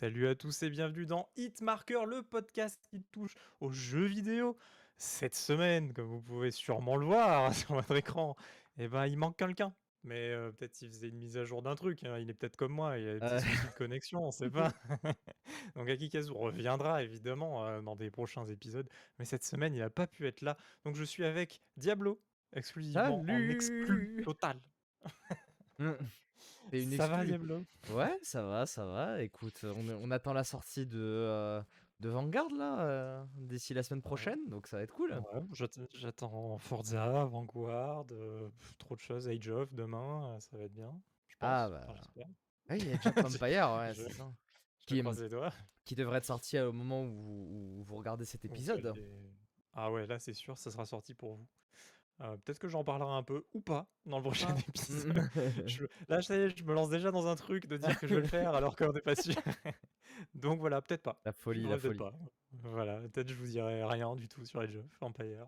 Salut à tous et bienvenue dans Hitmarker, le podcast qui touche aux jeux vidéo. Cette semaine, comme vous pouvez sûrement le voir sur votre écran, eh ben, il manque quelqu'un. Mais euh, peut-être s'il faisait une mise à jour d'un truc, hein, il est peut-être comme moi, il a des petits Euh. soucis de connexion, on sait pas. Donc Akikazu reviendra évidemment euh, dans des prochains épisodes, mais cette semaine il n'a pas pu être là. Donc je suis avec Diablo, exclusivement en exclu Salut total. C'est une Ça va exclue. Diablo Ouais, ça va, ça va. Écoute, on, attend la sortie de, euh, de Vanguard là euh, d'ici la semaine prochaine, donc ça va être cool. Ouais, j'attends Forza, Vanguard, euh, trop de choses, Age of demain, ça va être bien, je pense. Ah bah. Ah, il y a Age of Empire, ouais, Je- c'est ça. Je Qui, est- qui devrait être sorti au moment où, où vous regardez cet épisode. Ah ouais, là c'est sûr, ça sera sorti pour vous. Euh, Peut-être que j'en parlerai un peu ou pas dans le prochain Ah. épisode. Je- Là, ça y est, je me lance déjà dans un truc de dire que je vais le faire alors qu'on n'est pas sûr. Donc voilà, peut-être pas. La folie, la folie. pas. Voilà, peut-être je vous dirai rien du tout sur Age of Empire.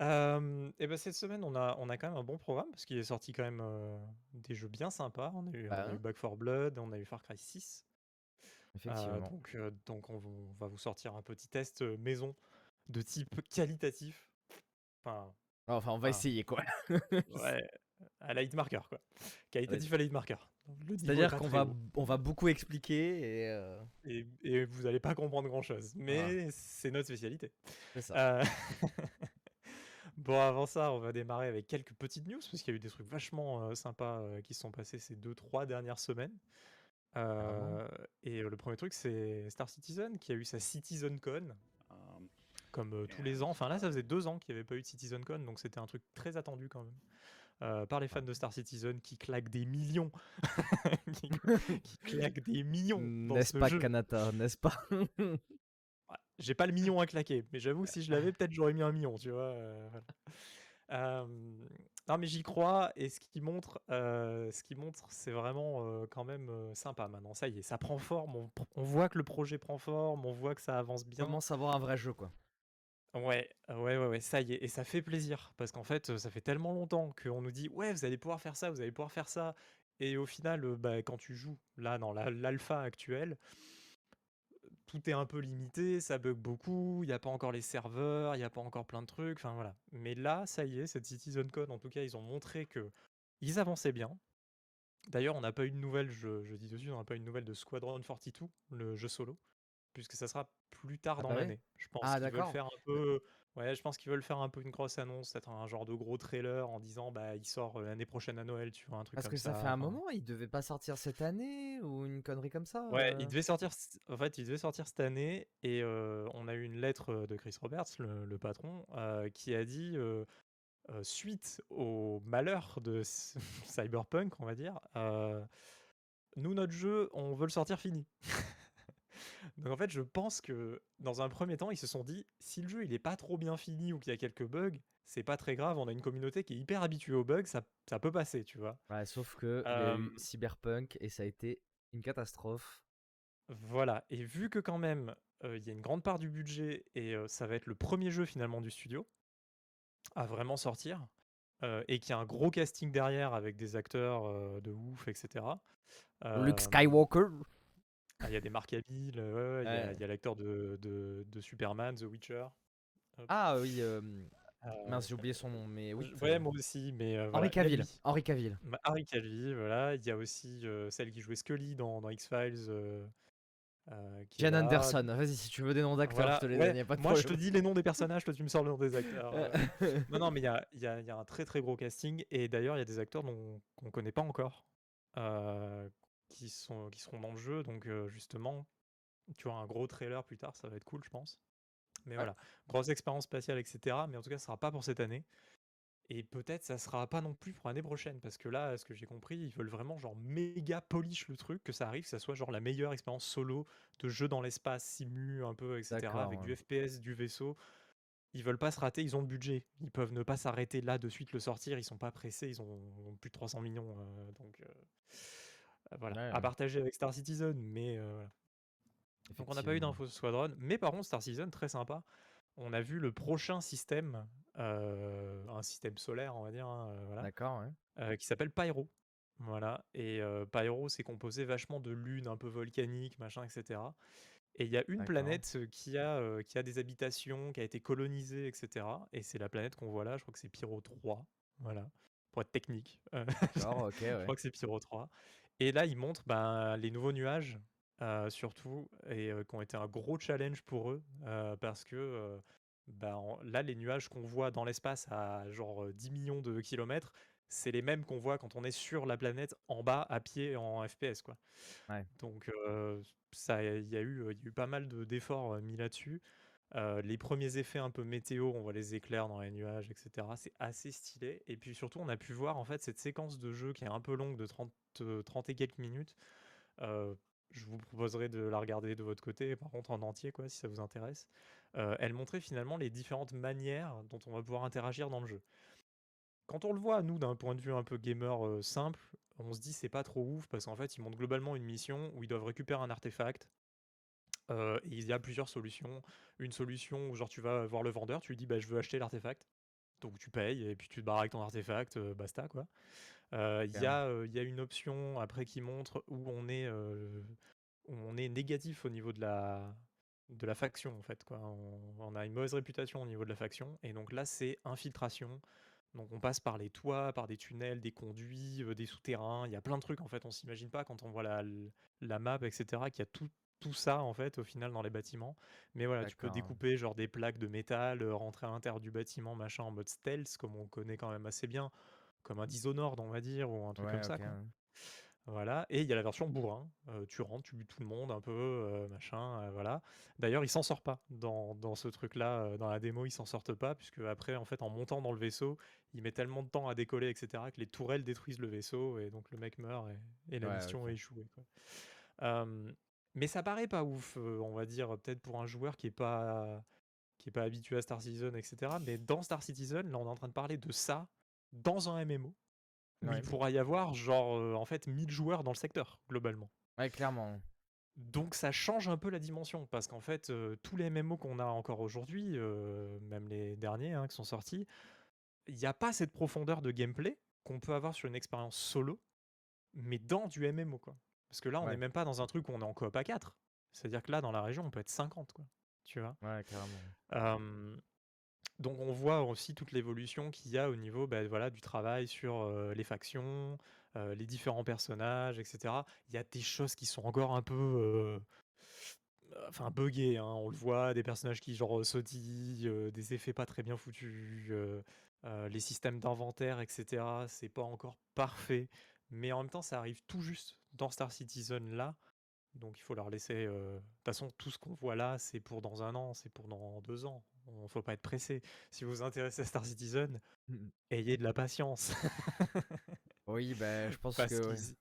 Euh, et ben cette semaine, on a, on a quand même un bon programme parce qu'il est sorti quand même euh, des jeux bien sympas. On a eu, on Bah a eu ouais. Back 4 Blood, on a eu Far Cry 6. Euh, Effectivement. donc, donc on, vous- on va vous sortir un petit test maison de type qualitatif. Enfin, Enfin, on va ah. essayer quoi. ouais, à la hitmarker quoi. Qualitatif à la est C'est-à-dire qu'on va, on va beaucoup expliquer et euh, Et, et vous allez pas comprendre grand chose. Mais c'est notre spécialité. c'est ça. Euh, bon, avant ça, on va démarrer avec quelques petites news parce qu'il y a eu des trucs vachement euh, sympas euh, qui se sont passés ces deux, trois dernières semaines. Euh, et le premier truc, c'est Star Citizen qui a eu sa CitizenCon. Comme euh, tous les ans. Enfin, là, ça faisait deux ans qu'il n'y avait pas eu de CitizenCon, donc c'était un truc très attendu quand même. euh, par les fans de Star Citizen qui claquent des millions. qui, qui claquent des millions. dans N'est-ce ce pas, jeu. Kanata N'est-ce pas? Ouais, J'ai pas le million à claquer, mais j'avoue que si je l'avais, peut-être j'aurais mis un million, tu vois. euh, voilà. Euh, non, mais j'y crois, et ce qui montre, euh, ce qui montre, c'est vraiment euh, quand même euh, sympa maintenant. Ça y est, ça prend forme. On, on voit que le projet prend forme, on voit que ça avance bien. Commence à avoir un vrai jeu quoi? Ouais, ouais, ouais, ouais, ça y est, et ça fait plaisir parce qu'en fait, ça fait tellement longtemps qu'on nous dit ouais, vous allez pouvoir faire ça, vous allez pouvoir faire ça, et au final, bah, quand tu joues là dans la- l'alpha actuelle, tout est un peu limité, ça bug beaucoup, il n'y a pas encore les serveurs, il n'y a pas encore plein de trucs, enfin voilà. Mais là, ça y est, cette CitizenCon, en tout cas, ils ont montré que ils avançaient bien. D'ailleurs, on n'a pas eu de nouvelles, je, je dis dessus, on n'a pas eu de nouvelles de Squadron 42, le jeu solo, puisque ça sera plus tard Ah dans bah ouais. l'année. Je pense Ah, qu'ils veulent faire un peu, ouais, je pense qu'ils veulent faire un peu une grosse annonce, peut-être un genre de gros trailer en disant bah il sort euh, l'année prochaine à Noël, tu vois, un truc Parce comme que ça, ça. fait un moment, il devait pas sortir cette année ou une connerie comme ça. Ouais, euh il devait sortir. En fait, il devait sortir cette année et euh, on a eu une lettre euh, de Chris Roberts, le, le patron, euh, qui a dit suite au malheur de Cyberpunk, on va dire, nous notre jeu, on veut le sortir fini. Donc en fait, je pense que dans un premier temps, ils se sont dit si le jeu il est pas trop bien fini ou qu'il y a quelques bugs, c'est pas très grave. On a une communauté qui est hyper habituée aux bugs, ça, ça peut passer, tu vois. Ouais, sauf que il y a eu Euh, Cyberpunk et ça a été une catastrophe. Voilà, et vu que quand même, euh, il y a une grande part du budget et euh, ça va être le premier jeu finalement du studio à vraiment sortir, euh, et qu'il y a un gros casting derrière avec des acteurs euh, de ouf, etc. Luke Skywalker. Ah, Il y a des Mark Hamill, ouais, ouais, il y a- l'acteur de, de, de Superman, The Witcher. hop, Ah oui, euh, mince, j'ai oublié son nom, mais oui. ouais, moi aussi, mais euh, Henri voilà, Cavill. Henri Cavill. Ma- Harry Cavill, voilà. Il y a aussi euh, celle qui jouait Scully dans, dans X-Files. euh, euh, Jan. Anderson. Vas-y, si tu veux des noms d'acteurs, Voilà, je te les ouais, donne, y a pas de moi je te dis les noms des personnages, toi tu me sors le nom des acteurs. euh. Non, non, mais il y a, y a- y a un très très gros casting et d'ailleurs il y a des acteurs qu'on ne connaît pas encore euh, qui, sont, qui seront dans le jeu. Donc euh, justement, tu auras un gros trailer plus tard, ça va être cool, je pense. Mais Ouais. voilà, grosse expérience spatiale, etc. Mais en tout cas, ce sera pas pour cette année. Et peut-être ça sera pas non plus pour l'année prochaine, parce que là, ce que j'ai compris, ils veulent vraiment genre méga polish le truc, que ça arrive, que ça soit genre la meilleure expérience solo de jeu dans l'espace, simu un peu, etc. Avec du. FPS, du vaisseau. Ils veulent pas se rater, ils ont le budget. Ils peuvent ne pas s'arrêter là de suite le sortir, ils sont pas pressés, ils ont, ont plus de 300 millions. euh, donc euh, voilà, Ouais, à partager avec Star Citizen, mais euh, voilà. Donc on n'a pas eu d'infos sur Squadron, mais par contre Star Citizen, très sympa. On a vu le prochain système, euh, un système solaire, on va dire, hein, euh, voilà, D'accord, ouais. qui s'appelle Pyro. Voilà et Pyro, c'est composé vachement de lunes un peu volcaniques, machin et cetera et il y a une planète, qui a, qui a des habitations, qui a été colonisée et cetera et c'est la planète qu'on voit là, je crois que c'est Pyro 3, voilà, pour être technique, OK, je ouais. crois que c'est Pyro 3 et là, ils montrent, ben, les nouveaux nuages, heu, surtout et heu, qui ont été un gros challenge pour eux, heu, parce que, bah, là, les nuages qu'on voit dans l'espace à genre, heu, 10 000 000 de kilomètres, c'est les mêmes qu'on voit quand on est sur la planète en bas à pied en FPS, quoi. Ouais. Donc il y a eu, heu, il y a eu pas mal de d'efforts, mis là-dessus. Les premiers effets un peu météo, on voit les éclairs dans les nuages et cetera, c'est assez stylé et puis surtout, on a pu voir en fait cette séquence de jeu qui est un peu longue de 30, heu, 30 et quelques minutes. Je vous proposerai de la regarder de votre côté, par contre en entier quoi, si ça vous intéresse. Elle montrait finalement les différentes manières dont on va pouvoir interagir dans le jeu. Quand on le voit, nous, d'un point de vue un peu gamer, simple, on se dit: «C'est pas trop ouf» parce qu'en fait, ils montrent globalement une mission où ils doivent récupérer un artefact. Et il y a plusieurs solutions. Une solution où genre tu vas voir le vendeur, tu lui dis: «Bah, je veux acheter l'artefact». Donc tu payes et puis tu te barres avec ton artefact, heu, basta quoi. Heu, il y il y a une option après qui montre où on est, où on est négatif au niveau de la de la faction en fait quoi. On on a une mauvaise réputation au niveau de la faction et donc là, c'est infiltration. Donc on passe par les toits, par des tunnels, des conduits, des souterrains, il y a plein de trucs en fait, on s'imagine pas quand on voit la la map et cetera, qu'il y a tout tout ça en fait, au final dans les bâtiments. Mais voilà, tu peux découper genre des plaques de métal, heu, rentrer à l'intérieur du bâtiment machin en mode stealth comme on connaît quand même assez bien, comme un Dishonored on va dire ou un truc comme ça OK, quoi. ouais. Voilà et il y a la version bourrin, heu, tu rentres, tu butes tout le monde un peu, heu, machin, voilà. D'ailleurs, il s'en sort pas dans dans ce truc-là, dans la démo, ils s'en sortent pas puisque après en fait, en montant dans le vaisseau, il met tellement de temps à décoller et cetera que les tourelles détruisent le vaisseau et donc le mec meurt et et la Ouais, mission OK. est échouée quoi. Mais ça paraît pas ouf, heu, on va dire, peut-être pour un joueur qui est pas qui est pas habitué à Star Citizen et cetera, mais dans Star Citizen, là, on est en train de parler de ça, dans un MMO, où il pourra y avoir genre, heu, en fait 1000 joueurs dans le secteur, globalement. Ouais, clairement. Donc ça change un peu la dimension parce qu'en fait, heu, tous les MMO qu'on a encore aujourd'hui, même les derniers, hein, qui sont sortis, il y a pas cette profondeur de gameplay qu'on peut avoir sur une expérience solo, mais dans du MMO, quoi. Parce que là, on est Ouais. même pas dans un truc où on est en coop à 4. C'est-à-dire que là, dans la région, on peut être 50, quoi, tu vois? Ouais, carrément. Donc on voit aussi toute l'évolution qu'il y a au niveau, voilà, du travail sur, les factions, les différents personnages et cetera. Il y a des choses qui sont encore un peu, enfin buggées, hein. On le voit, des personnages qui genre, heu, sautillent, des effets pas très bien foutus, heu, les systèmes d'inventaire et cetera, c'est pas encore parfait, mais en même temps, ça arrive tout juste dans Star Citizen là, donc il faut leur laisser, heu de toute façon, tout ce qu'on voit là, c'est pour dans 1 an, c'est pour dans 2 ans. On faut pas être pressé. Si vous vous intéressez à Star Citizen, Mmh mh. ayez de la patience. Oui, bah, je pense que Parce ouais. qu'il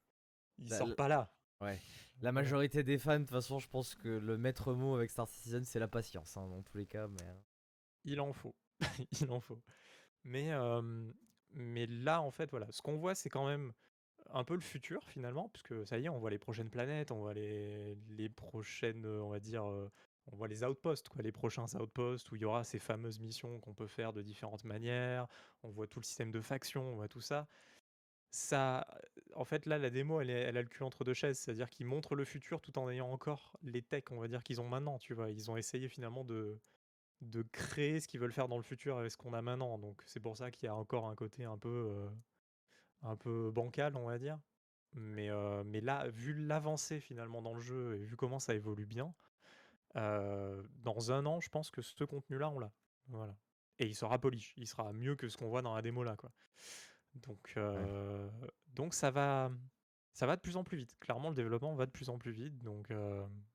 il La sort l pas là. ouais. La Voilà. majorité des fans, de toute façon, je pense que le maître mot avec Star Citizen, c'est la patience, hein, dans tous les cas, mais heu Il en faut, il en faut. Mais hem, mais là, en fait, voilà, ce qu'on voit, c'est quand même un peu le futur finalement, puisque ça y est, on voit les prochaines planètes, on voit les les prochaines, heu, on va dire, heu, on voit les outposts, quoi, les prochains outposts où il y aura ces fameuses missions qu'on peut faire de différentes manières. On voit tout le système de factions, on voit tout ça. Ça, en fait, là, la démo, elle elle a le cul entre 2 chaises, c'est-à-dire qu'ils montrent le futur tout en ayant encore les techs, on va dire, qu'ils ont maintenant, tu vois? Ils ont essayé finalement de de créer ce qu'ils veulent faire dans le futur avec ce qu'on a maintenant, donc c'est pour ça qu'il y a encore un côté un peu, heu, un peu bancal, on va dire. Mais mais là, vu l'avancée finalement dans le jeu et vu comment ça évolue bien, dans 1 an, je pense que ce contenu-là, on l'a. Voilà et il sera polish, il sera mieux que ce qu'on voit dans la démo là, quoi. Donc Ouais. donc ça va ça va de plus en plus vite. Clairement, le développement va de plus en plus vite, donc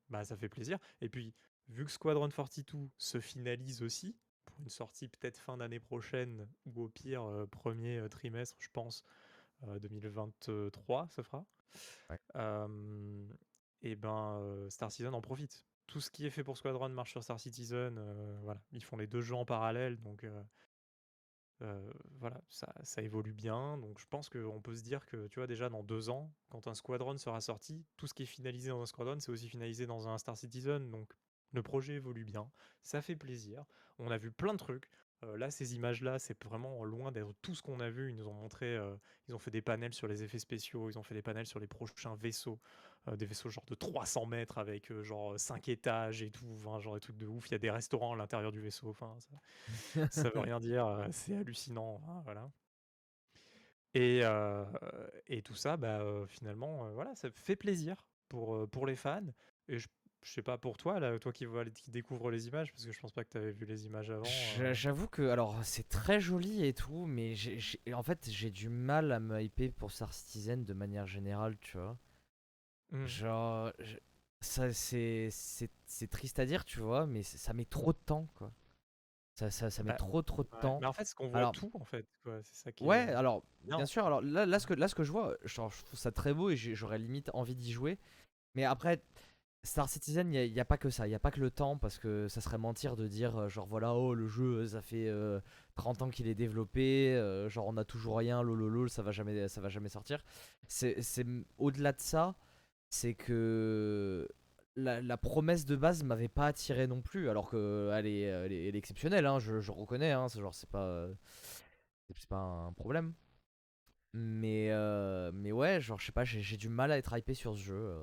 bah, ça fait plaisir et puis, vu que Squadron 42 se finalise aussi, pour une sortie peut-être fin d'année prochaine ou au pire, heu, 1er, heu, trimestre, je pense, 2023, ça fera. Ouais. Et ben, heu, Star Citizen en profite. Tout ce qui est fait pour Squadron marche sur Star Citizen, heu, voilà. Ils font les 2 jeux en parallèle, donc heu, voilà, ça ça évolue bien, donc je pense qu'on peut se dire que, tu vois, déjà dans 2 ans, quand un Squadron sera sorti, tout ce qui est finalisé dans un Squadron, c'est aussi finalisé dans un Star Citizen, donc le projet évolue bien, ça fait plaisir. On a vu plein de trucs. Là, ces images-là, c'est vraiment loin d'être tout ce qu'on a vu. Ils nous ont montré, ils ont fait des panels sur les effets spéciaux, ils ont fait des panels sur les prochains vaisseaux, des vaisseaux genre de 300 mètres avec, genre, 5 étages et tout, genre des trucs de ouf. Il y a des restaurants à l'intérieur du vaisseau, enfin, ça ça veut rien dire, c'est hallucinant, hein, voilà. Et et tout ça, bah, finalement, voilà, ça fait plaisir pour, pour les fans et je je sais pas pour toi, là, toi qui vois qui découvre les images, parce que je pense pas que tu avais vu les images avant, heu j'avoue que alors c'est très joli et tout, mais en fait, j'ai du mal à me hyper pour Star Citizen de manière générale, tu vois? mmh. Genre, je ça c'est c'est c'est triste à dire, tu vois? Mais ça met trop de temps, quoi. Ça ça ça met Bah, trop, trop de ouais, temps. mais en fait, ce qu'on voit Alors tout, en fait, quoi, c'est ça qui ouais, est alors bien. bien sûr, alors là là ce que là ce que je vois, genre je trouve ça très beau et j'aurais limite envie d'y jouer. Mais après, Star Citizen, il y, a pas que ça, il y a pas que le temps parce que ça serait mentir de dire euh, genre voilà, oh le jeu euh, ça fait euh, 30 ans qu'il est développé, euh, genre on a toujours rien, lololol, ça va jamais va jamais sortir. C'est au-delà de ça, c'est que la, promesse de base m'avait pas attiré non plus alors que elle est, elle est, elle est exceptionnelle hein, je, je reconnais hein, c'est genre c'est pas euh, un problème. Mais euh, mais ouais, genre je sais pas, j'ai du mal à être hypé sur ce jeu.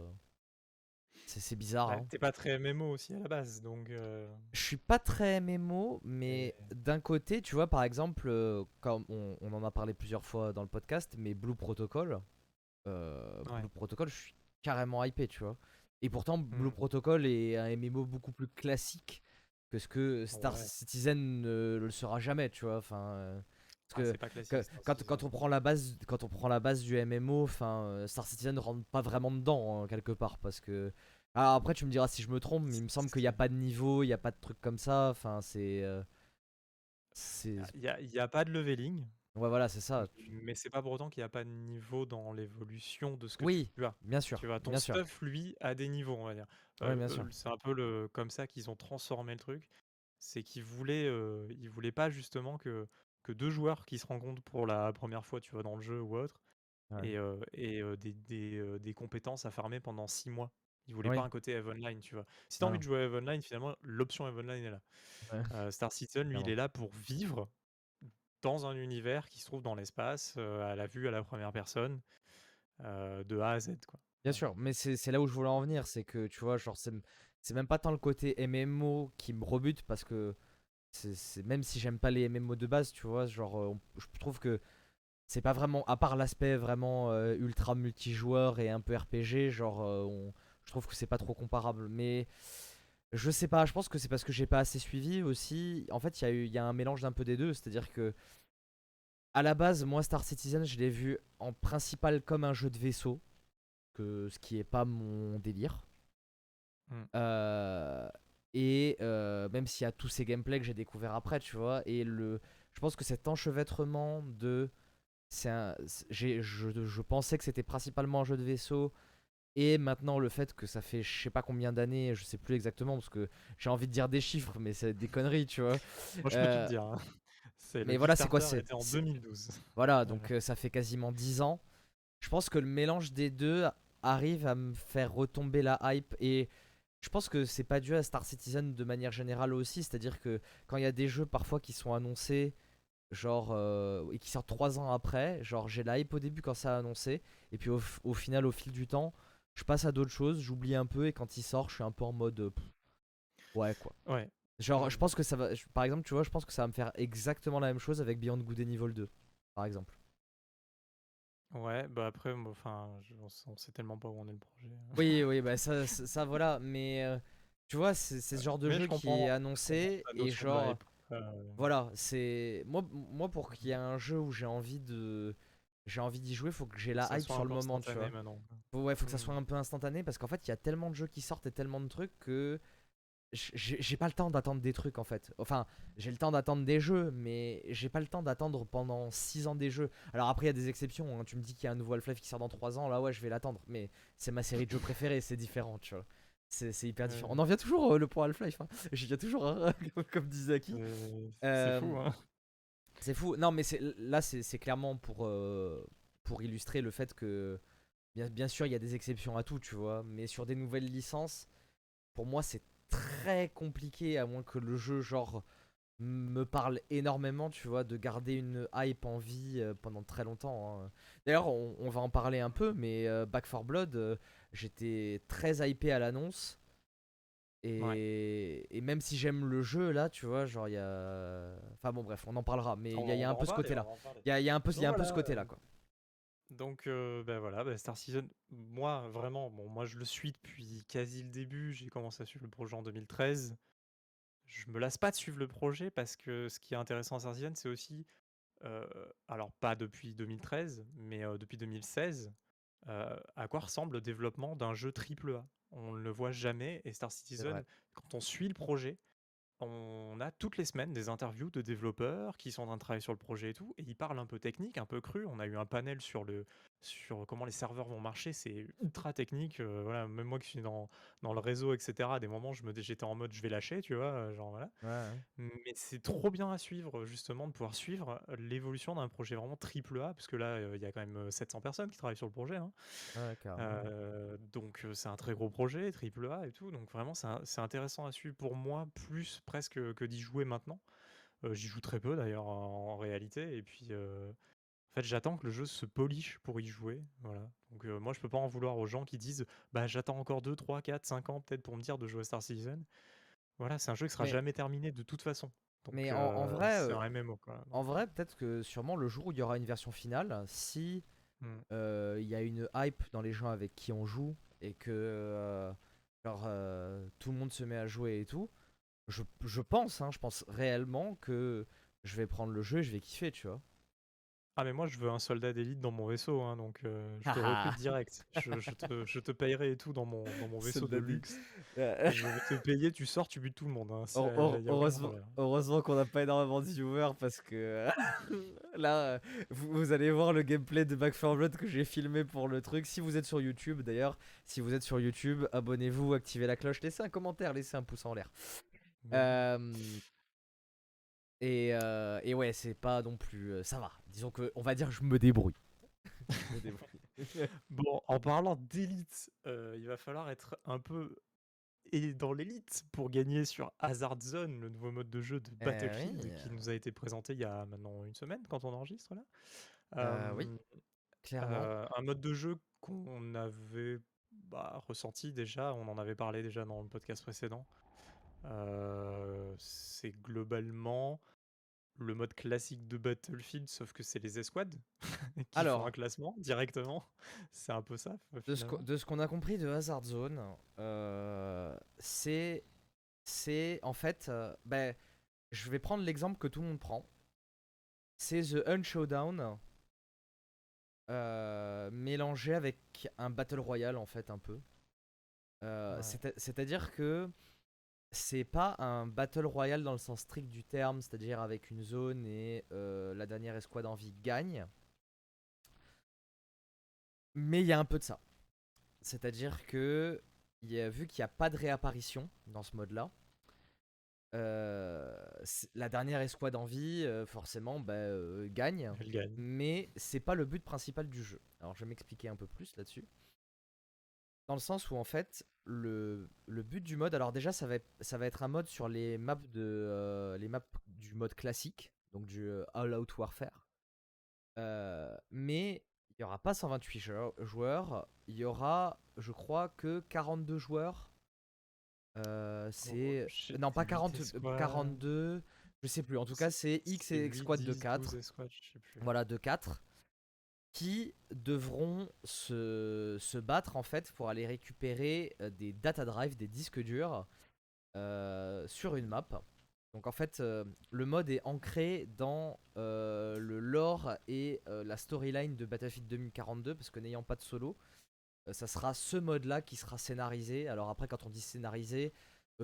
Euh. C'est bizarre Bah, hein. tu pas très MMO aussi à la base, donc heu Je suis pas très MMO, mais d'un côté, tu vois, par exemple, euh, comme on, on en a parlé plusieurs fois dans le podcast, mais Blue Protocol, euh, ouais. Blue Protocol, je suis carrément hypé, tu vois. Et pourtant, Blue Mmh. Protocol est un MMO beaucoup plus classique que ce que Star Ouais. Citizen ne le sera jamais, tu vois. Enfin, euh, Ah, parce c'est que pas classique quand, quand on prend la base, quand on prend la base du MMO, enfin, euh, Star Citizen ne rentre pas vraiment dedans hein, quelque part, parce que ah, après, tu me diras si je me trompe, mais il me semble qu'il n'y a pas de niveau, il n'y a pas de truc comme ça. Enfin, c'est. euh, c'est. il y a il y a pas de leveling, Ouais, voilà, c'est ça. mais c'est pas pour autant qu'il y a pas de niveau dans l'évolution de ce que Oui, tu as. bien sûr, Tu vois? Ton bien sûr. stuff, lui, a des niveaux, on va dire. Ouais, Heu bien sûr. c'est un peu le comme ça qu'ils ont transformé le truc. C'est qu'ils voulaient, ils voulaient pas justement que que 2 joueurs qui se rencontrent pour la première fois, tu vois, dans le jeu ou autre Ouais. et et des des, compétences à farmer pendant 6 mois. Ils voulaient pas Oui, un côté EVE Online, tu vois? Si tu as non, envie de jouer à EVE Online, finalement, l'option EVE Online est là. Ouais, Heu, Star Citizen, lui, il est là pour vivre dans un univers qui se trouve dans l'espace, heu, à la vue, à la première personne, heu, de A à Z, quoi. Bien sûr, mais c'est là où je voulais en venir, c'est que tu vois, genre, c'est même pas tant le côté MMO qui me rebute parce que c'est même si j'aime pas les MMO de base, tu vois, genre, euh, on- je trouve que c'est pas vraiment, à part l'aspect vraiment euh, ultra multijoueur et un peu RPG, genre, euh, on- trouve que c'est pas trop comparable. Mais je sais pas, je pense que c'est parce que j'ai pas assez suivi aussi. En fait, il y, a eu- il y a un mélange d'un peu des deux, c'est-à-dire que à la base, moi, Star Citizen, je l'ai vu en principal comme un jeu de vaisseau, que ce qui est pas mon délire. Mmh. Euh, et euh, même s'il y a tous ces gameplays que j'ai découvert après, tu vois, et le, je pense que cet enchevêtrement de, c'est je, je pensais que c'était principalement un jeu de vaisseau, et maintenant le fait que ça fait je sais pas combien d'années, je sais plus exactement parce que j'ai envie de dire des chiffres, mais c'est des conneries, tu vois. Moi, je peux tout te Euh, dire, hein. Le mais voilà, c'est quoi, Kickstarter c'est, était en c'est- 2012. voilà, donc euh, ça fait quasiment 10 ans. Je pense que le mélange des deux arrive à me faire retomber la hype et je pense que c'est pas dû à Star Citizen de manière générale aussi, c'est-à-dire que quand il y a des jeux parfois qui sont annoncés genre euh, et qui sortent 3 ans après, genre j'ai la hype au début quand ça a annoncé et puis au final au fil du temps, je passe à d'autres choses, j'oublie un peu et quand il sort, je suis un peu en mode euh, pff, ouais quoi. Ouais. Genre je pense que ça va je- par exemple, tu vois, je pense que ça va me faire exactement la même chose avec Beyond Good and Evil 2 par exemple. Ouais, bah, après, enfin, on sait on tellement pas où en est le projet. Oui, oui, bah ça, ça, ça, voilà, mais euh, tu vois, c'est ce genre de Mais jeu je qui est annoncé et genre. Heu, voilà, c'est moi, moi pour qu'il y ait un jeu où j'ai envie de, j'ai envie d'y jouer, faut que j'ai la hype sur le moment, tu vois. Faut- ouais, faut que ça Mmh. soit un peu instantané parce qu'en fait, il y a tellement de jeux qui sortent et tellement de trucs que j'ai pas le temps d'attendre des trucs en fait. Enfin, j'ai le temps d'attendre des jeux, mais j'ai pas le temps d'attendre pendant 6 ans des jeux. Alors après, il y a des exceptions. hein. Tu me dis qu'il y a un nouveau Half-Life qui sort dans 3 ans, là ouais, je vais l'attendre. Mais c'est ma série de jeux préférée, c'est différent, tu vois. C'est hyper différent. On en vient toujours euh, le point Half-Life. Hein. J'y viens toujours, hein, comme, comme disait Aki. C'est c'est Euh, fou, hein. C'est fou. Non, mais là, c'est clairement pour, euh, pour illustrer le fait que, bien, sûr, il y a des exceptions à tout, tu vois. Mais sur des nouvelles licences, pour moi, c'est très compliqué, à moins que le jeu, genre, me parle énormément, tu vois, de garder une hype en vie euh, pendant très longtemps. hein. D'ailleurs, on, va en parler un peu, mais euh, Back 4 Blood, j'étais très hypé à l'annonce. Et, et même si j'aime le jeu, là, tu vois, genre, il y a. Enfin bon, bref, on en parlera, mais il y, a- il y a un peu ce côté-là. Il y a, il y a un peu, il y a un peu ce côté-là, euh, quoi. Donc, euh, ben voilà, ben Star Citizen, moi, vraiment, bon, moi, je le suis depuis quasi le début. J'ai commencé à suivre le projet en 2013. Je me lasse pas de suivre le projet parce que ce qui est intéressant à Star Citizen, c'est aussi, euh, alors pas depuis 2013, mais euh, depuis 2016, euh, à quoi ressemble le développement d'un jeu triple A. On ne le voit jamais et Star. Citizen, quand on suit le projet, on a toutes les semaines des interviews de développeurs qui sont en train de travailler sur le projet et tout, et ils parlent un peu technique, un peu cru. On a eu un panel sur, le, sur comment les serveurs vont marcher, c'est ultra technique. euh, voilà, même moi qui suis dans, dans le réseau, etc., à des moments, je me, j'étais en mode je vais lâcher, tu vois, euh, genre voilà. Ouais, ouais. Mais c'est trop bien à suivre, justement, de pouvoir suivre l'évolution d'un projet vraiment triple A, parce que là, euh, il y a quand même euh, 700 personnes qui travaillent sur le projet. hein. Ouais. Euh, donc c'est un très gros projet, triple A et tout. Donc vraiment c'est intéressant à suivre pour moi, plus presque que d'y jouer maintenant. Euh, J'y joue très peu d'ailleurs en, en réalité. Et puis euh, en fait j'attends que le jeu se polish pour y jouer. Voilà. Donc euh, moi je peux pas en vouloir aux gens qui disent bah j'attends encore 2, 3, 4, 5 ans peut-être pour me dire de jouer à Star Citizen. Voilà, c'est un jeu qui sera Mais- jamais terminé de toute façon. Donc, Mais en- en vrai, un MMO quoi. En vrai, peut-être que sûrement le jour où il y aura une version finale, si Hmm. il y a une hype dans les gens avec qui on joue et que genre, tout le monde se met à jouer et tout, je, je pense, hein, je pense réellement que je vais prendre le jeu et je vais kiffer, tu vois. Ah mais moi je veux un soldat d'élite dans mon vaisseau, hein, donc euh, je te Ah. recrute direct. Je, je te, je te payerai et tout dans mon, dans mon vaisseau de luxe. Je vais te payer, tu sors, tu butes tout le monde. Hein, aucun heureusement qu'on n'a pas énormément de viewers parce que là, euh, vous, vous allez voir le gameplay de Back 4 Blood que j'ai filmé pour le truc. Si vous êtes sur YouTube, d'ailleurs, si vous êtes sur YouTube, abonnez-vous, activez la cloche, laissez un commentaire, laissez un pouce en l'air. Euh, et, euh, et ouais, c'est pas non plus. ça va. Disons que, on va dire, je me débrouille. Je me débrouille. Bon, en parlant d'élite, il va falloir être un peu et dans l'élite pour gagner sur Hazard Zone, le nouveau mode de jeu de Eh Battlefield oui. qui nous a été présenté il y a maintenant une semaine quand on enregistre là. Euh, oui, Clairement. Un mode de jeu qu'on avait bah, ressenti déjà, on en avait parlé déjà dans le podcast précédent. Euh, c'est globalement le mode classique de Battlefield, sauf que c'est les escouades qui Alors. font un classement directement. C'est un peu ça. De ce, qu'on- finalement. de ce qu'on a compris de Hazard Zone, euh, c'est. C'est en fait. euh, ben, je vais prendre l'exemple que tout le monde prend. C'est The Hunt Showdown. euh, mélangé avec un Battle Royale en fait un peu. Ouais. c'est- C'est-à-dire que c'est pas un Battle Royale dans le sens strict du terme, c'est-à-dire avec une zone et euh, la dernière escouade en vie gagne. Mais il y a un peu de ça. C'est-à-dire que, il y a, vu qu'il n'y a pas de réapparition dans ce mode-là, euh, la dernière escouade en vie, euh, forcément, bah, gagne. Gagne. Mais c'est pas le but principal du jeu. Alors je vais m'expliquer un peu plus là-dessus. Dans le sens où en fait, le, le but du mode, alors déjà ça va, être- ça va être un mode sur les maps, de, euh, les maps du mode classique, donc du euh, All Out Warfare. Euh, mais il n'y aura pas 128 jou- joueurs, il y aura, je crois, que 42 joueurs. C'est. non, pas huit 40, escouades. 42, je sais plus. En tout cas, c'est X et huit, squad de 10, 4. 12 escouades, je sais plus. Voilà, de 4 qui devront se, se battre en fait pour aller récupérer euh, des data drives, des disques durs euh, sur une map. Donc en fait, euh, le mode est ancré dans le lore et la storyline de Battlefield 2042 parce que n'ayant pas de solo, ça sera ce mode-là qui sera scénarisé. Alors après, quand on dit scénarisé,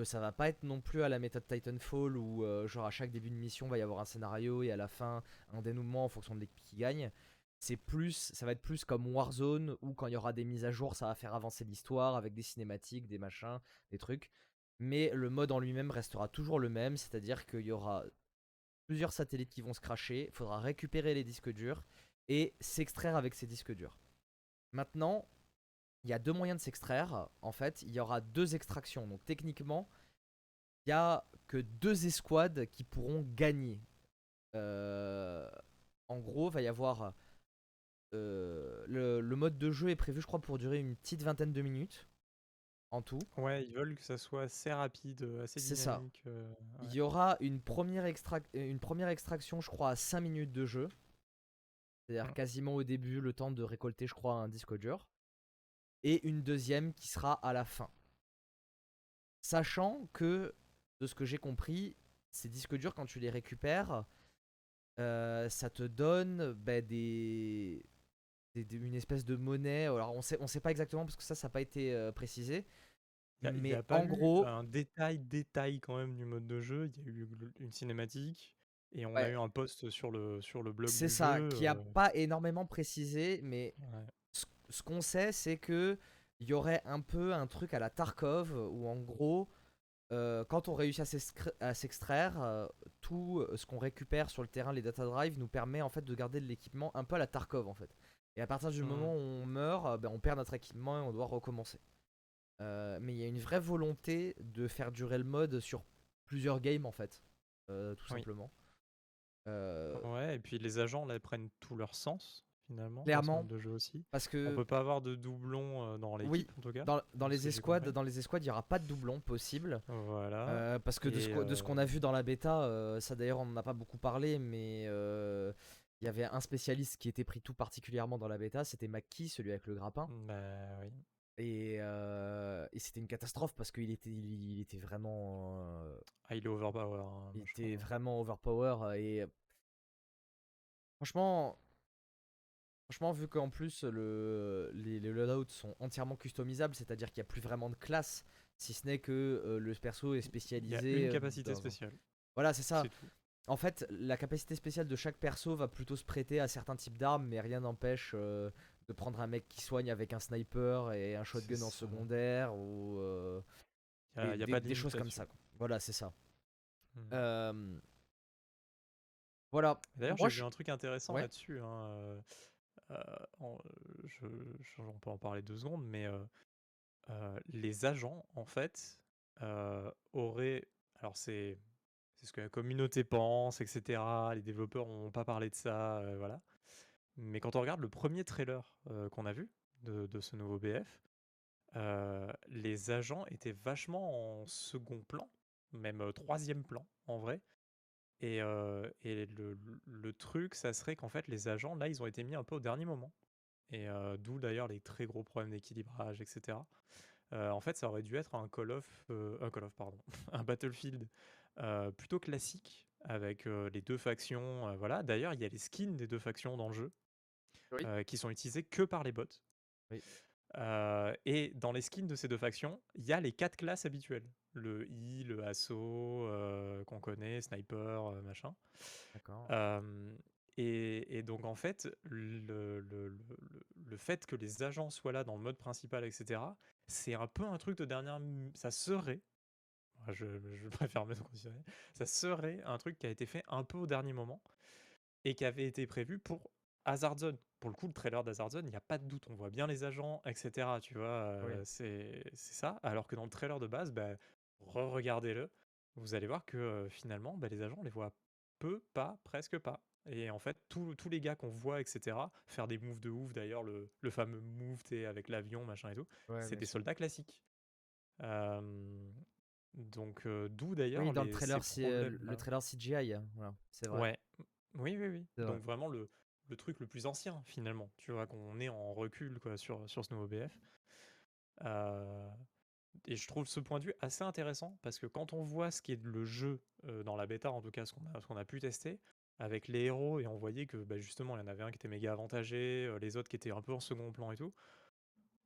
ça va pas être non plus à la méthode Titanfall où genre à chaque début de mission va y avoir un scénario et à la fin un dénouement en fonction de l'équipe qui gagne. C'est plus, ça va être plus comme Warzone où quand il y aura des mises à jour, ça va faire avancer l'histoire avec des cinématiques, des machins, des trucs. Mais le mode en lui-même restera toujours le même, c'est-à-dire qu'il y aura plusieurs satellites qui vont se cracher, il faudra récupérer les disques durs et s'extraire avec ces disques durs. Maintenant, il y a deux moyens de s'extraire. En fait, il y aura deux extractions. Donc techniquement, il y a que deux escouades qui pourront gagner. Euh, en gros, va y avoir le, le mode de jeu est prévu, je crois, pour durer une petite vingtaine de minutes en tout. Ouais, ils veulent que ça soit assez rapide, euh, assez C'est ça. dynamique. euh, Il y aura une première, extrac- une première extraction, je crois, à 5 minutes de jeu. C'est-à-dire Mm. quasiment au début, le temps de récolter, je crois, un disque dur. Et une deuxième qui sera à la fin. Sachant que, de ce que j'ai compris, ces disques durs, quand tu les récupères, euh, ça te donne ben, des... des- des- une espèce de monnaie. Alors on sait, on sait pas exactement parce que ça, ça n'a pas été euh, précisé. Il il Mais a pas en gros, un détail, détail quand même du mode de jeu. Il y a eu une cinématique et on a eu un post sur le, sur le blog c'est ça, jeu. qui a euh, pas énormément précisé, mais ouais. ce, ce qu'on sait, c'est que il y aurait un peu un truc à la Tarkov où en gros, euh, quand on réussit à s'extraire, euh, tout ce qu'on récupère sur le terrain, les data drives, nous permet en fait de garder de l'équipement un peu à la Tarkov en fait. Et à partir du Mhm. moment où on meurt, euh, ben, on perd notre équipement et on doit recommencer. Euh, mais il y a une vraie volonté de faire durer le mode sur plusieurs games en fait, euh, tout Oui. simplement. Euh, Ouais, et puis les agents là prennent tout leur sens finalement. Clairement. de jeu aussi. parce On peut pas avoir de doublons dans l'équipe Oui, en tout cas. dans, les escouades, dans les escouades, il n'y aura pas de doublon possible. Voilà. Parce que de ce, Et, qu'on- de ce qu'on a vu dans la bêta, ça d'ailleurs on n'en a pas beaucoup parlé, mais il y avait un spécialiste qui était pris tout particulièrement dans la bêta, c'était Maki, celui avec le grappin. Bah oui. Et, euh, et c'était une catastrophe parce qu'il était, il, il était vraiment, euh, Ah, il est overpower. hein, il était vraiment overpower. euh, Et franchement, franchement vu qu'en plus le, les, les loadouts sont entièrement customisables, c'est-à-dire qu'il n'y a plus vraiment de classe, si ce n'est que euh, le perso est Il y spécialisé. a une capacité dans spéciale. Voilà, c'est ça. En fait, la capacité spéciale de chaque perso va plutôt se prêter à certains types d'armes, mais rien n'empêche euh, de prendre un mec qui soigne avec un sniper et un shotgun en secondaire ou euh, Il y a, des, il y a des- pas de des choses comme ça. quoi. Voilà, c'est ça. Hmm. Euh, Voilà. D'ailleurs, j'ai je- vu un truc intéressant Ouais. là-dessus. hein, euh, en- je, je- on peut en parler deux secondes, mais les agents, en fait, auraient. Alors, c'est c'est ce que la communauté pense, etc. Les développeurs n'ont pas parlé de ça, euh, voilà. Mais quand on regarde le premier trailer euh, qu'on a vu de, de ce nouveau BF, euh, les agents étaient vachement en second plan, même troisième plan, en vrai. Et, et le, le- truc, ça serait qu'en fait, les agents, là, ils ont été mis un peu au dernier moment. Et d'où d'ailleurs les très gros problèmes d'équilibrage, etc. En fait, ça aurait dû être un Call of, un Call of, pardon, un Battlefield euh, plutôt classique avec euh, les deux factions. euh, voilà. D'ailleurs, il y a les skins des deux factions dans le jeu Oui. euh, qui sont utilisés que par les bots. Oui. Euh, et dans les skins de ces deux factions, il y a les quatre classes habituelles. Le I, le assaut, euh, qu'on connaît, sniper, euh, machin. D'accord. Euh, et, et donc en fait, le, le- le- le- le fait que les agents soient là dans le mode principal, etc., c'est un peu un truc de dernière... Ça serait, je, je préfère me considérer, ça serait un truc qui a été fait un peu au dernier moment et qui avait été prévu pour Hazard Zone. Pour le coup, le trailer d'Hazard Zone, il n'y a pas de doute, on voit bien les agents, etc. Tu vois, euh, Oui. c'est ça. Alors que dans le trailer de base, bah, re-regardez-le, vous allez voir que euh, finalement, bah, les agents, on les voit peu, pas, presque pas. Et en fait, tous les gars qu'on voit, etc., faire des moves de ouf, d'ailleurs, le, le fameux move avec l'avion, machin et tout, Ouais, c'est des soldats classiques. Euh, donc, euh, d'où d'ailleurs Oui, dans le trailer, ces c'est euh, le problèmes-là. trailer CGI. hein, Voilà, c'est vrai. Ouais, oui, oui, oui. Donc vrai. vraiment le, le truc le plus ancien finalement, tu vois, qu'on est en recul quoi, sur, sur ce nouveau BF. Euh, et je trouve ce point de vue assez intéressant parce que quand on voit ce qui est le jeu euh, dans la bêta, en tout cas ce qu'on a, qu'on a pu tester, avec les héros et on voyait que bah, justement il y en avait un qui était méga avantagé, euh, les autres qui étaient un peu en second plan et tout,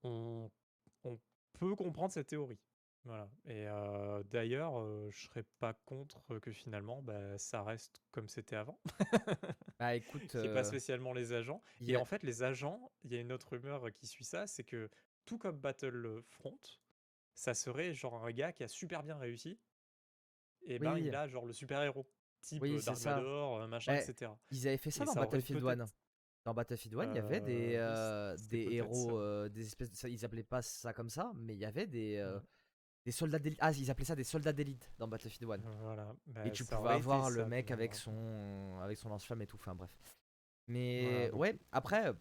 on, on peut comprendre cette théorie. Voilà. Et d'ailleurs, euh, je serais pas contre que finalement bah, ça reste comme c'était avant. Bah écoute, Qu'il ait pas spécialement les agents. il Et a- en fait, les agents, il y a une autre rumeur qui suit ça, c'est que tout comme Battlefront, ça serait genre un gars qui a super bien réussi, et ben Oui. il a genre le super-héros, type Oui, c'est Dark ça. Vador, machin, Eh, etc. Ils avaient fait ça Et dans ça aurait Battlefield 1. peut-être- Dans Battlefield 1, il y avait des, Euh, oui, c'était des peut-être héros, ça. des espèces de, ça- ils appelaient pas ça comme ça, mais il y avait des, euh, Mm. Des soldats d'élite. Ah, ils appelaient ça des soldats d'élite dans Battlefield 1. Voilà. Bah, Et tu pouvais avoir le ça, mec avec son, avec son lance-flamme et tout. Enfin bref. Mais Voilà, ouais, après,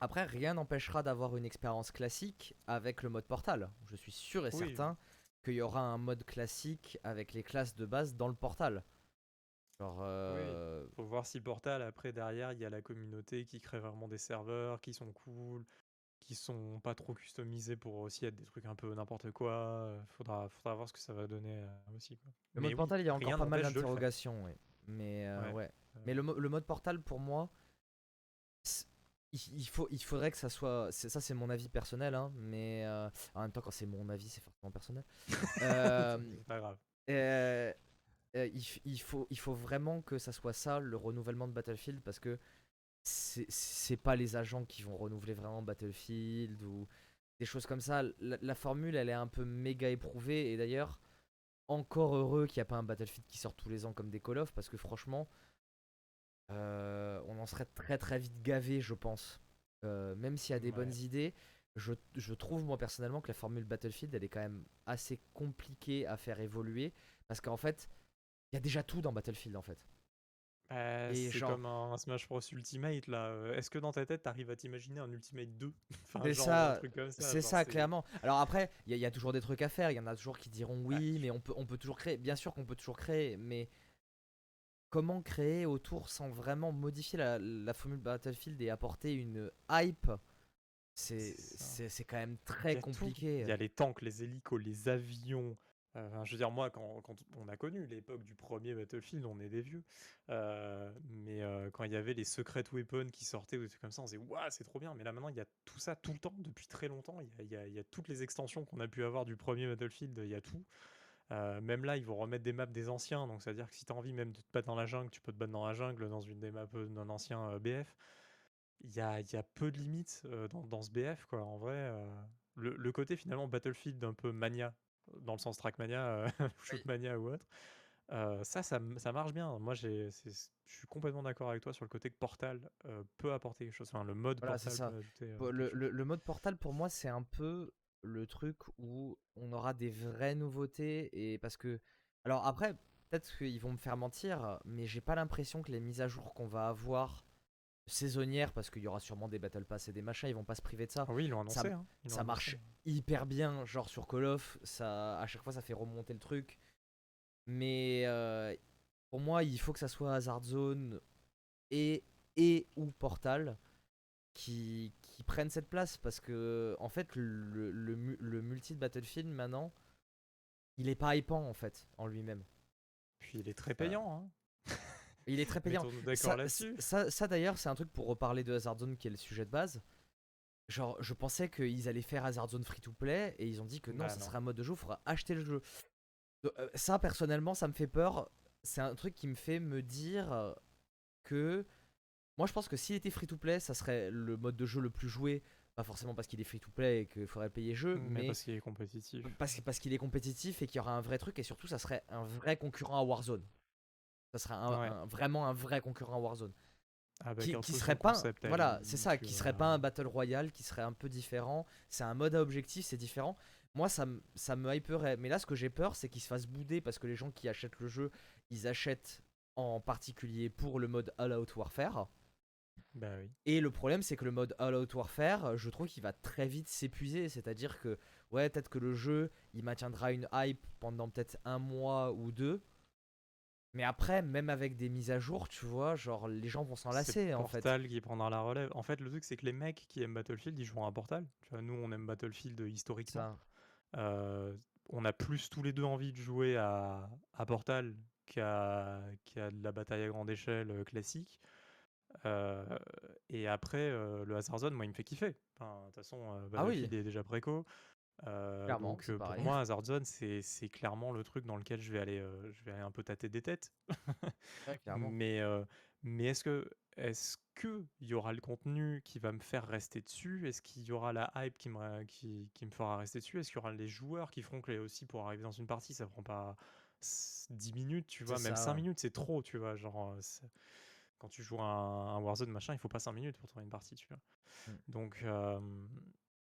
après rien n'empêchera d'avoir une expérience classique avec le mode Portal. Je suis sûr et Oui. certain qu'il y aura un mode classique avec les classes de base dans le Portal. Genre, euh, Faut voir si Portal, après, derrière, il y a la communauté qui crée vraiment des serveurs qui sont cool, qui sont pas trop customisés pour aussi être des trucs un peu n'importe quoi. euh, Faudra, faudra voir ce que ça va donner euh, aussi. quoi. le Mais mode oui, Portal, il y a encore pas mal le d'interrogations. ouais. Mais euh, Ouais. ouais. Mais le, mo- le mode Portal, pour moi, il, faut, il faudrait que ça soit. Ça, c'est mon avis personnel, hein, mais euh, en même temps, quand c'est mon avis, c'est forcément personnel. Euh, C'est pas grave. Euh, euh, il faut, il faut vraiment que ça soit ça, le renouvellement de Battlefield, parce que c'est- pas les agents qui vont renouveler vraiment Battlefield ou des choses comme ça. La, la formule, elle est un peu méga éprouvée, et d'ailleurs, encore heureux qu'il n'y a pas un Battlefield qui sort tous les ans comme des Call of, parce que franchement, euh, on en serait très très vite gavé, je pense. Euh, même s'il y a des bonnes idées, je, je trouve moi personnellement que la formule Battlefield, elle est quand même assez compliquée à faire évoluer, parce qu'en fait, il y a déjà tout dans Battlefield en fait. Bah, Et c'est genre- comme un Smash Bros Ultimate là. euh, Est-ce que dans ta tête t'arrives à t'imaginer un Ultimate 2 Enfin, Mais genre ça, un truc comme ça. C'est ça, clairement. Alors après, il y, a- il y a toujours des trucs à faire. Il y en a toujours qui diront oui, mais on peut, on peut toujours créer. Bien sûr qu'on peut toujours créer, mais comment créer autour sans vraiment modifier la, la formule Battlefield et apporter une hype? C'est quand même très compliqué. Il y a les tanks, les hélicos, les avions. Euh, je veux dire, moi, quand, on a connu l'époque du premier Battlefield, on est des vieux. Euh, mais euh, quand il y avait les secret weapons qui sortaient ou des trucs comme ça, on se disait, waouh, c'est trop bien. Mais là, maintenant, il y a tout ça tout le temps, depuis très longtemps. Il y a, toutes les extensions qu'on a pu avoir du premier Battlefield, il y a tout. Même là, ils vont remettre des maps des anciens. Donc, c'est-à-dire que si tu as envie même de te battre dans la jungle, tu peux te battre dans la jungle dans une des maps d'un ancien BF. Il y a, peu de limites dans, ce BF, quoi. En vrai, le, le côté finalement Battlefield un peu mania, dans le sens Trackmania, euh, Shootmania ou autre, euh, ça, ça, ça marche bien. Moi, je suis complètement d'accord avec toi sur le côté que Portal euh, peut apporter quelque chose. Enfin, le mode Voilà, Portal ça. peut ajouter euh, le- le mode portal pour moi c'est un peu le truc où on aura des vraies nouveautés et parce que alors après peut-être qu'ils vont me faire mentir mais j'ai pas l'impression que les mises à jour qu'on va avoir saisonnières parce qu'il y aura sûrement des battle pass et des machins ils vont pas se priver de ça Ah oui, ils l'ont annoncé. ça- hein, ils ça marche annoncé. hyper bien genre sur Call of ça à chaque fois ça fait remonter le truc mais euh, pour moi il faut que ça soit Hazard Zone et et ou Portal qui, qui prennent cette place parce que en fait le, le multi de Battlefield maintenant il est pas hypant en fait en lui-même Puis il est très payant. Hein. Il est très payant d'accord ça, là-dessus? ça, ça, d'ailleurs c'est un truc pour reparler de Hazard Zone qui est le sujet de base genre je pensais qu'ils allaient faire Hazard Zone free to play et ils ont dit que non Bah ça non. sera un mode de jeu il faudra acheter le jeu Donc, euh, ça personnellement ça me fait peur c'est un truc qui me fait me dire euh, que moi je pense que s'il était free to play ça serait le mode de jeu le plus joué pas forcément parce qu'il est free to play et qu'il faudrait payer le jeu Mais mais parce qu'il est compétitif. parce, parce qu'il est compétitif et qu'il y aura un vrai truc et surtout ça serait un vrai concurrent à Warzone ça serait un- Ouais. un- vraiment un vrai concurrent à Warzone Avec qui, un qui serait pas concept voilà c'est ça qui serait pas un battle royale qui serait un peu différent. C'est un mode à objectif c'est différent. Moi ça me ça me hyperait. Mais là ce que j'ai peur c'est qu'il se fasse bouder parce que les gens qui achètent le jeu ils achètent en particulier pour le mode All Out Warfare. Bah oui. et le problème c'est que le mode All Out Warfare je trouve qu'il va très vite s'épuiser. C'est à dire que ouais peut-être que le jeu il maintiendra une hype pendant peut-être un mois ou deux mais après même avec des mises à jour tu vois genre les gens vont s'en lasser en fait Portal qui prendra la relève. En fait, le truc, c'est que les mecs qui aiment Battlefield, ils joueront à Portal. Tu vois, nous, on aime Battlefield historiquement. Euh, on a plus tous les deux envie de jouer à, à Portal qu'à de la bataille à grande échelle euh, classique. Euh, et après, euh, le Hazard Zone, moi, il me fait kiffer. Enfin, De toute façon, euh, Ah oui. Battlefield est déjà préco. Euh, donc euh, pour pareil. moi, Hazard Zone, c'est c'est clairement le truc dans lequel je vais aller, euh, je vais aller un peu tâter des têtes. Mais, euh, mais est-ce que est-ce que y aura le contenu qui va me faire rester dessus? Est-ce qu'il y aura la hype qui me, qui, qui me fera rester dessus? Est-ce qu'il y aura les joueurs qui feront que les- aussi pour arriver dans une partie, ça prend pas s- 10 minutes, tu vois, même ça, 5 ouais. minutes, c'est trop, tu vois, genre quand tu joues à un, un Warzone machin, il faut pas 5 minutes pour trouver une partie, tu vois? Mm. Donc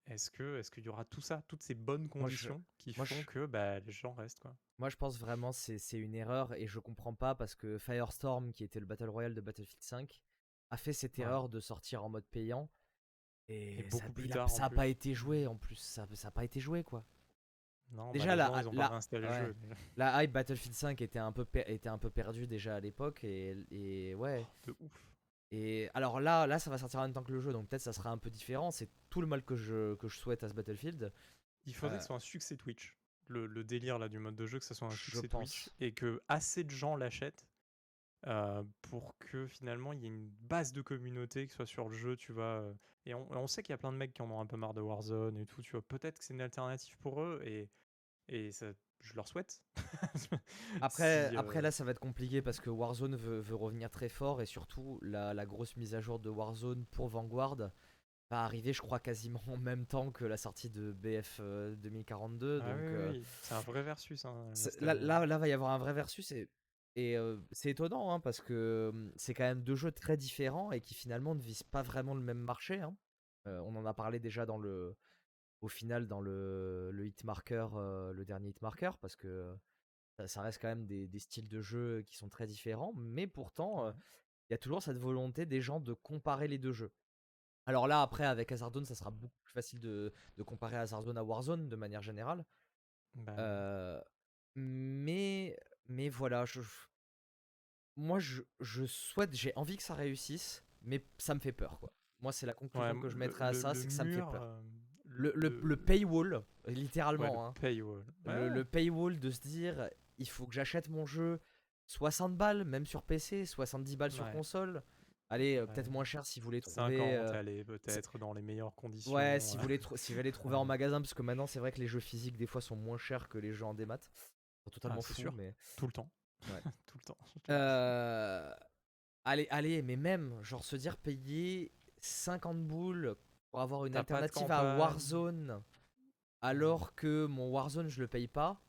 est-ce que est-ce qu'il y aura tout ça, toutes ces bonnes Moi, je, conditions qui moi, font je, que bah, les gens restent quoi? moi, je pense vraiment c'est c'est une erreur et je comprends pas parce que Firestorm, qui était le Battle Royale de Battlefield 5, a fait cette Ouais. erreur de sortir en mode payant Et et ça, plus il a- tard en ça a plus. pas été joué en plus, ça, ça a pas été joué quoi. Non, bah, Déjà gens la, ils ont pas la, réinstallé le ouais, jeu. déjà. la hype Battlefield 5 était un peu, était un peu perdue déjà à l'époque et, et ouais. De ouf. Et alors là, là, ça va sortir en même temps que le jeu, donc peut-être ça sera un peu différent. C'est tout le mal que je, que je souhaite à ce Battlefield. Il faudrait Euh, que ce soit un succès Twitch. Le, le délire là du mode de jeu, que ce soit un je succès Twitch et que assez de gens l'achètent euh, pour que finalement il y ait une base de communauté qui soit sur le jeu, tu vois. euh, Et on, on sait qu'il y a plein de mecs qui en ont un peu marre de Warzone et tout, tu vois. Peut-être que c'est une alternative pour eux et, et ça, je leur souhaite. Après, si, après euh, là, ça va être compliqué parce que Warzone veut, veut revenir très fort et surtout la, la grosse mise à jour de Warzone pour Vanguard va arriver, je crois, quasiment en même temps que la sortie de BF euh, 2042. ah donc oui, euh, oui, c'est un vrai versus. Hein, là, là, là, va y avoir un vrai versus et, et euh, c'est étonnant hein, parce que hum, c'est quand même deux jeux très différents et qui finalement ne visent pas vraiment le même marché. hein. Euh, on en a parlé déjà dans le, au final dans le, le hitmarker, euh, le dernier hitmarker, parce que ça, ça reste quand même des, des styles de jeu qui sont très différents, mais pourtant, euh, il y a toujours cette volonté des gens de comparer les deux jeux. Alors là, après, avec Hazardone, ça sera beaucoup plus facile de, de comparer Hazardone à Warzone de manière générale. Euh, mais, mais voilà, je, je- moi, je, je souhaite, j'ai envie que ça réussisse, mais ça me fait peur, quoi. Moi, c'est la ouais, conclusion que je le, mettrai à ça, c'est que ça me fait peur. Euh, Le, le, le, paywall, ouais, littéralement, le hein, paywall. le, Ouais, le paywall de se dire il faut que j'achète mon jeu 60 balles, même sur PC, 70 balles sur console. Allez, euh, peut-être moins cher si vous voulez 50, trouver. euh, allez, peut-être dans les meilleures conditions. ouais, si euh, vous voulez, trou- si vous allez trouver en magasin, parce que maintenant c'est vrai que les jeux physiques des fois sont moins chers que les jeux en démat. C'est totalement Ah, fou, sûr. mais. Tout le temps. Ouais. Tout le temps. Euh, Allez, allez, mais même, genre se dire payer 50 boules pour avoir une alternative à. Warzone, alors que mon Warzone je le paye pas.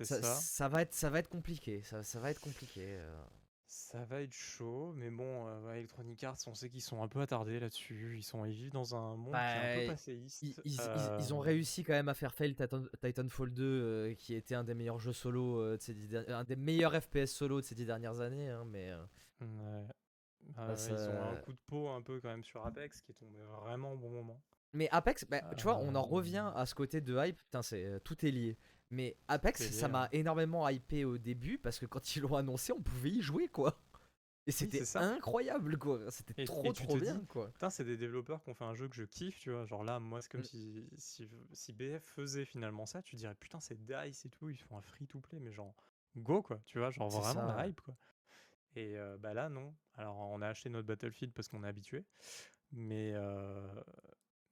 Ça, ça. ça va être, ça va être compliqué. Ça, ça va être compliqué. euh. Ça va être chaud, mais bon, euh, Electronic Arts, on sait qu'ils sont un peu attardés là-dessus. Ils sont, ils vivent dans un monde qui est un peu Bah, passéiste. ils, ils- ils- Euh, ils ont réussi quand même à faire fail Titan- Titanfall 2, euh, qui était un des meilleurs jeux solo, de ces dix der- un des meilleurs FPS solo de ces dix dernières années. hein, mais bah, Euh, Ils ont un ça- coup de peau un peu quand même sur Apex qui est tombé vraiment au bon moment. mais Apex, bah, tu vois, on en Euh, revient à ce côté de hype. Putain, c'est euh, tout est lié. Mais Apex, ça m'a hein. énormément hypé au début parce que quand ils l'ont annoncé, on pouvait y jouer quoi. Et c'était incroyable quoi. C'était trop et trop bien dis, quoi. Putain, c'est des développeurs qui ont fait un jeu que je kiffe, tu vois. Genre là, moi, c'est comme Mm. si, si, si BF faisait finalement ça, tu dirais putain, c'est DICE et tout, ils font un free to play, mais genre go quoi, tu vois, genre vraiment ça, hype quoi. Et euh, bah là, non. Alors, on a acheté notre Battlefield parce qu'on est habitué, mais, euh,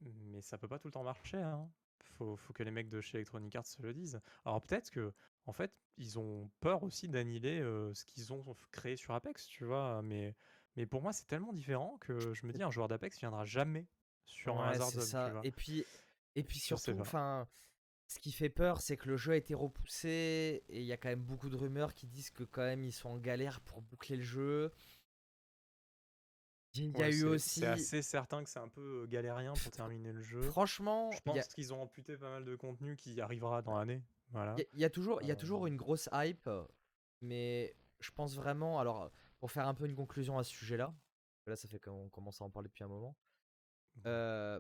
mais ça peut pas tout le temps marcher, hein. Faut, faut que les mecs de chez Electronic Arts se le disent. Alors, peut-être que, en fait, ils ont peur aussi d'annihiler euh, ce qu'ils ont créé sur Apex, tu vois, mais. Mais pour moi, c'est tellement différent que je me dis, un joueur d'Apex viendra jamais sur un Ouais, Hazard c'est Zone, tu ça. vois. Et puis, et puis surtout, enfin, ce qui fait peur, c'est que le jeu a été repoussé et il y a quand même beaucoup de rumeurs qui disent que quand même ils sont en galère pour boucler le jeu. Il y a eu aussi, C'est assez certain que c'est un peu euh, galérien pour terminer le jeu. franchement, Je a, pense qu'ils ont amputé pas mal de contenu qui arrivera dans l'année. Voilà. il y a- toujours, il y a toujours Euh, une grosse hype, mais je pense vraiment, alors pour faire un peu une conclusion à ce sujet-là, parce que là ça fait qu'on commence à en parler depuis un moment. Euh,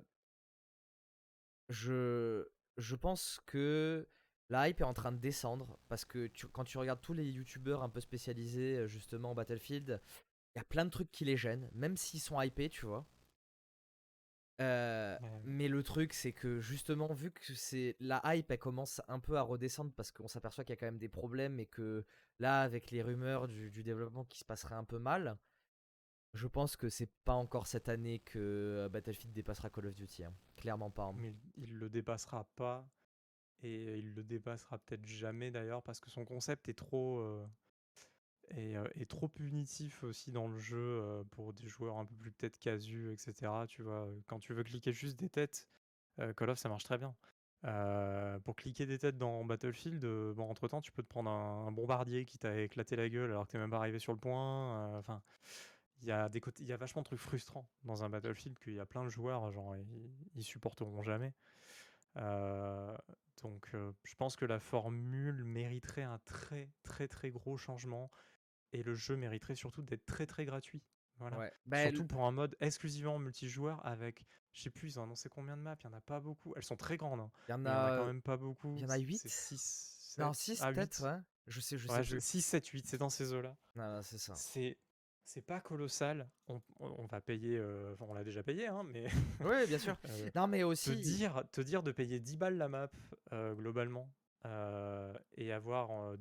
je, je pense que la hype est en train de descendre parce que tu- quand tu regardes tous les youtubeurs un peu spécialisés euh, justement en Battlefield, il y a plein de trucs qui les gênent, même s'ils sont hypés, tu vois. Euh, Ouais. mais le truc, c'est que justement, vu que c'est la hype, elle commence un peu à redescendre parce qu'on s'aperçoit qu'il y a quand même des problèmes et que là, avec les rumeurs du, du développement qui se passerait un peu mal, je pense que c'est pas encore cette année que euh, Battlefield dépassera Call of Duty. hein. Clairement pas. hein. Mais il le dépassera pas. Et il le dépassera peut-être jamais d'ailleurs parce que son concept est trop, euh, est, euh, trop punitif aussi dans le jeu euh, pour des joueurs un peu plus peut-être casus, etc. Tu vois, euh, quand tu veux cliquer juste des têtes, euh, Call of ça marche très bien. Euh, pour cliquer des têtes dans Battlefield, euh, bon, entre temps, tu peux te prendre un, bombardier qui t'a éclaté la gueule alors que t'es même pas arrivé sur le point. euh, Enfin, il y a des côtés, il y a vachement de trucs frustrants dans un Battlefield qu'il y a plein de joueurs, genre ils, supporteront jamais. Euh, donc je pense que la formule mériterait un très très très gros changement et le jeu mériterait surtout d'être très très gratuit. Voilà. Bah, surtout pour un mode exclusivement multijoueur avec, je sais plus, ils ont annoncé combien de maps, il y en a pas beaucoup. Elles sont très grandes, hein, Il y en a, quand même pas beaucoup. il y en a 8 6, Non, 6 peut-être, ouais. Je sais, je sais 6, 7, 8, c'est dans ces eaux-là. Non, c'est ça. C'est c'est pas colossal. On, on va payer, euh, on l'a déjà payé, hein, mais Oui, bien sûr. euh, Non, mais te aussi, dire, te dire de payer 10 balles la map euh, globalement et avoir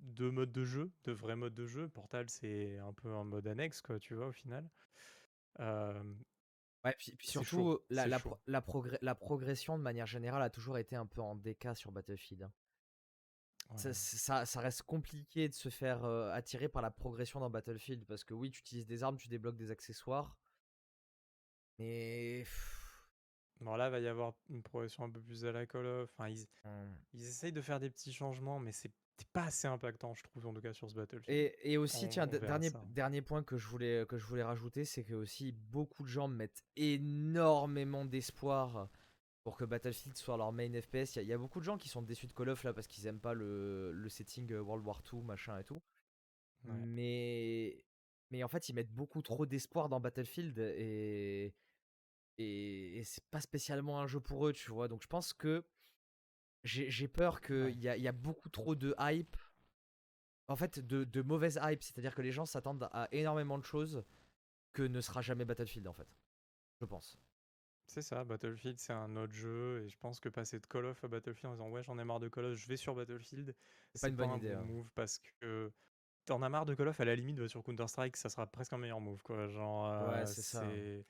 deux modes de jeu, de vrais modes de jeu. Portal, c'est un peu un mode annexe, quoi, tu vois, au final. Ouais, puis, surtout, chaud, la, c'est la, chaud. pro- la, progr- la progression de manière générale a toujours été un peu en déca sur Battlefield. Hein. Ça, Ouais. ça, ça reste compliqué de se faire euh, attirer par la progression dans Battlefield parce que oui, tu utilises des armes, tu débloques des accessoires, mais Bon, là, va y avoir une progression un peu plus à la Call of. Enfin, ils, hum. ils essayent de faire des petits changements, mais c'est pas assez impactant, je trouve, en tout cas sur ce Battlefield. Et, et aussi, On, tiens, on dernier, ça. dernier point que je voulais, que je voulais rajouter, c'est que aussi beaucoup de gens mettent énormément d'espoir pour que Battlefield soit leur main FPS. Il y, a- il y a beaucoup de gens qui sont déçus de Call of là parce qu'ils aiment pas le, le setting euh, World War II, machin et tout. Ouais. Mais, mais en fait, ils mettent beaucoup trop d'espoir dans Battlefield et, et, et c'est pas spécialement un jeu pour eux, tu vois. Donc je pense que j'ai peur qu'il Ouais. y a, il y a beaucoup trop de hype en fait, de, de mauvaise hype, c'est-à-dire que les gens s'attendent à énormément de choses que ne sera jamais Battlefield en fait. Je pense. C'est ça, Battlefield, c'est un autre jeu, et je pense que passer de Call of à Battlefield en disant ouais, j'en ai marre de Call of, je vais sur Battlefield, C'est pas une pas bonne un idée. bon hein. move parce que t'en as marre de Call of, à la limite, sur Counter-Strike, ça sera presque un meilleur move, quoi. Genre, Ouais, euh, c'est ça. hein.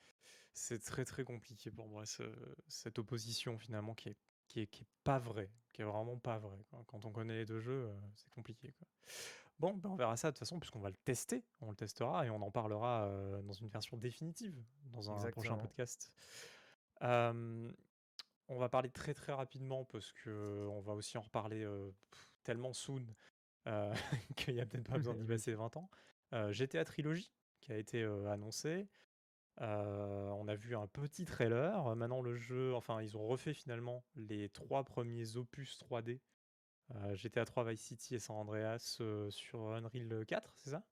c'est très très compliqué pour moi, ce- cette opposition finalement qui est, qui est, qui est pas vraie, qui est vraiment pas vraie. quoi. Quand on connaît les deux jeux, euh, c'est compliqué, quoi. Bon, ben on verra ça de toute façon, puisqu'on va le tester, on le testera et on en parlera euh, dans une version définitive dans un prochain podcast. Euh, on va parler très très rapidement parce que on va aussi en reparler euh, tellement soon euh, qu'il n'y a peut-être pas besoin d'y passer 20 ans. GTA Trilogy qui a été annoncé. On a vu un petit trailer. Maintenant le jeu, enfin ils ont refait finalement les trois premiers opus 3D. euh, GTA 3 Vice City et San Andreas sur Unreal 4, c'est ça?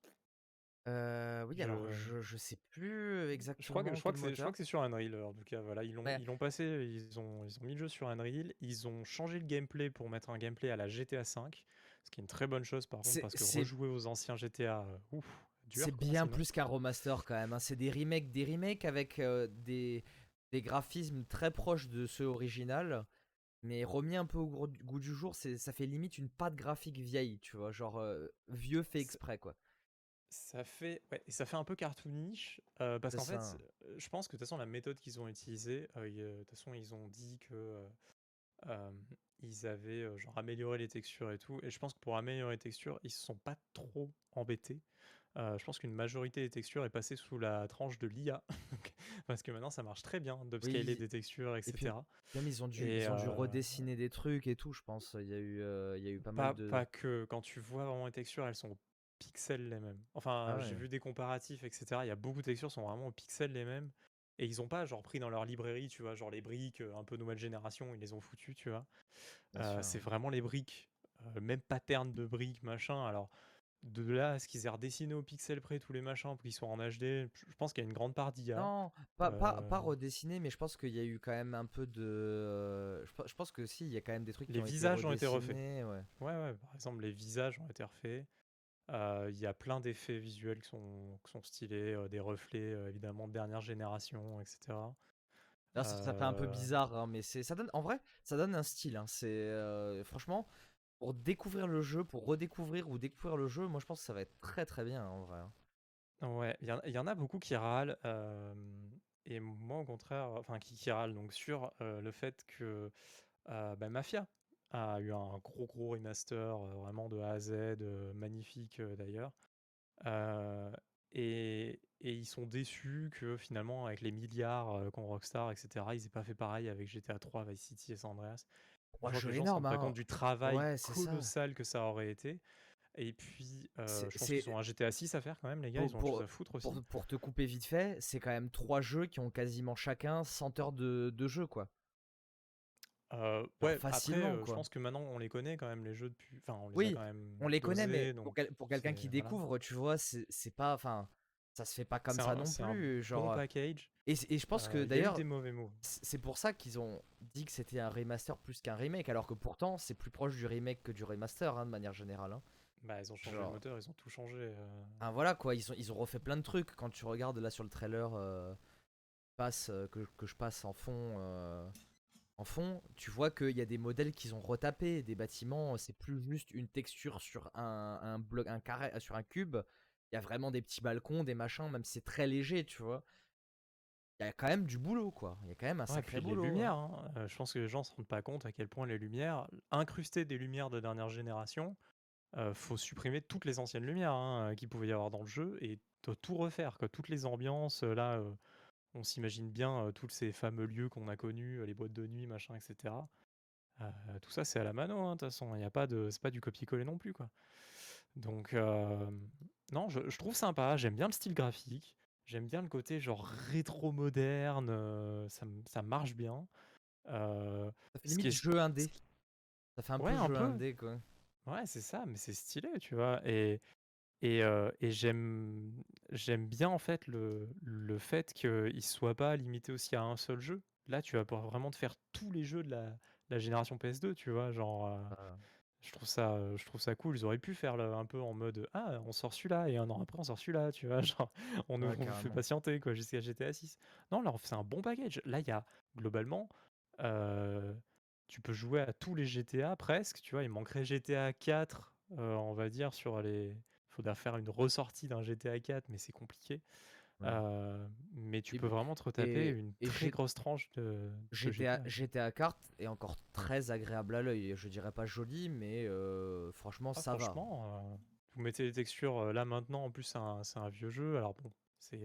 Euh, oui, alors Je- je, sais plus Je crois exactement que, je crois que c'est, je crois que c'est sur Unreal en tout cas. Voilà, ils l'ont, Ouais. ils l'ont passé, ils ont, ils ont mis le jeu sur Unreal. Ils ont changé le gameplay pour mettre un gameplay à la GTA 5, ce qui est une très bonne chose par contre parce que rejouer aux anciens GTA, euh, ouf, dur. c'est bien plus qu'un remaster quand même. hein. C'est des remakes, des remakes avec euh, des, des graphismes très proches de ceux original, mais remis un peu au goût du jour. C'est, ça fait limite une patte graphique vieille, tu vois, genre vieux fait exprès quoi. Ça fait, ouais, et ça fait un peu cartoonish euh, parce qu'en fait, ça. euh, je pense que de toute façon la méthode qu'ils ont utilisée, euh, ils, euh, de toute façon ils ont dit que euh, ils avaient genre amélioré les textures et tout, et je pense que pour améliorer les textures, ils se sont pas trop embêtés. Je pense qu'une majorité des textures est passée sous la tranche de l'IA parce que maintenant ça marche très bien d'upscaler Oui, des textures, et puis etc. même ils ont dû, Et ils ont dû redessiner des trucs et tout, je pense. Il y a eu, il y a eu pas Pas, mal de. pas que quand tu vois vraiment les textures, elles sont au pixel les mêmes. Enfin, Ah j'ai vu des comparatifs, etc. Il y a beaucoup de textures sont vraiment au pixel les mêmes. Et ils ont pas genre pris dans leur librairie, tu vois, genre les briques euh, un peu nouvelle génération, ils les ont foutues, tu vois. Euh, c'est vraiment les briques, euh, même pattern de briques, machin. Alors, de là à ce qu'ils aient redessiné au pixel près tous les machins pour qu'ils soient en HD, je pense qu'il y a une grande part d'IA. Non, pas, pas, pas Euh, redessiné, mais je pense qu'il y a eu quand même un peu de. je, pe- je pense que si, il y a quand même des trucs qui Les ont été visages ont été refaits. ouais. Ouais, ouais, par exemple, les visages ont été refaits. Euh, Il y a plein d'effets visuels qui sont, qui sont stylés, euh, des reflets euh, évidemment de dernière génération, etc. Là, ça, ça fait un peu bizarre, hein, mais c'est, ça donne, en vrai, ça donne un style. hein, C'est franchement pour découvrir le jeu, pour redécouvrir ou découvrir le jeu, moi je pense que ça va être très très bien en vrai. hein. ouais, il y, en- il y en a beaucoup qui râlent, euh, et moi au contraire, enfin qui, qui râlent donc sur euh, le fait que euh, bah, Mafia a eu un gros gros remaster euh, vraiment de A à Z, euh, magnifique euh, d'ailleurs. Euh, et, et ils sont déçus que finalement, avec les milliards euh, qu'ont Rockstar, etc., ils aient pas fait pareil avec GTA 3, Vice City et San Andreas. Oh, Je les gens se rendent énorme, pas hein. compte du travail Ouais, c'est ça. colossal que ça aurait été. Et puis, C'est je pense qu'ils ont un GTA 6 à faire quand même les gars, pour ils ont chose pour à foutre aussi. pour pour te couper vite fait, c'est quand même 3 jeux qui ont quasiment chacun 100 heures de de jeu, quoi. Genre ouais, après, facilement, heu, je pense que maintenant on les connaît quand même les jeux depuis enfin on les Oui, quand même on les connaît, mais pour donc quel pour quelqu'un qui voilà. découvre, tu vois, c'est pas enfin, ça se fait pas comme ça un non c'est un plus, bon genre, heu package. et je pense que d'ailleurs, c'est pour ça qu'ils ont dit que c'était un remaster plus qu'un remake, alors que pourtant c'est plus proche du remake que du remaster, hein, de manière générale, hein. Bah, ils ont changé le Genre moteur, ils ont tout changé, ah voilà quoi, ils ont ils ont refait plein de trucs. Quand tu regardes là sur le trailer, passe, que que je passe en fond, en fond, tu vois qu'il y a des modèles qu'ils ont retapés, des bâtiments, c'est plus juste une texture sur un un bloc un carré sur un cube. Il y a vraiment des petits balcons, des machins, même si c'est très léger, tu vois? Il y a quand même du boulot, quoi. Il y a quand même un Ouais, sacré les boulot, hein. lumières, hein, heu, je pense que les gens se rendent pas compte à quel point les lumières incruster des lumières de dernière génération, faut supprimer toutes les anciennes lumières, hein, qu'il pouvait y avoir dans le jeu et de tout refaire, quoi. Toutes les ambiances, là, on s'imagine bien, tous ces fameux lieux qu'on a connus, les boîtes de nuit, machin et cetera. Heu, tout ça, c'est à la mano, hein, de toute façon. Il y a pas de c'est pas du copier-coller non plus, quoi. Donc non, je je trouve sympa, j'aime bien le style graphique, j'aime bien le côté genre rétro moderne, ça ça marche bien. Ça fait limite est jeu indé. Ça fait un ouais, peu un jeu peu. indé, quoi. Ouais, c'est ça, mais c'est stylé, tu vois? Et et j'aime j'aime bien, en fait, le le fait qu'il soit pas limité aussi à un seul jeu. Là, tu vas pouvoir vraiment te faire tous les jeux de la la génération PS2, tu vois? Genre, Heu je trouve ça, heu, je trouve ça cool. Ils auraient pu faire un peu en mode, «Ah, on sort celui-là et 1 an après on sort celui-là», tu vois? Genre, on nous Ouais, fait patienter, quoi, jusqu'à GTA 6. Non, là, c'est un bon package. Là, il y a globalement, tu peux jouer à tous les GTA presque, tu vois? Il manquerait GTA 4, heu, on va dire sur les faudra faire une ressortie d'un GTA 4, mais c'est compliqué. Ouais. Heu, mais tu Et peux vraiment te retaper et une et très G grosse tranche de de GTA GTA, quoi. GTA Kart est encore très agréable à l'œil. Je dirais pas joli, mais heu, franchement, Ah ça va. franchement, heu, vous mettez les textures, là maintenant en plus c'est un c'est un vieux jeu, alors bon, c'est,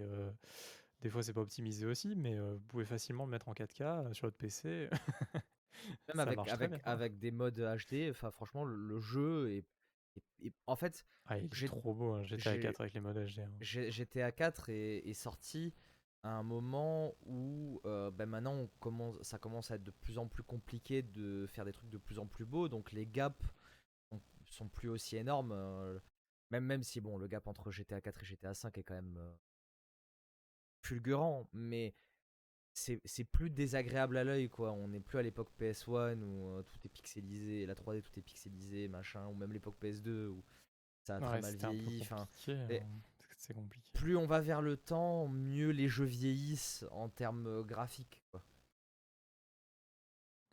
des fois c'est pas optimisé aussi, mais vous pouvez facilement le mettre en 4K, heu, sur votre PC. Même Ça avec marche très avec bien, avec des modes HD, enfin franchement le le jeu est en fait, Ah il est trop beau, hein, GTA G 4 avec les modes HD, hein. GTA 4 est est sorti à un moment où, heu, bah, maintenant on commence ça commence à être de plus en plus compliqué de faire des trucs de plus en plus beaux, donc les gaps sont sont plus aussi énormes, heu, même même si bon, le gap entre GTA 4 et GTA 5 est quand même, heu fulgurant, mais c'est c'est plus désagréable à l'œil, quoi. On n'est plus à l'époque PS1 où, heu, tout est pixelisé, la 3D tout est pixelisé, machin, ou même l'époque PS2 où ça a très mal vieilli, enfin hein, c'est compliqué. plus on va vers le temps, mieux les jeux vieillissent en termes, heu, graphiques, quoi.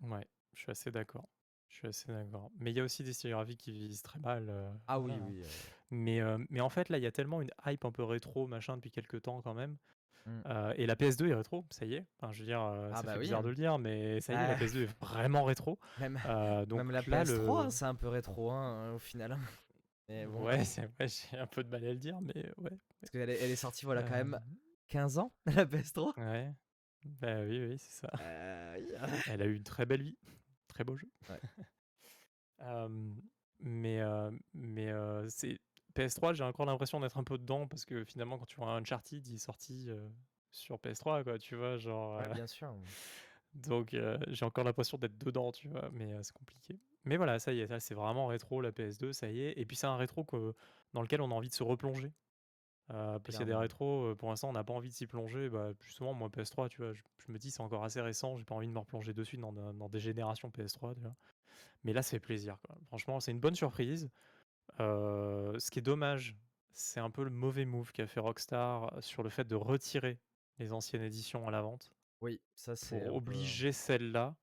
Ouais, je suis assez d'accord. Je suis assez d'accord. Mais il y a aussi des styles graphiques qui vieillissent très mal, heu, Ah oui, oui, Mais en fait là, il y a tellement une hype un peu rétro machin depuis quelque temps quand même, Mmh. heu et la PS2 est rétro, ça y est. Enfin je veux dire, heu, Ah ça bah fait oui, bizarre de le dire, mais ça y est, la Bah PS2 est vraiment rétro. même Heu, donc même la là PS3, hein, le c'est un peu rétro, hein, au final. Mais bon, ouais, j'ai un peu de mal à le dire, mais ouais, parce qu'elle est elle est sortie, voilà, quand même Hem, 15 ans, la PS3. ouais, bah oui, oui, c'est ça. Elle a eu une très belle vie, très beau jeu. Ouais. Mais mais c'est PS3, j'ai encore l'impression d'être un peu dedans parce que finalement quand tu vois Uncharted, il est sorti, heu, sur PS3 quoi, tu vois? Genre, Ouais, heu, bien sûr, donc heu, j'ai encore l'impression d'être dedans, tu vois? Mais c'est compliqué. Mais voilà, ça y est, c'est vraiment rétro la PS2, ça y est et puis c'est un rétro que dans lequel on a envie de se replonger, heu, parce qu'il y a des rétros, pour l'instant on n'a pas envie de s'y plonger, bah, justement moi PS3, tu vois? Je je me dis: «C'est encore assez récent, j'ai pas envie de me replonger dessus dans dans des générations PS3», tu vois? Mais là, ça fait plaisir, quoi. Franchement, c'est une bonne surprise. Ce qui est dommage, c'est un peu le mauvais move qu'a fait Rockstar sur le fait de retirer les anciennes éditions à la vente Oui, ça c'est pour peu obliger celles-là.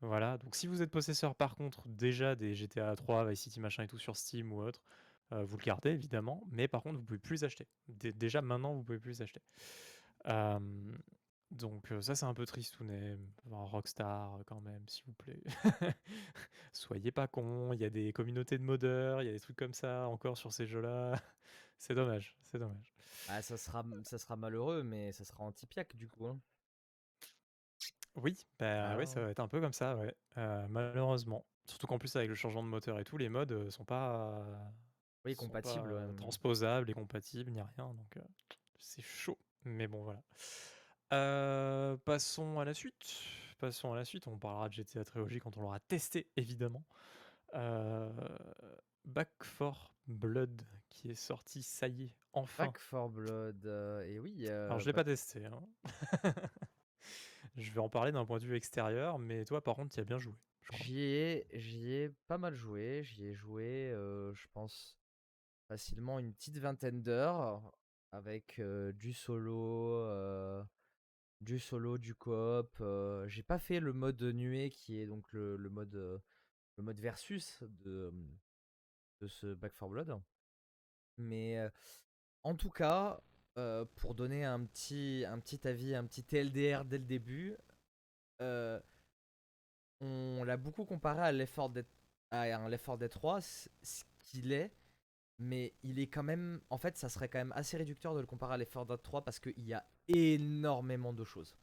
Voilà, donc si vous êtes possesseur par contre déjà des GTA 3, Vice City machin et tout sur Steam ou autre, vous le gardez évidemment, mais par contre vous pouvez plus les acheter. Dé déjà maintenant vous pouvez plus les acheter. Donc ça c'est un peu tristounet, enfin Rockstar quand même s'il vous plaît. Soyez pas cons, il y a des communautés de modeurs, il y a des trucs comme ça encore sur ces jeux-là. C'est dommage, c'est dommage. ah ça sera ça sera malheureux, mais ça sera anti-Piak du coup, hein. Oui, bah, Ah oui, ouais, ça ouais. va être un peu comme ça, ouais, heu, malheureusement. Surtout qu'en plus avec le changement de moteur et tout, les mods, heu, sont pas Oui, sont pas, compatible. heu, ouais. transposables et compatibles ni rien, donc heu, c'est chaud. Mais bon, voilà. Heu, passons à la suite. Passons à la suite. On parlera de GTA Trilogy quand on l'aura testé, évidemment. Heu, Back 4 Blood qui est sorti, ça y est, enfin. Back 4 Blood, heu, et oui, Alors je l'ai bah pas testé, hein. Je vais en parler d'un point de vue extérieur, mais toi, par contre, tu as bien joué, j'y ai j'y ai pas mal joué. J'y ai joué, je pense facilement une petite vingtaine d'heures avec, du solo, du solo, du coop, heu, j'ai pas fait le mode nuée qui est donc le le mode, le mode versus de, mmh, de ce Back 4 Blood. Mais, en tout cas, pour donner un petit un petit avis, un petit TLDR dès le début, On l'a beaucoup comparé à 4 Dead, à un Left 4 Dead 3, c- ce qu'il est, mais il est quand même. En fait, ça serait quand même assez réducteur de le comparer à 4 Dead 3 parce qu'il y a énormément de choses.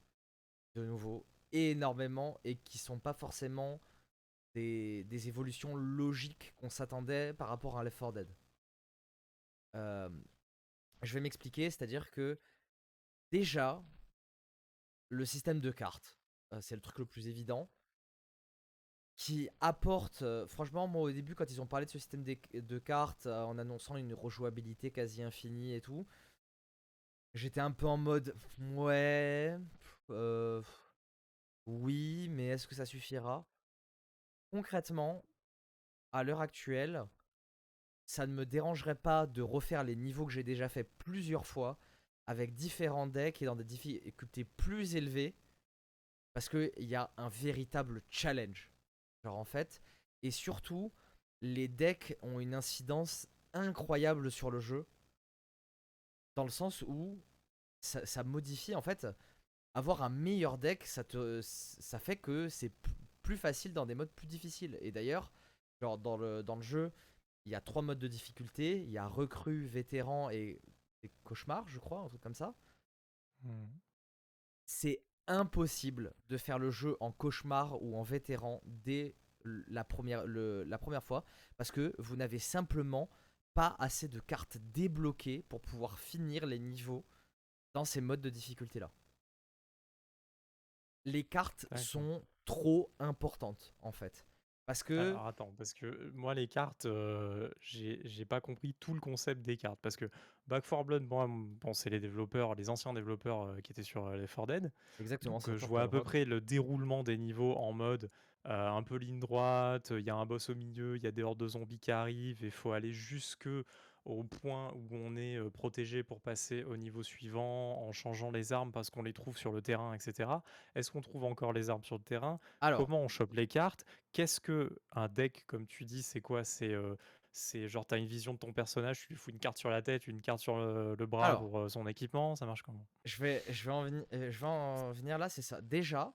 De nouveau, énormément, et qui sont pas forcément des, évolutions logiques qu'on s'attendait par rapport à 4 Dead. Euh, je vais m'expliquer, c'est-à-dire que déjà, le système de cartes, euh, c'est le truc le plus évident. Qui apporte, euh, franchement, moi au début, quand ils ont parlé de ce système de, cartes euh, en annonçant une rejouabilité quasi infinie et tout, j'étais un peu en mode ouais, euh, oui, mais est-ce que ça suffira? Concrètement, à l'heure actuelle, ça ne me dérangerait pas de refaire les niveaux que j'ai déjà fait plusieurs fois avec différents decks et dans des difficultés plus élevées parce qu'il y a un véritable challenge. Genre en fait, et surtout, les decks ont une incidence incroyable sur le jeu. Dans le sens où ça, ça modifie, en fait, avoir un meilleur deck, ça, te, ça fait que c'est plus facile dans des modes plus difficiles. Et d'ailleurs, genre dans le, dans le jeu, il y a trois modes de difficulté. Il y a recrue, vétéran et, et cauchemar, je crois, un truc comme ça. Mmh. C'est impossible de faire le jeu en cauchemar ou en vétéran dès la première, le, la première fois parce que vous n'avez simplement pas assez de cartes débloquées pour pouvoir finir les niveaux dans ces modes de difficulté là. Les cartes sont trop importantes en fait. Parce que. Alors attends, parce que moi les cartes, euh, j'ai pas compris tout le concept des cartes. Parce que Back 4 Blood, moi, bon, c'est les développeurs, les anciens développeurs euh, qui étaient sur euh, les 4 Dead. Exactement, Donc je vois à peu près le déroulement des niveaux en mode un peu ligne droite, il y a un boss au milieu, il y a des hordes de zombies qui arrivent, il faut aller jusque au point où on est euh, protégé pour passer au niveau suivant en changeant les armes parce qu'on les trouve sur le terrain, etc. Est-ce qu'on trouve encore les armes sur le terrain? Alors, Comment on chope les cartes? Qu'est-ce que un deck, comme tu dis, c'est quoi? C'est euh, c'est genre, tu as une vision de ton personnage, tu lui fous une carte sur la tête, une carte sur le, le bras Alors. pour euh, son équipement, ça marche comment? Je vais, je, vais en venir, euh, je vais en venir là, c'est ça. Déjà,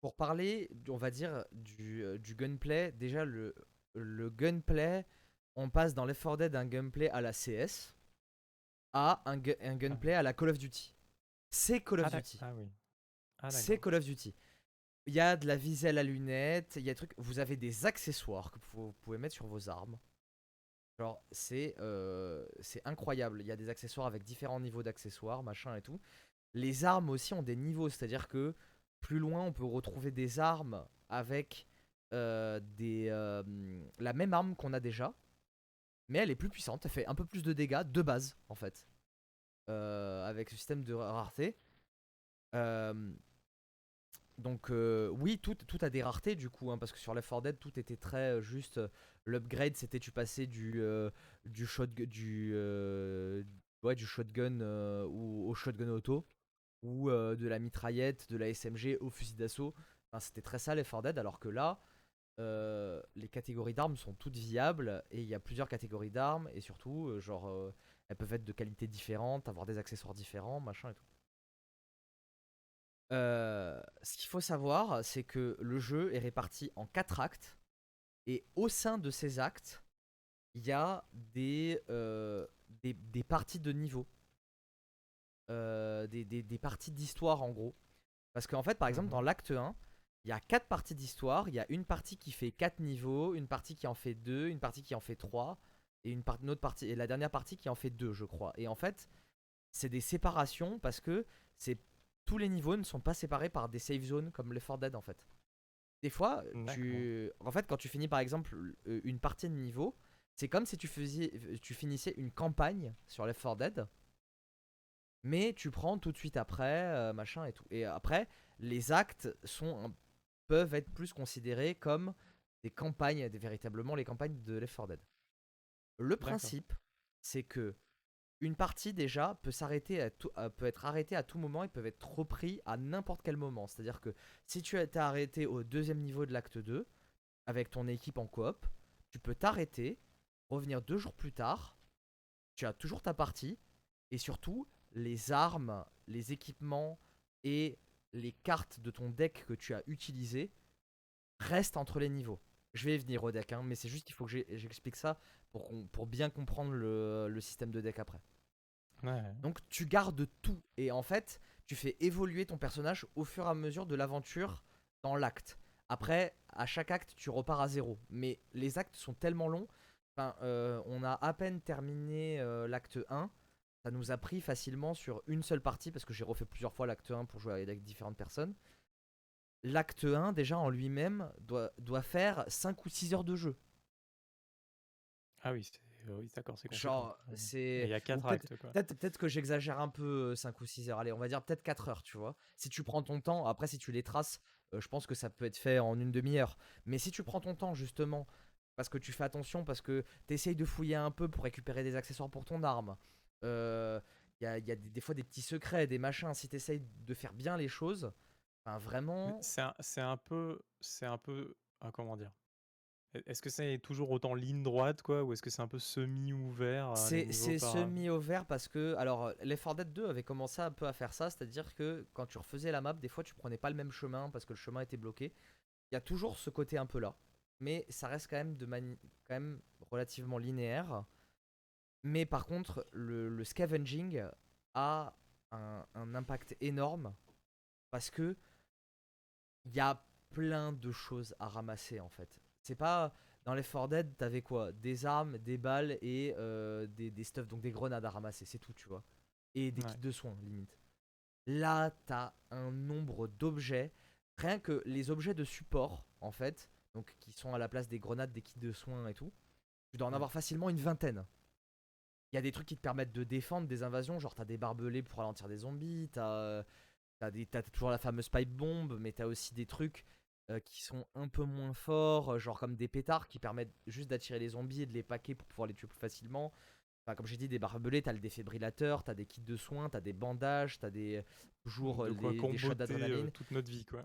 pour parler, on va dire, du, du gunplay, déjà le, le gunplay, on passe dans Left 4 Dead d'un gunplay à la CS à un, gu- un gunplay à la Call of Duty. C'est Call of ah, Duty. Ah oui. Ah, c'est. Call of Duty. Il y a de la visée à la lunette, il y a des trucs. Vous avez des accessoires que vous pouvez mettre sur vos armes. Genre, c'est euh, c'est incroyable. Il y a des accessoires avec différents niveaux d'accessoires, machin et tout. Les armes aussi ont des niveaux, c'est-à-dire que plus loin, on peut retrouver des armes avec euh, des, euh, la même arme qu'on a déjà, mais elle est plus puissante. Elle fait un peu plus de dégâts de base, en fait, euh, avec ce système de rareté. Euh, donc euh, oui, tout, a des raretés du coup, hein, parce que sur Left 4 Dead, tout était très juste. L'upgrade, c'était tu passais du du shotgun, du shotgun ou au shotgun auto, ou de la mitraillette, de la SMG au fusil d'assaut. C'était très ça Left 4 Dead, alors que là, euh, les catégories d'armes sont toutes viables et il y a plusieurs catégories d'armes et surtout, euh, genre, euh, elles peuvent être de qualité différente, avoir des accessoires différents, machin et tout. Ce qu'il faut savoir, c'est que le jeu est réparti en quatre actes. Et au sein de ces actes, il y a des, des, des parties de niveau. Des, des- des parties d'histoire en gros. Parce qu'en fait, par exemple, Mhm. dans l'acte 1, il y a quatre parties d'histoire. Il y a une partie qui fait 4 niveaux, une partie qui en fait 2, une partie qui en fait 3, et une, une autre partie et la dernière partie qui en fait deux, je crois. Et en fait, c'est des séparations parce que c'est tous les niveaux ne sont pas séparés par des save zones comme les 4 Dead en fait. Des fois, tu en fait quand tu finis par exemple euh, une partie de niveau, c'est comme si tu faisais tu finissais une campagne sur Left 4 Dead. Mais tu prends tout de suite après euh, machin et tout. Et après, les actes sont peuvent être plus considérés comme des campagnes, des, véritablement les campagnes de Left 4 Dead. Le principe, c'est que une partie déjà peut s'arrêter à tout, euh, peut être arrêtée à tout moment et peut être repris à n'importe quel moment. C'est-à-dire que si tu été arrêté au deuxième niveau de l'acte 2 avec ton équipe en coop, tu peux t'arrêter, revenir deux jours plus tard, tu as toujours ta partie et surtout les armes, les équipements et les cartes de ton deck que tu as utilisées restent entre les niveaux. Je vais y venir au deck, hein, mais c'est juste qu'il faut que j'explique ça pour, pour bien comprendre le, système de deck après. Donc tu gardes tout et en fait tu fais évoluer ton personnage au fur et à mesure de l'aventure dans l'acte. Après, à chaque acte, tu repars à zéro. Mais les actes sont tellement longs. Enfin, euh, on a à peine terminé euh, l'acte 1. Ça nous a pris facilement sur une seule partie parce que j'ai refait plusieurs fois l'acte 1 pour jouer avec différentes personnes l'acte 1, déjà en lui-même, doit, doit faire 5 ou 6 heures de jeu. Ah oui, oui d'accord, c'est Genre, c'est. Il y a 4 actes, quoi. Peut-être que j'exagère un peu 5 euh, ou 6 heures. Allez, on va dire peut-être 4 heures, tu vois. Si tu prends ton temps, après, si tu les traces, euh, je pense que ça peut être fait en une demi-heure. Mais si tu prends ton temps, justement, parce que tu fais attention, parce que tu essayes de fouiller un peu pour récupérer des accessoires pour ton arme. Euh, il y a, y a des, des, fois des petits secrets, des machins. Si tu essayes de faire bien les choses, vraiment. C'est un, peu, c'est un peu, ah, comment dire? Est-ce que c'est toujours autant ligne droite, quoi, ou est-ce que c'est un peu semi-ouvert C'est semi-ouvert parce que, alors, les 4 Dead 2 avait commencé un peu à faire ça, c'est-à-dire que quand tu refaisais la map, des fois tu prenais pas le même chemin parce que le chemin était bloqué. Il y a toujours ce côté un peu là, mais ça reste quand même de quand même relativement linéaire. Mais par contre, le, scavenging a un, un impact énorme parce que il y a plein de choses à ramasser en fait. C'est pas dans les 4 Dead, t'avais quoi? Des armes, des balles et euh, des, des stuff, donc des grenades à ramasser, c'est tout, tu vois. Et des kits de soins, limite. Là, t'as un nombre d'objets. Rien que les objets de support, en fait, donc qui sont à la place des grenades, des kits de soins et tout, tu dois en avoir facilement une vingtaine. Il y a des trucs qui te permettent de défendre des invasions, genre t'as des barbelés pour ralentir des zombies, t'as euh, T'as, toujours la fameuse pipe bombe, mais t'as aussi des trucs euh, qui sont un peu moins forts, euh, genre comme des pétards qui permettent juste d'attirer les zombies et de les paquer pour pouvoir les tuer plus facilement. Enfin, comme j'ai dit, des barbelés, t'as le défibrillateur, t'as des kits de soins, t'as des bandages, t'as des toujours de les, des shots d'adrénaline. toute notre vie, quoi.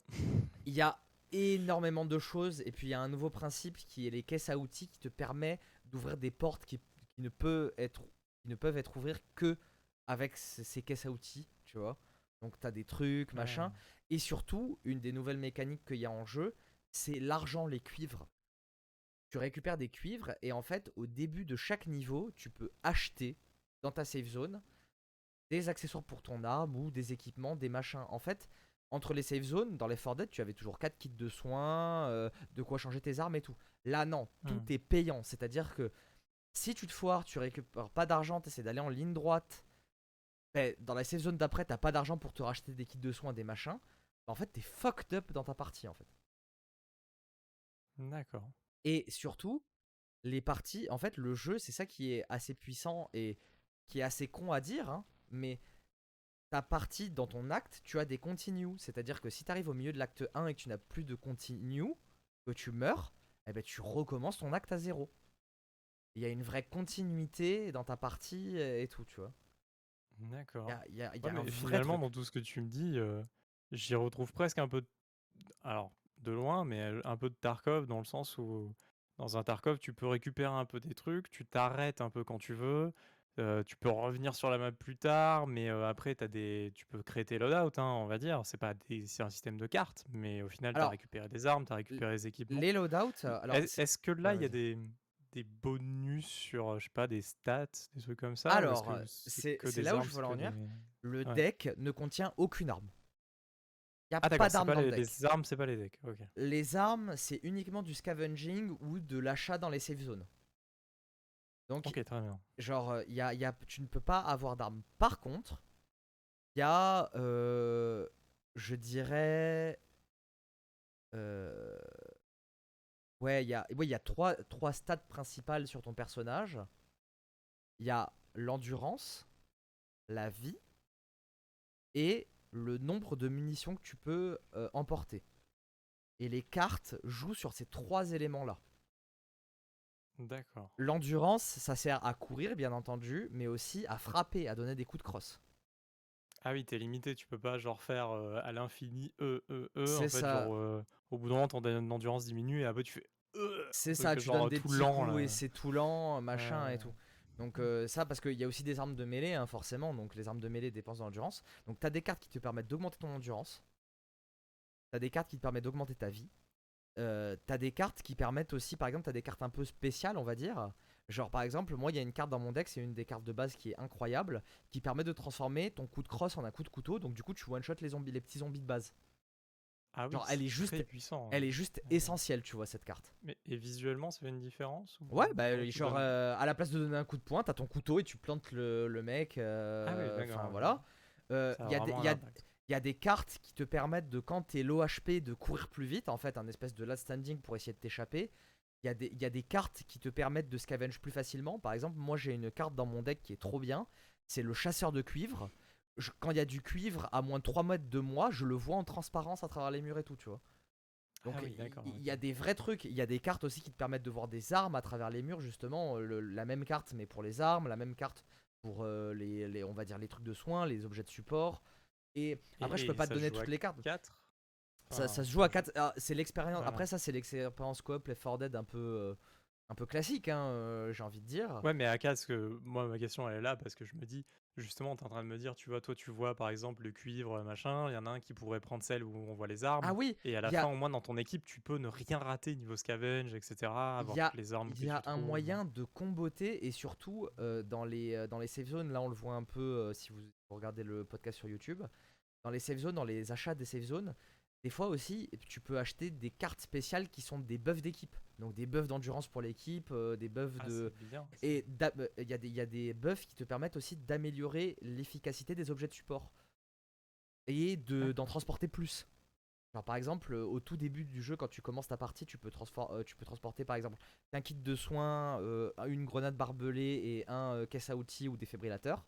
Il y a énormément de choses, et puis il y a un nouveau principe qui est les caisses à outils qui te permet d'ouvrir des portes qui, ne, peut être, qui ne peuvent être ouvertes que avec ces caisses à outils, tu vois. Donc t'as des trucs, machin. Et surtout, une des nouvelles mécaniques qu'il y a en jeu, c'est l'argent, les cuivres. Tu récupères des cuivres et en fait, au début de chaque niveau, tu peux acheter dans ta safe zone des accessoires pour ton arme ou des équipements, des machins. En fait, entre les safe zones, dans les 4 Dead, tu avais toujours 4 kits de soins, euh, de quoi changer tes armes et tout. Là, non, tout hmm. est payant. C'est-à-dire que si tu te foires, tu récupères pas d'argent, tu essaies d'aller en ligne droite dans la saison d'après, t'as pas d'argent pour te racheter des kits de soins, des machins. Bah, en fait, t'es fucked up dans ta partie, en fait. D'accord. Et surtout, les parties, en fait, le jeu, c'est ça qui est assez puissant et qui est assez con à dire, hein, mais ta partie dans ton acte, tu as des continues. C'est-à-dire que si tu arrives au milieu de l'acte 1 et que tu n'as plus de continue, que tu meurs, eh ben, tu recommences ton acte à zéro. Il y a une vraie continuité dans ta partie et tout, tu vois. D'accord. finalement, dans tout ce que tu me dis, euh, j'y retrouve presque un peu, alors de loin, mais euh, un peu de Tarkov dans le sens où dans un Tarkov, tu peux récupérer un peu des trucs, tu t'arrêtes un peu quand tu veux, euh, tu peux revenir sur la map plus tard, mais après, as des... tu peux créer tes loadouts, hein, on va dire. C'est pas c'est un système de cartes, mais au final, tu as récupéré des armes, tu as récupéré des équipements. Les loadouts, alors Est-ce que là, il y a des des bonus sur, je sais pas, des stats, des trucs comme ça Alors, c'est là où je veux en venir. Le deck ne contient aucune arme. Il n'y a ah, pas d'armes dans les, le deck. Les armes, c'est pas les decks. Les armes, c'est uniquement du scavenging ou de l'achat dans les safe zones. Donc, Ok, très bien. genre, y a, y a- tu ne peux pas avoir d'armes. Par contre, il y a, euh, je dirais, euh, ouais, il y a, ouais, il y a trois, trois stats principales sur ton personnage. Il y a l'endurance, la vie et le nombre de munitions que tu peux euh, emporter. Et les cartes jouent sur ces trois éléments-là. D'accord. L'endurance, ça sert à courir, bien entendu, mais aussi à frapper, à donner des coups de crosse. Ah oui, t'es limité, tu peux pas genre faire euh, à l'infini E, E, E. En C'est fait, ça. genre, euh, au bout d'un moment, ton en- endurance diminue et après tu fais E. C'est ça, tu genre donnes des tout petits lent, coups là. et c'est tout lent, machin Ouais. et tout. Donc euh, ça, parce qu'il y a aussi des armes de mêlée, hein, forcément, donc les armes de mêlée dépensent de l'endurance. Donc t'as des cartes qui te permettent d'augmenter ton endurance. T'as des cartes qui te permettent d'augmenter ta vie. Euh, t'as des cartes qui permettent aussi, par exemple, t'as des cartes un peu spéciales, on va dire. Genre par exemple, moi il y a une carte dans mon deck, c'est une des cartes de base qui est incroyable, qui permet de transformer ton coup de crosse en un coup de couteau. Donc du coup tu one shot les zombies, les petits zombies de base. Ah oui, Genre, elle est juste- très puissant. Elle hein. est juste Ouais. essentielle, tu vois cette carte. Mais, et visuellement, ça fait une différence ou- Ouais, bah tu genre euh, à la place de donner un coup de poing, t'as ton couteau et tu plantes le, le mec. euh, Ah oui, d'accord, Enfin ouais. voilà. Euh, Il y a des cartes qui te permettent de quand t'es low HP de courir plus vite, en fait, un espèce de last standing pour essayer de t'échapper. Il y, a des- y a des cartes qui te permettent de scavenge plus facilement. Par exemple, moi j'ai une carte dans mon deck qui est trop bien. C'est le chasseur de cuivre. Je- quand il y a du cuivre à moins de 3 mètres de moi, je le vois en transparence à travers les murs et tout, tu vois. Donc Ah oui, il- y a des vrais trucs. Il y a des cartes aussi qui te permettent de voir des armes à travers les murs, justement. euh, le- la même carte, mais pour les armes, la même carte pour euh, les, les- on va dire les trucs de soins, les objets de support. Et après, je et peux pas te donner toutes les cartes. 4 Ça, ça se joue à 4. C'est l'expérience. Après, ça, c'est l'expérience coop, les 4 Dead un peu, euh, un peu classique, hein, euh, j'ai envie de dire. Ouais, mais à 4, parce que moi, ma question, elle est là, parce que je me dis, justement, t'es en train de me dire, tu vois, toi, tu vois, par exemple, le cuivre, machin, il y en a un qui pourrait prendre celle où on voit les armes. Ah oui, Et à la a- fin, au moins, dans ton équipe, tu peux ne rien rater niveau scavenge, etc. Avoir y a- toutes les armes il y a tu un trouves. moyen de comboter et surtout euh, dans, les, dans les safe zones, là on le voit un peu euh, si vous regardez le podcast sur YouTube. Dans les safe zones, dans les achats des safe zones, des fois aussi tu peux acheter des cartes spéciales qui sont des buffs d'équipe. Donc des buffs d'endurance pour l'équipe, euh, des buffs Ah, de. bien. Et euh, il y, a des- il y a des buffs qui te permettent aussi d'améliorer l'efficacité des objets de support. Et de- d'en transporter plus. Genre par exemple, euh, au tout début du jeu, quand tu commences ta partie, tu peux, transfor- euh, tu peux transporter par exemple un kit de soins, euh, une grenade barbelée et un caisse à outils ou défibrillateur.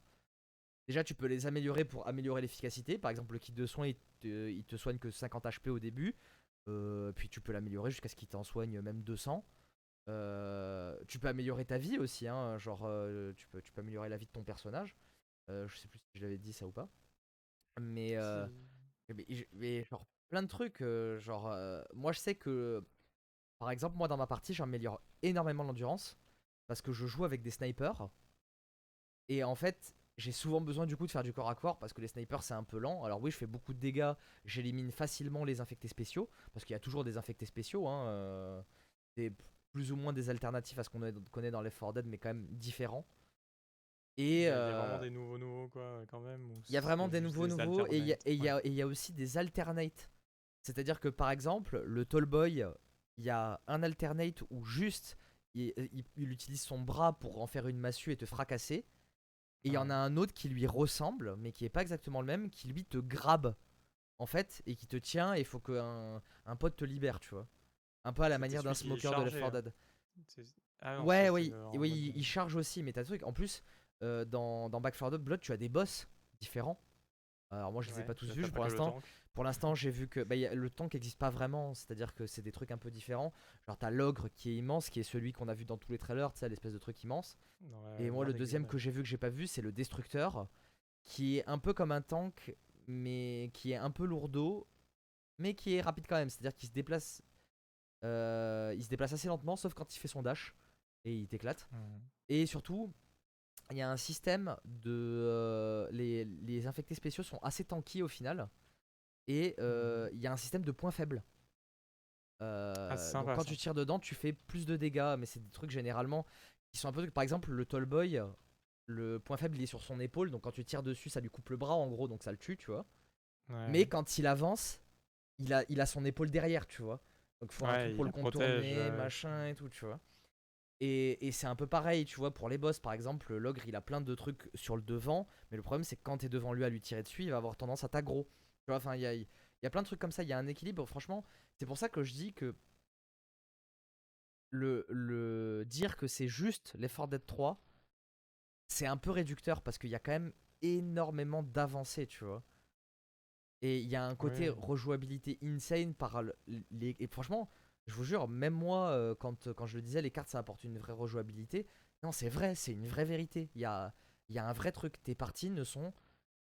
Déjà, tu peux les améliorer pour améliorer l'efficacité. Par exemple, le kit de soins, il te, il te soigne que 50 HP au début. Euh, puis tu peux l'améliorer jusqu'à ce qu'il t'en soigne même 200. Euh, tu peux améliorer ta vie aussi, hein, genre euh, tu, peux, tu peux améliorer la vie de ton personnage. Je sais plus si je l'avais dit ça ou pas. Mais, euh, mais, genre plein de trucs. genre, moi je sais que par exemple, moi dans ma partie, j'améliore énormément l'endurance parce que je joue avec des snipers. Et en fait, j'ai souvent besoin du coup de faire du corps à corps parce que les snipers c'est un peu lent. Alors, oui, je fais beaucoup de dégâts, j'élimine facilement les infectés spéciaux parce qu'il y a toujours des infectés spéciaux. Hein, euh, c'est plus ou moins des alternatives à ce qu'on connaît dans les 4 Dead, mais quand même différents. Il Et y a- il y a euh, vraiment des nouveaux nouveaux, quoi, quand même. il y a vraiment des nouveaux des nouveaux et il y, y Ouais. il y a aussi des alternates. C'est-à-dire que par exemple, le Tallboy, il y a un alternate où juste il, il- il utilise son bras pour en faire une massue et te fracasser. Et il y en Ouais. a un autre qui lui ressemble, mais qui est pas exactement le même, qui lui te grabe en fait et qui te tient et il faut qu'un un pote te libère, tu vois. Un peu à la manière d'un smoker de Left chargé, 4 hein. Dead. C'est- Ah non, Ouais, oui, oui, il, il charge aussi, mais t'as le truc. En plus, euh, dans, dans Back 4 Dead Blood, tu as des boss différents. Alors moi, je les ai pas tous vus pour l'instant. Pour l'instant, j'ai vu que bah, y a- le tank n'existe pas vraiment, c'est-à-dire que c'est des trucs un peu différents. Genre, t'as l'ogre qui est immense, qui est celui qu'on a vu dans tous les trailers, tu sais, l'espèce de truc immense. Ouais, Et moi, le deuxième que j'ai vu que j'ai pas vu, c'est le destructeur, qui est un peu comme un tank, mais qui est un peu lourdeau, mais qui est rapide quand même. C'est-à-dire qu'il se déplace, euh, il se déplace assez lentement, sauf quand il fait son dash et il t'éclate. Mhm. Et surtout, il y a un système de. euh, les, les infectés spéciaux sont assez tanky au final. Et euh, il y a un système de points faibles. Euh, Ah, donc quand tu tires dedans, tu fais plus de dégâts. Mais c'est des trucs généralement qui sont un peu. Par exemple, le Tallboy, le point faible il est sur son épaule. Donc quand tu tires dessus, ça lui coupe le bras en gros. Donc ça le tue, tu vois. Ouais. Mais quand il avance, il a, il a son épaule derrière, tu vois. Donc il faut un truc pour le protège, contourner, ouais. machin et tout, tu vois. Et, et c'est un peu pareil, tu vois, pour les boss, par exemple, l'ogre, il a plein de trucs sur le devant, mais le problème, c'est que quand t'es devant lui à lui tirer dessus, il va avoir tendance à t'aggro. Tu vois, enfin, il y a, il y a plein de trucs comme ça, il y a un équilibre, franchement, c'est pour ça que je dis que le, le dire que c'est juste l'effort d'être 3, c'est un peu réducteur, parce qu'il y a quand même énormément d'avancées, tu vois. Et il y a un côté rejouabilité insane par le- les. Et franchement, je vous jure, même moi, euh, quand, quand je le disais, les cartes ça apporte une vraie rejouabilité. Non, c'est vrai, c'est une vraie vérité. Il y a, il y a un vrai truc. Tes parties ne sont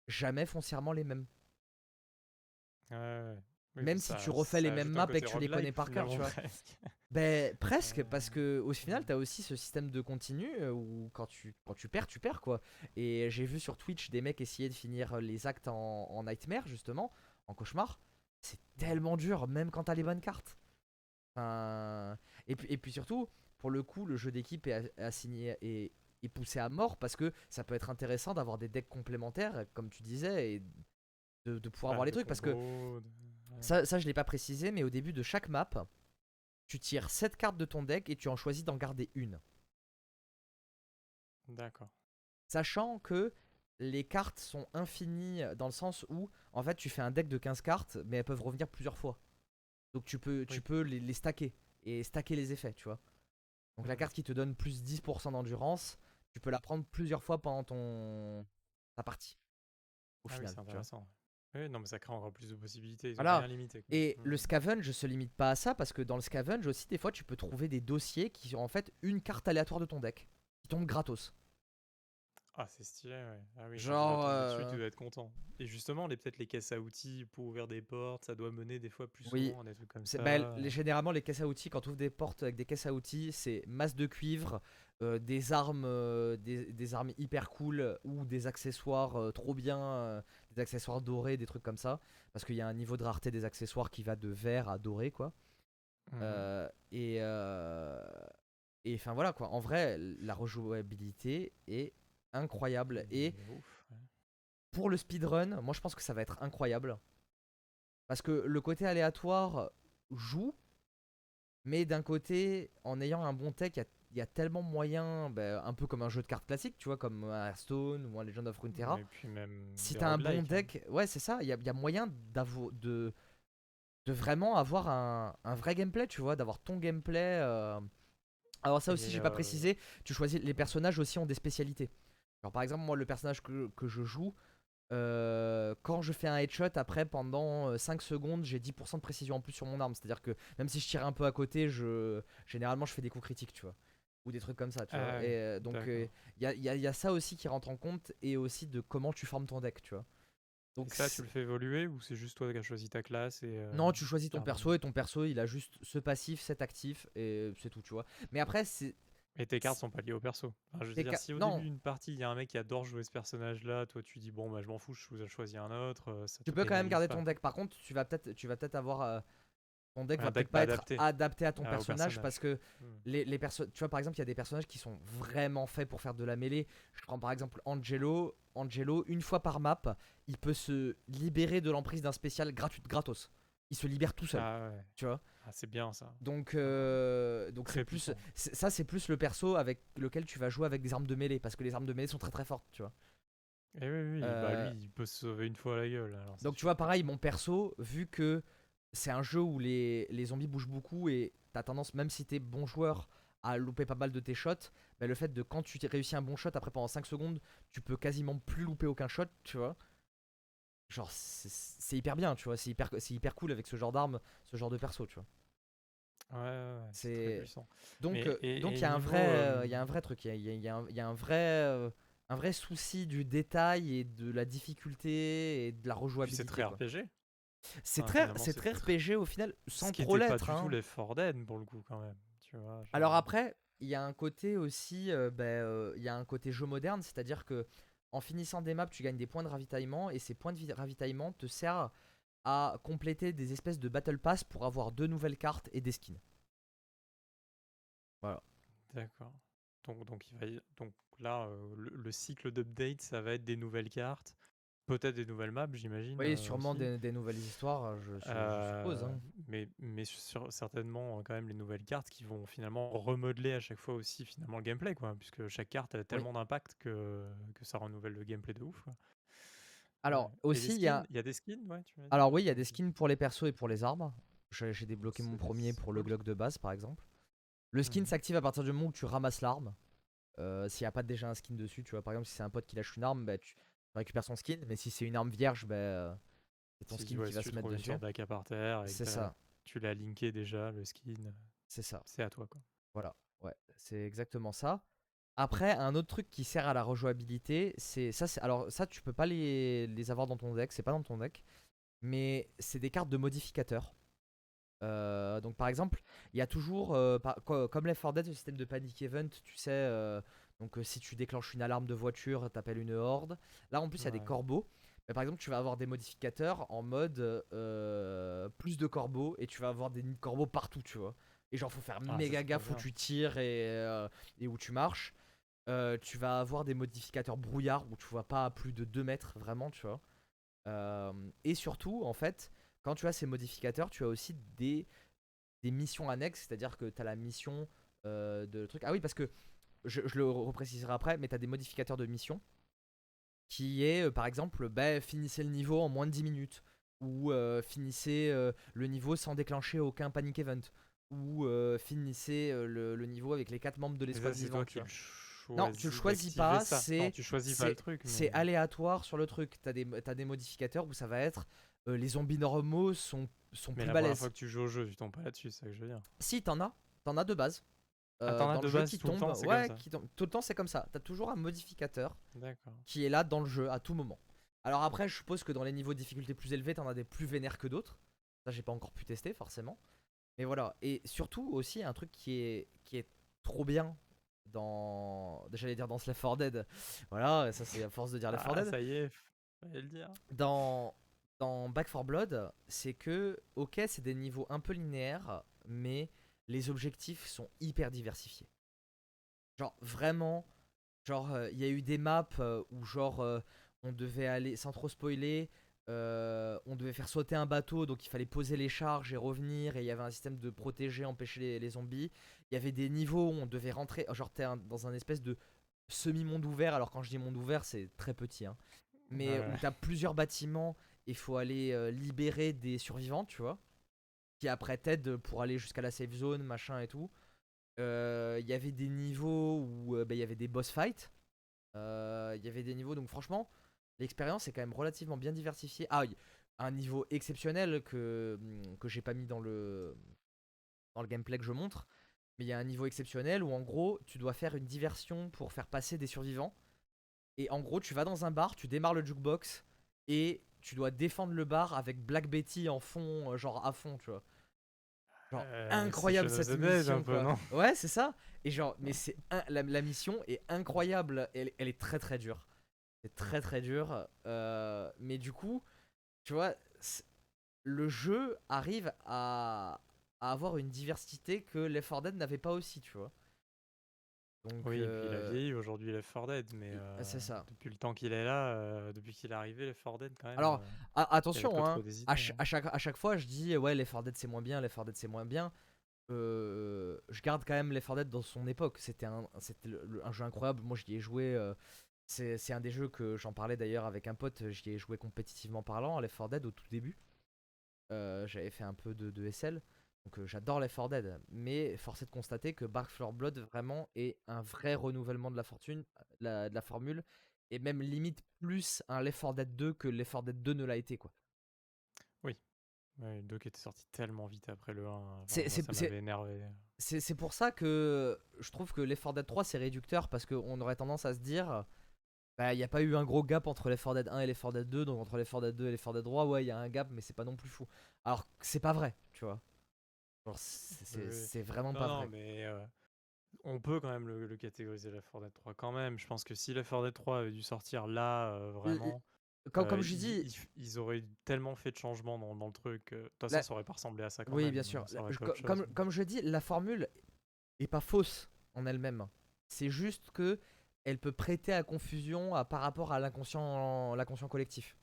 jamais foncièrement les mêmes. Ouais, ouais. Oui, Même si ça- tu refais les mêmes maps et que tu les connais par cœur, tu vois. presque. Ben presque, Euh, parce que au final, t'as aussi ce système de continu euh, où quand tu, quand tu perds, tu perds quoi. Et j'ai vu sur Twitch des mecs essayer de finir les actes en, en nightmare justement, en cauchemar. C'est tellement dur, même quand t'as les bonnes cartes. Enfin, et, puis, et puis surtout, pour le coup, le jeu d'équipe est assigné et est poussé à mort parce que ça peut être intéressant d'avoir des decks complémentaires, comme tu disais, et de, de pouvoir Ouais, avoir les trucs parce que ça, ça, je l'ai pas précisé, mais au début de chaque map, tu tires 7 cartes de ton deck et tu en choisis d'en garder une. D'accord. Sachant que les cartes sont infinies dans le sens où, en fait, tu fais un deck de 15 cartes, mais elles peuvent revenir plusieurs fois. Donc tu peux, tu Oui. peux les, les stacker et stacker les effets, tu vois. Donc la Mhm. carte qui te donne plus 10% d'endurance, tu peux la prendre plusieurs fois pendant ton ta partie. Au Ah oui, final, c'est intéressant. Oui, non, mais ça crée encore plus de possibilités. Ils ont Voilà. rien limité. quoi. Et Mm. le scavenge se limite pas à ça parce que dans le scavenge aussi, des fois, tu peux trouver des dossiers qui sont en fait une carte aléatoire de ton deck qui tombe gratos. Ah, c'est stylé, ouais. Ah oui, Genre, dessus, euh, tu dois être content. Et justement, les peut-être les caisses à outils pour ouvrir des portes, ça doit mener des fois plus Oui. souvent des trucs comme ça. bah, les- généralement les caisses à outils quand tu ouvres des portes avec des caisses à outils, c'est masse de cuivre, euh, des armes, euh, des, des armes hyper cool ou des accessoires euh, trop bien, des accessoires dorés, des trucs comme ça, parce qu'il y a un niveau de rareté des accessoires qui va de vert à doré quoi. Euh, et et enfin voilà quoi. En vrai, la rejouabilité est incroyable et Mais ouf, ouais. pour le speedrun, moi je pense que ça va être incroyable. Parce que le côté aléatoire joue, mais d'un côté, en ayant un bon tech, il y a- il y, a tellement moyen, ben, un peu comme un jeu de cartes classique, tu vois, comme un Hearthstone ou un Legend of Runeterra. Et puis même Si t'as un bon roguelikes, hein. deck, ouais, c'est ça, il y a, il y a moyen d'avo- de, de vraiment avoir un, un vrai gameplay, tu vois, d'avoir ton gameplay. euh. Alors, ça aussi, j'ai pas euh, précisé, tu choisis, les personnages aussi ont des spécialités. Par exemple, moi, le personnage que, que je joue, euh, quand je fais un headshot, après, pendant euh, 5 secondes, j'ai 10% de précision en plus sur mon arme. C'est-à-dire que même si je tire un peu à côté, je, généralement, je fais des coups critiques, tu vois. Ou des trucs comme ça, tu Ah vois. Et, euh, donc, il y, a, y a- y a ça aussi qui rentre en compte, et aussi de comment tu formes ton deck, tu vois. Donc, Et ça, tu le fais évoluer ou c'est juste toi qui as choisi ta classe et euh, non, tu choisis ton perso et ton perso il a juste ce passif, cet actif et c'est tout, tu vois. Mais après, c'est. Et tes cartes sont pas liées au perso. Enfin, je veux dire, si au non. début d'une partie, il y a un mec qui adore jouer ce personnage-là, toi tu dis bon bah je m'en fous, je vous ai choisi un autre. euh, ça Tu peux quand même garder pas. ton deck. Par contre, tu vas peut-être tu vas peut-être avoir. euh, ton deck va peut-être pas être adapté. adapté à ton Ah, personnage, personnage. parce que Hmm. les, les perso Tu vois, par exemple, il y a des personnages qui sont vraiment faits pour faire de la mêlée. Je prends par exemple Angelo. Angelo, une fois par map, il peut se libérer de l'emprise d'un spécial gratuit, gratos. Il se libère tout seul, Ah ouais, tu vois. Ah, c'est bien ça. Donc, euh, donc c'est plus, ça c'est plus le perso avec lequel tu vas jouer avec des armes de mêlée parce que les armes de mêlée sont très très fortes, tu vois. Et oui, oui, Euh, bah lui il peut se sauver une fois la gueule. Alors, Donc tu vois pareil, mon perso, vu que c'est un jeu où les, les zombies bougent beaucoup et t'as tendance, même si t'es bon joueur, à louper pas mal de tes shots, bah, le fait de quand tu t'es réussi un bon shot, après pendant 5 secondes, tu peux quasiment plus louper aucun shot, tu vois. Genre c'est hyper bien, tu vois, c'est hyper, c'est hyper cool avec ce genre d'arme, ce genre de perso, tu vois. Ouais, ouais, ouais, c'est. Donc Mais- euh, et- donc il y a un vrai euh, euh, il y a un vrai truc, il y a, il y a- il y a un- il y a un vrai euh, un vrai souci du détail et de la difficulté et de la rejouabilité. c'est très quoi. RPG. C'est Enfin, très c'est c'est très RPG au final sans ce qui trop pas l'être. du tout les For Dead pour le coup quand même. Tu vois, Alors genre- après, il y a un côté aussi, euh, ben, euh, il y a un côté jeu moderne, c'est-à-dire que en finissant des maps, tu gagnes des points de ravitaillement et ces points de vi- ravitaillement te servent à compléter des espèces de battle pass pour avoir deux nouvelles cartes et des skins. D'accord. Donc, donc, il va y- donc là, euh, le, le cycle d'update, ça va être des nouvelles cartes peut-être des nouvelles maps, j'imagine. Oui, euh, sûrement des, des nouvelles histoires, je, je- je suppose. Euh, hein. mais mais sur, certainement euh, quand même les nouvelles cartes qui vont finalement remodeler à chaque fois aussi finalement le gameplay quoi, puisque chaque carte a tellement d'impact que, que ça renouvelle le gameplay de ouf. quoi. Alors, Ouais. Aussi, il y a. y des skins, ouais, tu Alors, oui, il y a des skins pour les persos et pour les armes. J'ai débloqué mon premier pour le. Glock de base, par exemple. Le skin Mhm. s'active à partir du moment où tu ramasses l'arme. Euh, S'il n'y a pas déjà un skin dessus, tu vois, par exemple, si c'est un pote qui lâche une arme, bah, tu récupères son skin. Mais si c'est une arme vierge, bah, euh, c'est ton Si- skin qui va se mettre dessus. d'AK par terre et C'est ça, tu l'as linké déjà le skin, c'est ça. c'est à toi quoi. Voilà, ouais, c'est exactement ça. Après, un autre truc qui sert à la rejouabilité, c'est ça. c'est- Alors ça, tu peux pas les, les avoir dans ton deck, c'est pas dans ton deck, mais c'est des cartes de modificateurs. Euh, donc par exemple, il y a toujours, euh, par- comme Left 4 Dead, le système de panic event, tu sais, euh, donc euh, si tu déclenches une alarme de voiture, t'appelles une horde. Là en plus, il y a des corbeaux. Mais par exemple, tu vas avoir des modificateurs en mode euh, plus de corbeaux et tu vas avoir des nids de corbeaux partout, tu vois. Et genre, faut faire Ah, méga c'est gaffe où tu tires et, euh, et où tu marches. Tu vas avoir des modificateurs brouillard où tu vois pas à plus de 2 mètres, vraiment, tu vois. Et surtout, en fait, quand tu as ces modificateurs, tu as aussi des, des missions annexes, c'est-à-dire que tu as la mission de truc. Ah oui, parce que je, je le repréciserai après, mais tu as des modificateurs de mission qui est, euh, par exemple, bah, finissez le niveau en moins de 10 minutes, ou euh, finissez euh, le niveau sans déclencher aucun panic event, ou euh, finissez le, le niveau avec les 4 membres de l'espace vivant. tu. Non, tu le choisis pas, c'est- mais- aléatoire sur le truc. T'as des, t'as des modificateurs où ça va être les zombies normaux sont, sont Mais plus la première balèzes. fois que tu joues au jeu, tu tombes pas là-dessus, c'est ça que je veux dire. Si, t'en as. T'en as de base. Euh, t'en as dans de le jeu qui tout le tombe. temps, ouais, qui tombe. Tout le temps, c'est comme ça. T'as toujours un modificateur qui est là dans le jeu à tout moment. Alors après, je suppose que dans les niveaux de difficulté plus élevés, t'en as des plus vénères que d'autres. Ça, j'ai pas encore pu tester forcément. Mais voilà. Et surtout aussi, un truc qui est, qui est trop bien dans. J'allais dire dans Left 4 Dead. Voilà, ça c'est à force de dire Left 4 Ah, Dead. ça y est, fallait le dire. dans, dans Back 4 Blood, c'est que, ok, c'est des niveaux un peu linéaires, mais les objectifs sont hyper diversifiés. Genre, vraiment, genre, euh, il y a eu des maps euh, où, genre, euh, on devait aller, sans trop spoiler, on devait faire sauter un bateau, donc il fallait poser les charges et revenir, et il y avait un système de protéger, empêcher les, les zombies. Il y avait des niveaux où on devait rentrer, genre, t'es dans un espèce de semi-monde ouvert, alors quand je dis monde ouvert, c'est très petit, hein mais Ouais, où t'as plusieurs bâtiments et faut aller libérer des survivants, tu vois, qui après t'aident pour aller jusqu'à la safe zone, machin et tout. Euh, Il y avait des niveaux où euh, bah, il y avait des boss fights. Euh, Il y avait des niveaux, donc franchement, l'expérience est quand même relativement bien diversifiée. Ah, un niveau exceptionnel que, hum, que j'ai pas mis dans le, dans le gameplay que je montre. Mais il y a un niveau exceptionnel où en gros, tu dois faire une diversion pour faire passer des survivants. Et en gros, tu vas dans un bar, tu démarres le jukebox et tu dois défendre le bar avec Black Betty en fond, euh, genre à fond, tu vois. Genre Euh, incroyable cette mission. peu, ouais, c'est ça. Et genre, mais c'est la, la mission est incroyable. Elle, elle est très très dure. C'est très très dur. Euh, mais du coup, tu vois, le jeu arrive à, à avoir une diversité que Left 4 Dead n'avait pas aussi, tu vois. Donc, Oui, et puis il a euh, vieilli aujourd'hui, Left 4 Dead, mais c'est euh, ça. depuis le temps qu'il est là, euh, depuis qu'il est arrivé, Left 4 Dead quand même. Alors, euh, il attention, hein, trop des idées, à, ch- hein. à chaque, à chaque fois, je dis ouais, Left 4 Dead c'est moins bien, Left 4 Dead c'est moins bien. Euh, je garde quand même Left 4 Dead dans son époque. C'était un, jeu incroyable. Moi, j'y ai joué. euh, c'est, c'est un des jeux que j'en parlais d'ailleurs avec un pote. J'y ai joué compétitivement parlant Left 4 Dead au tout début. Euh, j'avais fait un peu de, de SL. Donc euh, j'adore Left 4 Dead. Mais force est de constater que Back 4 Blood vraiment est un vrai renouvellement de la fortune, la- de la formule. Et même limite plus un Left 4 Dead 2 que Left 4 Dead 2 ne l'a été quoi. Ouais, le 2 qui était sorti tellement vite après le 1. enfin, C'est- ça m'avait énervé. C'est c'est pour ça que je trouve que Left 4 Dead 3 c'est réducteur parce qu'on aurait tendance à se dire bah il n'y a pas eu un gros gap entre Left 4 Dead 1 et Left 4 Dead 2 donc entre Left 4 Dead 2 et Left 4 Dead 3 ouais il y a un gap mais c'est pas non plus fou. Alors c'est pas vrai tu vois. C'est vraiment Non, pas non, vrai. mais euh, on peut quand même le, le catégoriser Left 4 Dead 3 quand même. Je pense que si Left 4 Dead 3 avait dû sortir là, euh, vraiment. Comme, euh, comme je ils, dis, ils, ils auraient tellement fait de changements dans, dans le truc. De toute façon, La- ça aurait pas ressemblé à ça quand oui même. bien sûr. Je- comme, chose. comme je dis la formule est pas fausse en elle-même. C'est juste que elle peut prêter à confusion à- par rapport à l'inconscient l'inconscient collectif.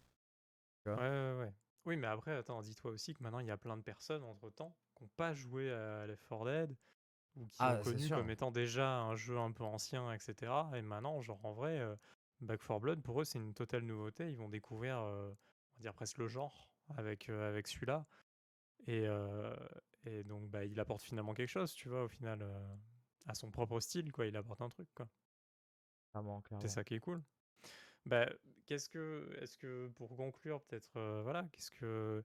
Ouais, ouais, ouais. Oui, mais après, attends, dis-toi aussi que maintenant, il y a plein de personnes, entre-temps, qui n'ont pas joué à Left 4 Dead, ou qui ont Ah, c'est connu comme étant déjà un jeu un peu ancien, etc. Et maintenant, genre, en vrai, euh, Back 4 Blood, pour eux, c'est une totale nouveauté. Ils vont découvrir, euh, on va dire presque le genre avec, euh, avec celui-là. Et, et donc, bah, il apporte finalement quelque chose, tu vois, au final, à son propre style, quoi. Il apporte un truc, quoi. C'est ça qui est cool. Bah, qu'est-ce que, est-ce que pour conclure, peut-être, voilà, qu'est-ce que,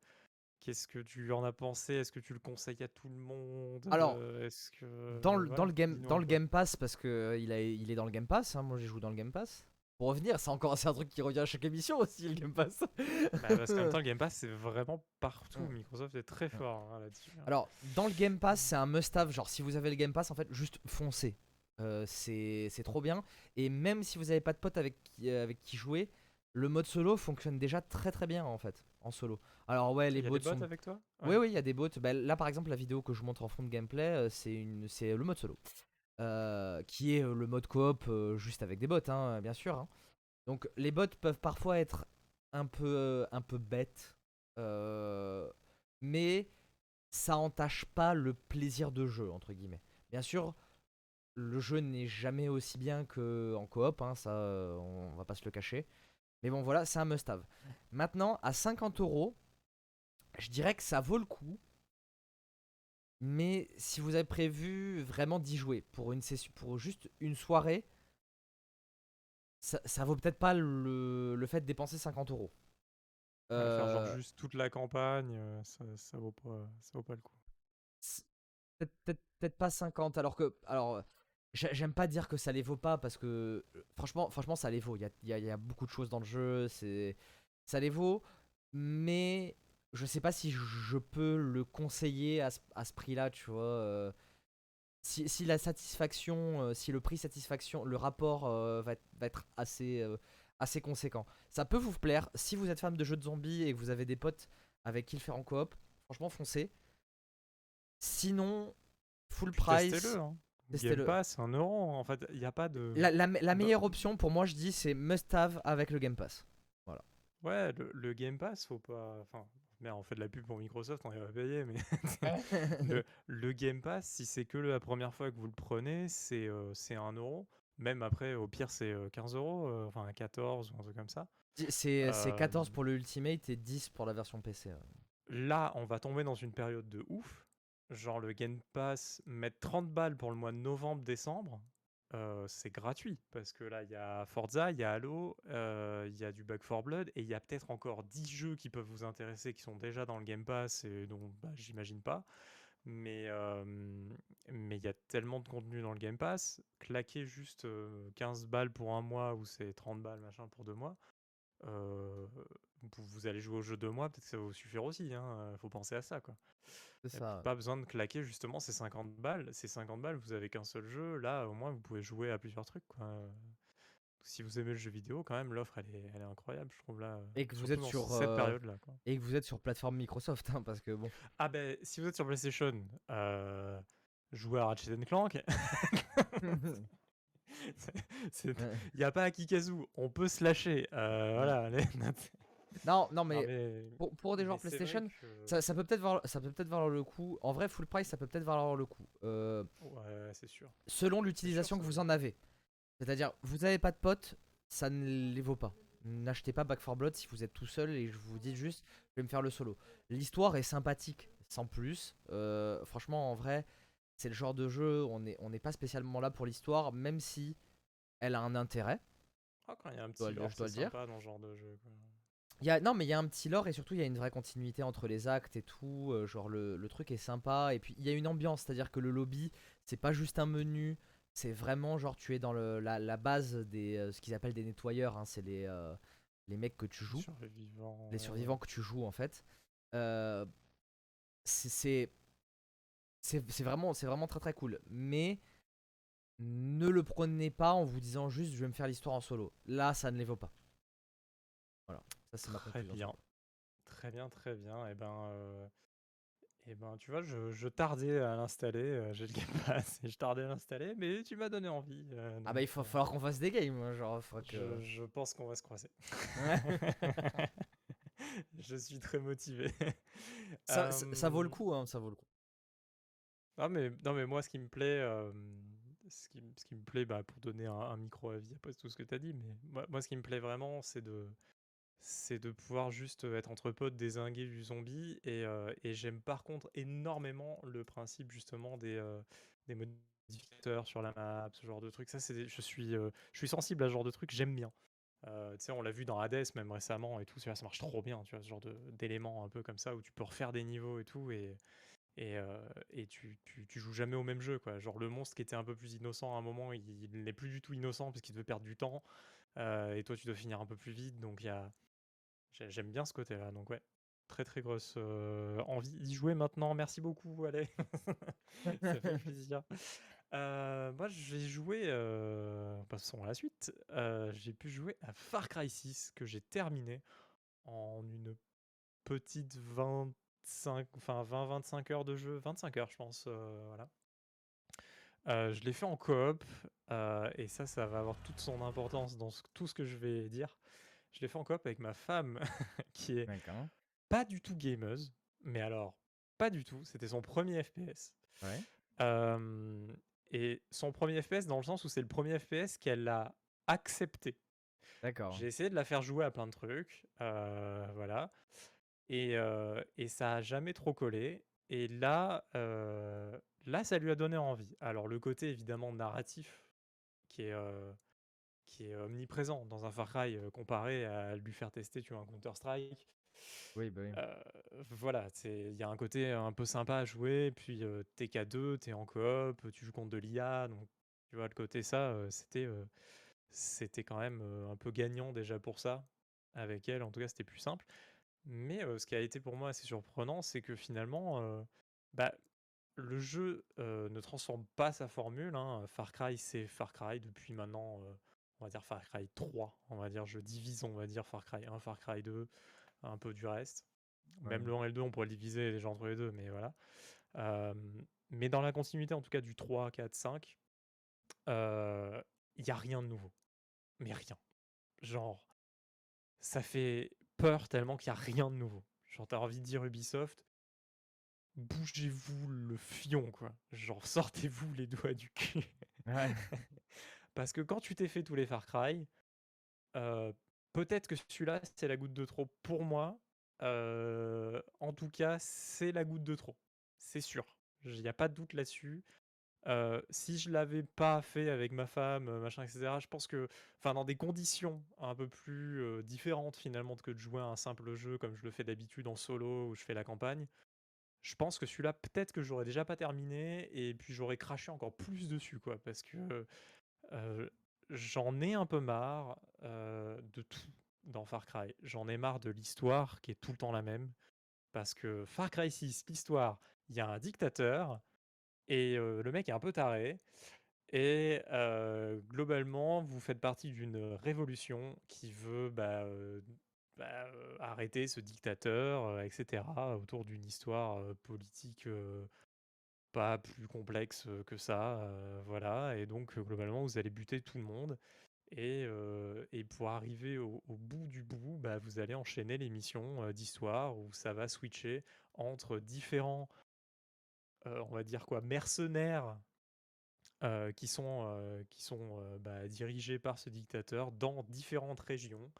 qu'est-ce que tu en as pensé? Est-ce que tu le conseilles à tout le monde? Alors, Euh, Est-ce que, Dans le, dans voilà, le, game, dans le Pass, parce que euh, il, a, il est dans le Game Pass, hein, moi j'ai joué dans le Game Pass. Pour revenir, c'est encore un truc qui revient à chaque émission aussi, le Game Pass. Bah, parce qu'en même temps, le Game Pass, c'est vraiment partout. Microsoft est très fort hein, là-dessus. hein. Alors, dans le Game Pass, c'est un must-have. Genre, si vous avez le Game Pass, en fait, juste foncez. Euh, c'est trop bien. Et même si vous n'avez pas de potes avec euh, avec qui jouer, le mode solo fonctionne déjà très très bien en fait, en solo. Alors, ouais, les Il y a bots des bots sont. avec toi? Oui, oui, il y a des bots. Bah, là, par exemple, la vidéo que je montre en fond de gameplay, euh, c'est une, c'est le mode solo. Euh, qui est euh, le mode coop euh, juste avec des bots, hein, bien sûr. hein. Donc, les bots peuvent parfois être un peu, un peu bêtes. euh, mais ça entache pas le plaisir de jeu, entre guillemets. Bien sûr, le jeu n'est jamais aussi bien qu'en coop, hein, ça, on va pas se le cacher. Mais bon, voilà, c'est un must-have. Maintenant, à 50 euros, je dirais que ça vaut le coup. Mais si vous avez prévu vraiment d'y jouer pour, une session, pour juste une soirée, ça, ça vaut peut-être pas le, le fait de dépenser 50 euros. Faire genre Euh, juste toute la campagne, euh, ça, ça vaut pas, ça vaut pas le coup. peut-être pas 50 alors que alors j'aime pas dire que ça les vaut pas parce que euh, franchement franchement ça les vaut il y a, y a- il y a beaucoup de choses dans le jeu c'est ça les vaut mais je sais pas si je peux le conseiller à ce, à ce prix là tu vois euh, si, si la satisfaction euh, si le prix satisfaction le rapport euh, va, être, va être assez euh, assez conséquent ça peut vous plaire si vous êtes fan de jeux de zombies et que vous avez des potes avec qui le faire en coop franchement foncez Sinon, full Puis price. Hein. Testez-le. Game Pass, un euro. En fait, il n'y a pas de. La, la, la meilleure option pour moi, je dis, c'est must have avec le Game Pass. Ouais, le, le Game Pass, faut pas. Enfin, merde, on fait de la pub pour Microsoft, on est pas payé, mais le, le Game Pass, si c'est que la première fois que vous le prenez, c'est euh, un euro. Même après, au pire, c'est euh, 15 euros, euh, enfin 14 ou un truc comme ça. c'est c'est 14 Euh, pour le Ultimate et 10 pour la version PC. ouais. Là, on va tomber dans une période de ouf. Genre, le Game Pass, mettre 30 balles pour le mois de novembre-décembre, euh, c'est gratuit. Parce que là, il y a Forza, il y a Halo, euh, il y a du Back 4 Blood, et il y a peut-être encore 10 jeux qui peuvent vous intéresser, qui sont déjà dans le Game Pass, et dont bah, j'imagine pas. Mais euh, mais il y a tellement de contenu dans le Game Pass, claquer juste euh, 15 balles pour un mois ou c'est 30 balles machin pour deux mois, vous, allez jouer au jeu deux mois, peut-être que ça va vous suffire aussi. Hein, euh, faut penser à ça quoi. C'est ça. pas besoin de claquer justement ces 50 balles. Ces 50 balles, vous avez qu'un seul jeu. Là, au moins, vous pouvez jouer à plusieurs trucs. Quoi. Si vous aimez le jeu vidéo, quand même, l'offre, elle est, elle est incroyable, je trouve là. Et que vous êtes sur, cette euh, période-là. Et que vous êtes sur plateforme Microsoft, hein, parce que bon. Ah ben, si vous êtes sur PlayStation, euh, jouez à Ratchet Clank. Il n'y a pas à Kikazu, on peut se lâcher. Euh, voilà, allez. non, non, Non, mais pour, pour des joueurs PlayStation, que- ça, ça peut peut-être valoir, ça peut peut-être valoir le coup. En vrai, full price, ça peut peut-être valoir le coup. Euh, Ouais, c'est sûr. selon l'utilisation que vous en avez. C'est-à-dire, vous n'avez pas de potes, ça ne les vaut pas. N'achetez pas Back 4 Blood si vous êtes tout seul et je vous dis juste, je vais me faire le solo. L'histoire est sympathique, sans plus. Euh, franchement, en vrai, c'est le genre de jeu, on n'est on n'est pas spécialement là pour l'histoire, même si elle a un intérêt. Ah, quand il y a un petit lore, je dois c'est le dire. sympa dans ce genre de jeu. quoi. Il y a, non, mais il y a un petit lore et surtout il y a une vraie continuité entre les actes et tout. euh, genre le, le truc est sympa et puis il y a une ambiance, c'est-à-dire que le lobby, c'est pas juste un menu, c'est vraiment genre tu es dans le, la, la base des euh, ce qu'ils appellent des nettoyeurs, hein, c'est les, euh, les mecs que tu joues, les survivants que tu joues en fait. C'est vraiment c'est vraiment très très cool, mais ne le prenez pas en vous disant juste je vais me faire l'histoire en solo. Là, ça ne les vaut pas. Voilà, ça c'est ma Très bien. Très bien, très bien. Et ben, euh, eh ben, tu vois, je, je tardais à l'installer. euh, J'ai le Game Pass et je tardais à l'installer, mais tu m'as donné envie. euh, Ah bah il faut euh, falloir qu'on fasse des games, hein, genre faut que... je, je pense qu'on va se croiser. Je suis très motivé. Ça, ça, ça vaut le coup, hein, ça vaut le coup. ah mais non, mais moi, ce qui me plaît, ce qui ce qui me plaît, bah, pour donner un un micro avis après tout ce que tu as dit, mais moi moi, ce qui me plaît vraiment, c'est de c'est de pouvoir juste, être entre potes, dézinguer du zombie et j'aime par contre énormément le principe justement des, des modificateurs sur la map, ce genre de trucs. Ça, c'est je suis, je suis sensible à ce genre de trucs, j'aime bien. Tu sais, on l'a vu dans Hades même récemment et tout, ça marche trop bien, tu vois? Ce genre d'éléments un peu comme ça où tu peux refaire des niveaux et tout et et et tu tu joues jamais au même jeu, quoi. Genre le monstre qui était un peu plus innocent à un moment, il n'est plus du tout innocent parce qu'il devait perdre du temps, et toi tu dois finir un peu plus vite donc il y a j'aime bien ce côté-là donc ouais, très, très grosse, envie d'y jouer maintenant. Merci beaucoup, allez, ça fait plaisir. Heu, moi j'ai joué, passons à la suite, j'ai pu jouer à Far Cry 6 que j'ai terminé en une petite 25 enfin 20-25 heures de jeu, 25 heures je pense, voilà. Je l'ai fait en coop, et ça, ça va avoir toute son importance dans tout ce que je vais dire. Je l'ai fait en coop avec ma femme qui est pas du tout gameuse, mais alors pas du tout, c'était son 1er FPS. Ouais. Et son 1er FPS dans le sens où c'est le 1er FPS qu'elle a accepté. D'accord. J'ai essayé de la faire jouer à plein de trucs, heu, voilà et heu et ça a jamais trop collé et là, heu, là, ça lui a donné envie. Alors le côté évidemment narratif qui est, qui est omniprésent dans un Far Cry, heu, comparé à lui faire tester, tu vois, un Counter Strike. Oui, bah, oui. Heu, voilà, il y a un côté un peu sympa à jouer, puis, heu, tu es qu'à 2, tu es en coop, tu joues contre de l'IA, donc tu vois, le côté ça, heu, c'était, c'était quand même, un peu gagnant déjà pour ça. Avec elle, en tout cas, c'était plus simple. Mais, ce qui a été pour moi assez surprenant, c'est que finalement, bah, le jeu, ne transforme pas sa formule, hein. Far Cry, c'est Far Cry depuis maintenant, on va dire Far Cry 3, on va dire, je divise, on va dire Far Cry 1, Far Cry 2, un peu du reste. Même Ouais. le 1 et le 2, on pourrait le diviser déjà entre les 2, mais voilà. Hem, mais dans la continuité, en tout cas, du 3, 4, 5, heu, il y a rien de nouveau, mais rien. Genre, ça fait peur tellement qu'il y a rien de nouveau. Genre, tu as envie de dire Ubisoft bougez-vous le fion, quoi. Genre, sortez-vous les doigts du cul. Ouais. Parce que quand tu t'es fait tous les Far Cry, heu, peut-être que celui-là, c'est la goutte de trop pour moi. Heu, en tout cas, c'est la goutte de trop. C'est sûr. il y a pas de doute là-dessus. Heu, si je l'avais pas fait avec ma femme, machin et cetera, je pense que enfin, dans des conditions un peu plus, différentes finalement que de jouer à un simple jeu comme je le fais d'habitude en solo où je fais la campagne, je pense que celui-là, peut-être que j'aurais déjà pas terminé et puis j'aurais craché encore plus dessus, quoi. Parce que, heu, j'en ai un peu marre, heu, de tout dans Far Cry. J'en ai marre de l'histoire qui est tout le temps la même. Parce que Far Cry 6, l'histoire, il y a un dictateur et heu, le mec est un peu taré et globalement, vous faites partie d'une révolution qui veut, bah, bah, arrêter ce dictateur, heu, et cetera, autour d'une histoire, politique, pas plus complexe, que ça, voilà et donc globalement, vous allez buter tout le monde et et pour arriver au bout du bout, bah, vous allez enchaîner les missions, d'histoire où ça va switcher entre différents, on va dire quoi? Mercenaires qui sont, qui sont, bah, dirigés par ce dictateur dans différentes régions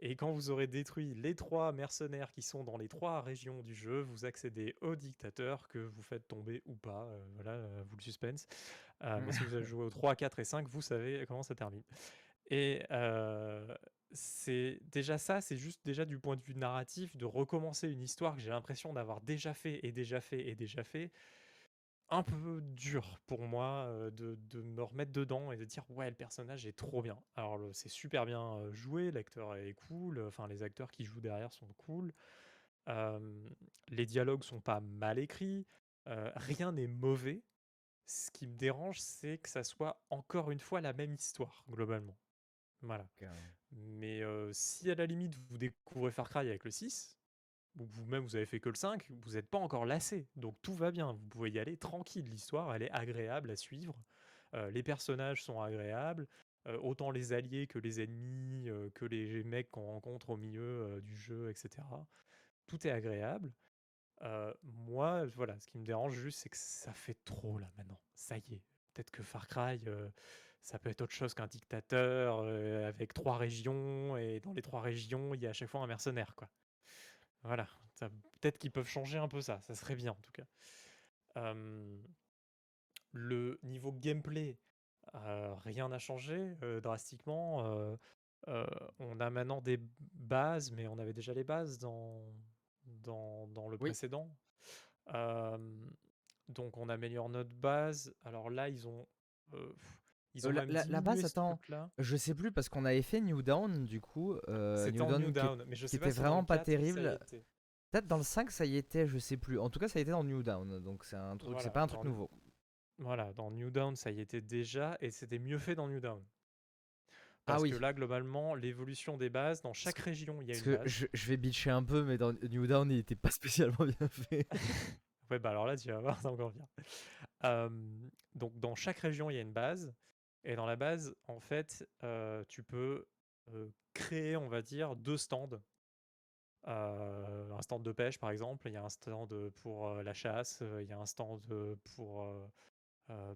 et quand vous aurez détruit les 3 mercenaires qui sont dans les 3 régions du jeu, vous accédez au dictateur que vous faites tomber ou pas, heu, voilà, heu, vous le suspense. Heu, mais si vous avez joué aux 3, 4 et 5, vous savez comment ça termine. Et c'est déjà ça, c'est juste déjà du point de vue narratif de recommencer une histoire que j'ai l'impression d'avoir déjà fait et déjà fait et déjà fait un peu dur pour moi, heu, de de me remettre dedans et de dire: «Ouais, le personnage est trop bien». Alors c'est super bien, heu, joué, l'acteur est cool, enfin les acteurs qui jouent derrière sont cool. Les dialogues sont pas mal écrits, heu, rien n'est mauvais. Ce qui me dérange, c'est que ça soit encore une fois la même histoire, globalement. Voilà. Mais, si à la limite vous découvrez Far Cry avec le 6 ou que vous-même vous avez fait que le 5, vous êtes pas encore lassé, donc tout va bien. Vous pouvez y aller tranquille, l'histoire elle est agréable à suivre, heu, les personnages sont agréables, autant les alliés que les ennemis, que les mecs qu'on rencontre au milieu du jeu, etc. Tout est agréable. moi, voilà, ce qui me dérange juste, c'est que ça fait trop là maintenant. Ça y est. Peut-être que Far Cry, ça peut être autre chose qu'un dictateur avec trois régions, et dans les trois régions, il y a à chaque fois un mercenaire, quoi. Voilà. Peut-être qu'ils peuvent changer un peu ça. Ça serait bien, en tout cas. le niveau gameplay, rien n'a changé drastiquement. on a maintenant des bases, mais on avait déjà les bases dans, dans, dans le précédent. donc on améliore notre base. Alors là, ils ont. Ils ont la, la, base, attends, je sais plus parce qu'on avait fait New Down du coup. C'était New, New Down, mais je sais pas vraiment pas terrible. Peut-être dans le 5 ça y était, je sais plus. En tout cas, ça y était dans New Down, donc c'est un truc, c'est pas un truc nouveau. Voilà, dans New Down, ça y était déjà, et c'était mieux fait dans New Down. Ah Parce que là, globalement, l'évolution des bases, dans chaque région, il y a une que Je, je, vais bitcher un peu, mais dans New Down, il était pas spécialement bien fait. ouais, bah alors là, tu vas voir, c'est encore bien. donc, dans chaque région, il y a une base. Et dans la base, en fait, euh, tu peux euh, créer, on va dire, deux stands un stand de pêche, par exemple, il y a un stand pour la chasse, il y a un stand pour,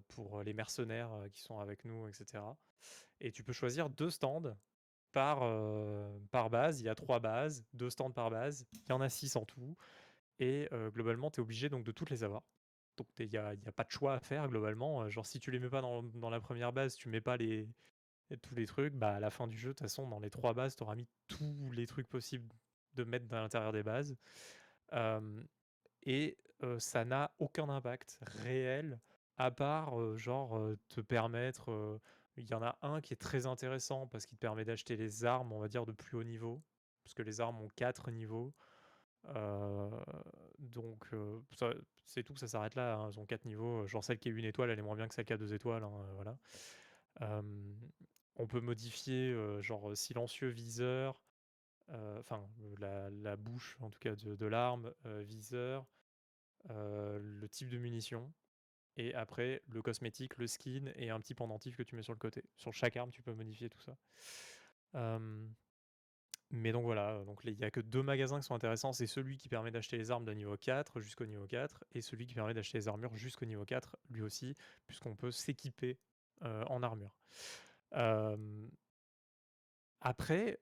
pour les mercenaires qui sont avec nous, etc. Et tu peux choisir deux stands par, par base. Il y a trois bases, deux stands par base. Il y en a six en tout. Et globalement, tu es obligé donc de toutes les avoir. Donc il n'y a, pas de choix à faire globalement. Genre si tu les mets pas dans, la première base, tu mets pas tous les trucs, bah à la fin du jeu, de toute façon, dans les trois bases, tu auras mis tous les trucs possibles de mettre dans l'intérieur des bases. et ça n'a aucun impact réel à part genre te permettre. Il y en a un qui est très intéressant parce qu'il te permet d'acheter les armes, on va dire, de plus haut niveau. Parce que les armes ont quatre niveaux. Donc c'est tout, ça s'arrête là. Hein, elles ont quatre niveaux. Genre celle qui est une étoile, elle est moins bien que celle qui a deux étoiles. Hein, voilà. on peut modifier genre silencieux viseur, enfin la, bouche en tout cas de, l'arme, viseur, le type de munition, et après le cosmétique, le skin et un petit pendentif que tu mets sur le côté. Sur chaque arme, tu peux modifier tout ça. Mais donc voilà, donc il n'y a que deux magasins qui sont intéressants, c'est celui qui permet d'acheter les armes de niveau 4 jusqu'au niveau 4, et celui qui permet d'acheter les armures jusqu'au niveau 4, lui aussi, puisqu'on peut s'équiper en armure. après,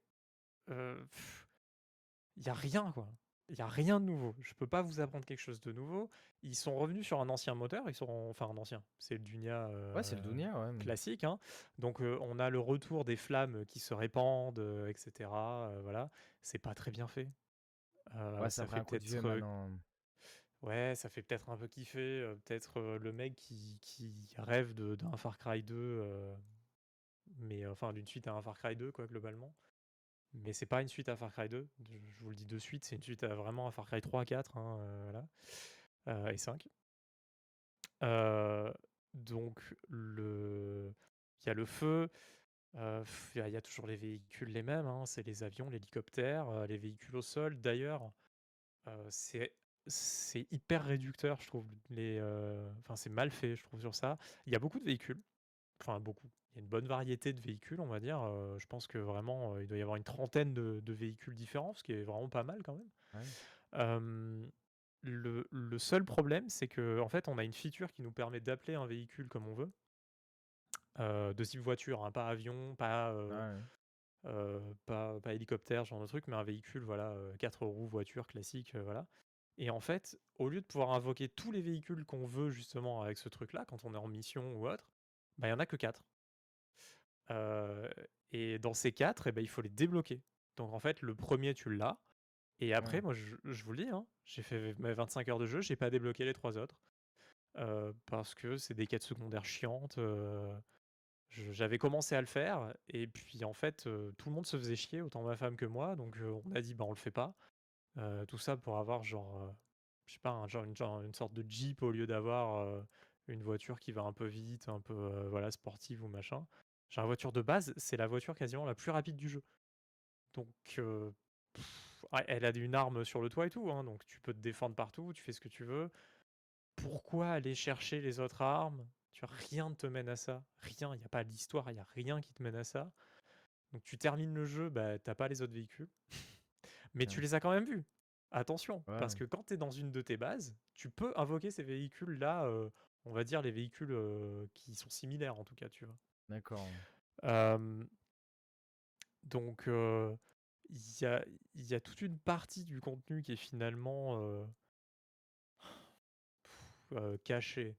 il y a rien, quoi. Il y a rien de nouveau. Je peux pas vous apprendre quelque chose de nouveau. Ils sont revenus sur un ancien moteur. Ils sont enfin un ancien. C'est le Dunia. ouais, c'est le Dunia, ouais. Classique. Hein. Donc on a le retour des flammes qui se répandent, etc. voilà. C'est pas très bien fait. ouais, ça, fait peut-être. Ouais, ça fait peut-être un peu kiffer. peut-être le mec qui, qui rêve d'un Far Cry 2, mais enfin d'une suite à un Far Cry 2, quoi, globalement. Mais c'est pas une suite à Far Cry 2, je vous le dis de suite, c'est une suite à, vraiment à Far Cry 3, 4, hein, euh, euh, et 5. Euh, donc le, il y a le feu, il y, a toujours les véhicules les mêmes, hein, c'est les avions, l'hélicoptère, les véhicules au sol. D'ailleurs, c'est c'est hyper réducteur, je trouve. Les, enfin, c'est mal fait, je trouve sur ça. Il y a beaucoup de véhicules, enfin beaucoup il y a une bonne variété de véhicules, on va dire. je pense que vraiment, il doit y avoir une trentaine de, véhicules différents, ce qui est vraiment pas mal quand même. le, seul problème, c'est que en fait, on a une feature qui nous permet d'appeler un véhicule comme on veut, de type voiture, hein, pas avion, pas, pas, pas hélicoptère, genre de truc, mais un véhicule, voilà, quatre roues, voiture classique, voilà. Et en fait, au lieu de pouvoir invoquer tous les véhicules qu'on veut justement avec ce truc-là, quand on est en mission ou autre, bah, il n'y en a que quatre et dans ces quatre, eh ben, il faut les débloquer. Donc en fait, le premier, tu l'as. Et après, moi, je, vous le dis, hein, j'ai fait mes 25 heures de jeu, j'ai pas débloqué les trois autres. parce que c'est des quêtes secondaires chiantes. J'avais commencé à le faire, et puis en fait, tout le monde se faisait chier, autant ma femme que moi. Donc on a dit, bah on le fait pas. tout ça pour avoir genre, je sais pas, un, genre, une, genre, une sorte de Jeep au lieu d'avoir une voiture qui va un peu vite, un peu voilà, sportive ou machin. Genre la voiture de base, c'est la voiture quasiment la plus rapide du jeu. Donc, elle a une arme sur le toit et tout, hein, donc tu peux te défendre partout, tu fais ce que tu veux. Pourquoi aller chercher les autres armes? Tu vois, rien ne te mène à ça. Rien, il n'y a pas d'histoire, il n'y a rien qui te mène à ça. Donc tu termines le jeu, bah, t'as pas les autres véhicules. Mais tu Ouais. les as quand même vus. Attention, parce que quand tu es dans une de tes bases, tu peux invoquer ces véhicules-là, euh, on va dire les véhicules euh, qui sont similaires en tout cas, tu vois. D'accord. Euh, donc, euh, il y a, il y a toute une partie du contenu qui est finalement euh, pff, euh, caché.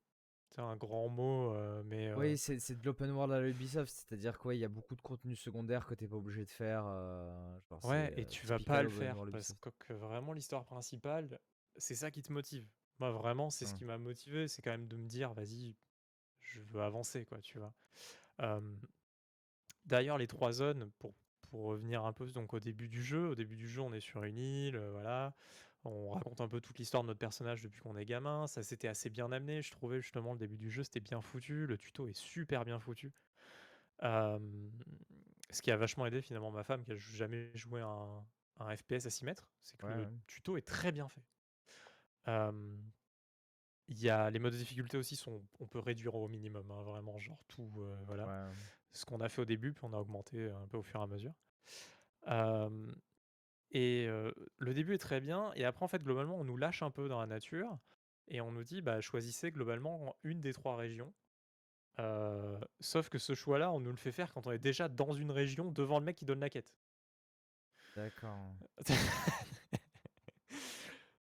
C'est un grand mot, mais Oui, c'est c'est de l'open world à l'Ubisoft, c'est-à-dire qu'il y a beaucoup de contenu secondaire que t'es pas obligé de faire. genre, ouais, et tu vas pas le faire parce que, que vraiment l'histoire principale, c'est ça qui te motive. Moi, vraiment, c'est ce Hmm. qui m'a motivé, c'est quand même de me dire, vas-y, je veux avancer, quoi, tu vois? D'ailleurs, les trois zones, pour, pour revenir un peu donc au début du jeu, au début du jeu, on est sur une île, euh, voilà. On raconte un peu toute l'histoire de notre personnage depuis qu'on est gamin. Ça, c'était assez bien amené, je trouvais justement le début du jeu, c'était bien foutu. Le tuto est super bien foutu. Euh, ce qui a vachement aidé finalement ma femme qui a jamais joué un, un FPS à 6 mètres, c'est que Ouais, le ouais. tuto est très bien fait. Euh, Il y a les modes de difficulté aussi sont, on peut réduire au minimum, hein, vraiment genre tout, euh, voilà. Ouais. Ce qu'on a fait au début, puis on a augmenté un peu au fur et à mesure. Euh, et euh, le début est très bien, et après en fait globalement on nous lâche un peu dans la nature, et on nous dit bah choisissez globalement une des trois régions. Euh, sauf que ce choix-là, on nous le fait faire quand on est déjà dans une région devant le mec qui donne la quête. D'accord.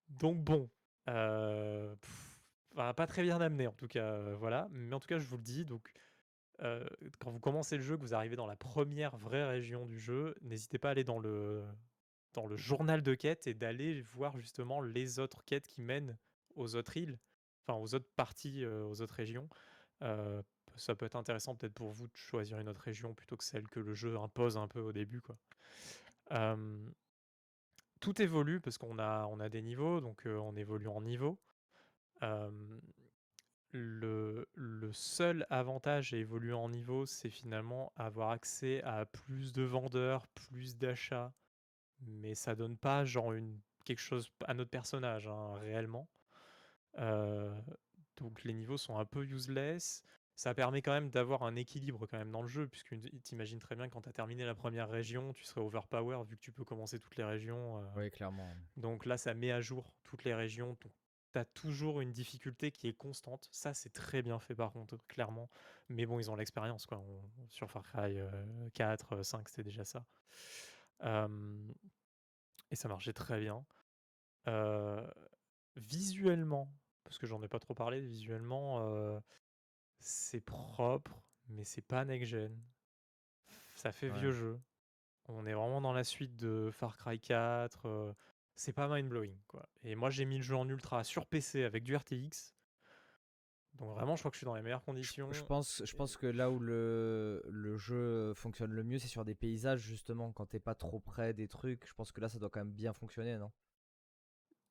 Donc bon, euh, pff, pas très bien amené en tout cas, euh, voilà. Mais en tout cas, je vous le dis, donc euh, quand vous commencez le jeu, que vous arrivez dans la première vraie région du jeu, n'hésitez pas à aller dans le journal de quêtes et d'aller voir justement les autres quêtes qui mènent aux autres îles, enfin aux autres parties, euh, aux autres régions. Ça peut être intéressant peut-être pour vous de choisir une autre région plutôt que celle que le jeu impose un peu au début, tout évolue parce qu'on a, des niveaux, donc on évolue en niveau. Euh, le, le seul avantage à évoluer en niveau, c'est finalement avoir accès à plus de vendeurs, plus d'achats, mais ça donne pas genre une, quelque chose à notre personnage hein, réellement. Euh, donc les niveaux sont un peu useless. Ça permet quand même d'avoir un équilibre quand même dans le jeu, puisque t'imagines très bien quand tu as terminé la première région, tu serais overpower vu que tu peux commencer toutes les régions. euh, Oui, clairement. donc là, ça met à jour toutes les régions. Donc, tu as toujours une difficulté qui est constante. Ça, c'est très bien fait par contre, clairement. Mais bon, ils ont l'expérience, quoi. On- sur Far Cry euh, 4, euh, 5, c'était déjà ça. Euh, et ça marchait très bien. Euh, visuellement, parce que j'en ai pas trop parlé, visuellement, euh, c'est propre, mais c'est pas next-gen. Ça fait Ouais. vieux jeu. On est vraiment dans la suite de Far Cry 4. Euh, c'est pas mind-blowing, quoi. Et moi, j'ai mis le jeu en ultra sur PC avec du RTX. Donc vraiment, je crois que je suis dans les meilleures conditions. je pense, je pense que là où le, le jeu fonctionne le mieux, c'est sur des paysages, justement, quand t'es pas trop près des trucs. Je pense que là, ça doit quand même bien fonctionner, non?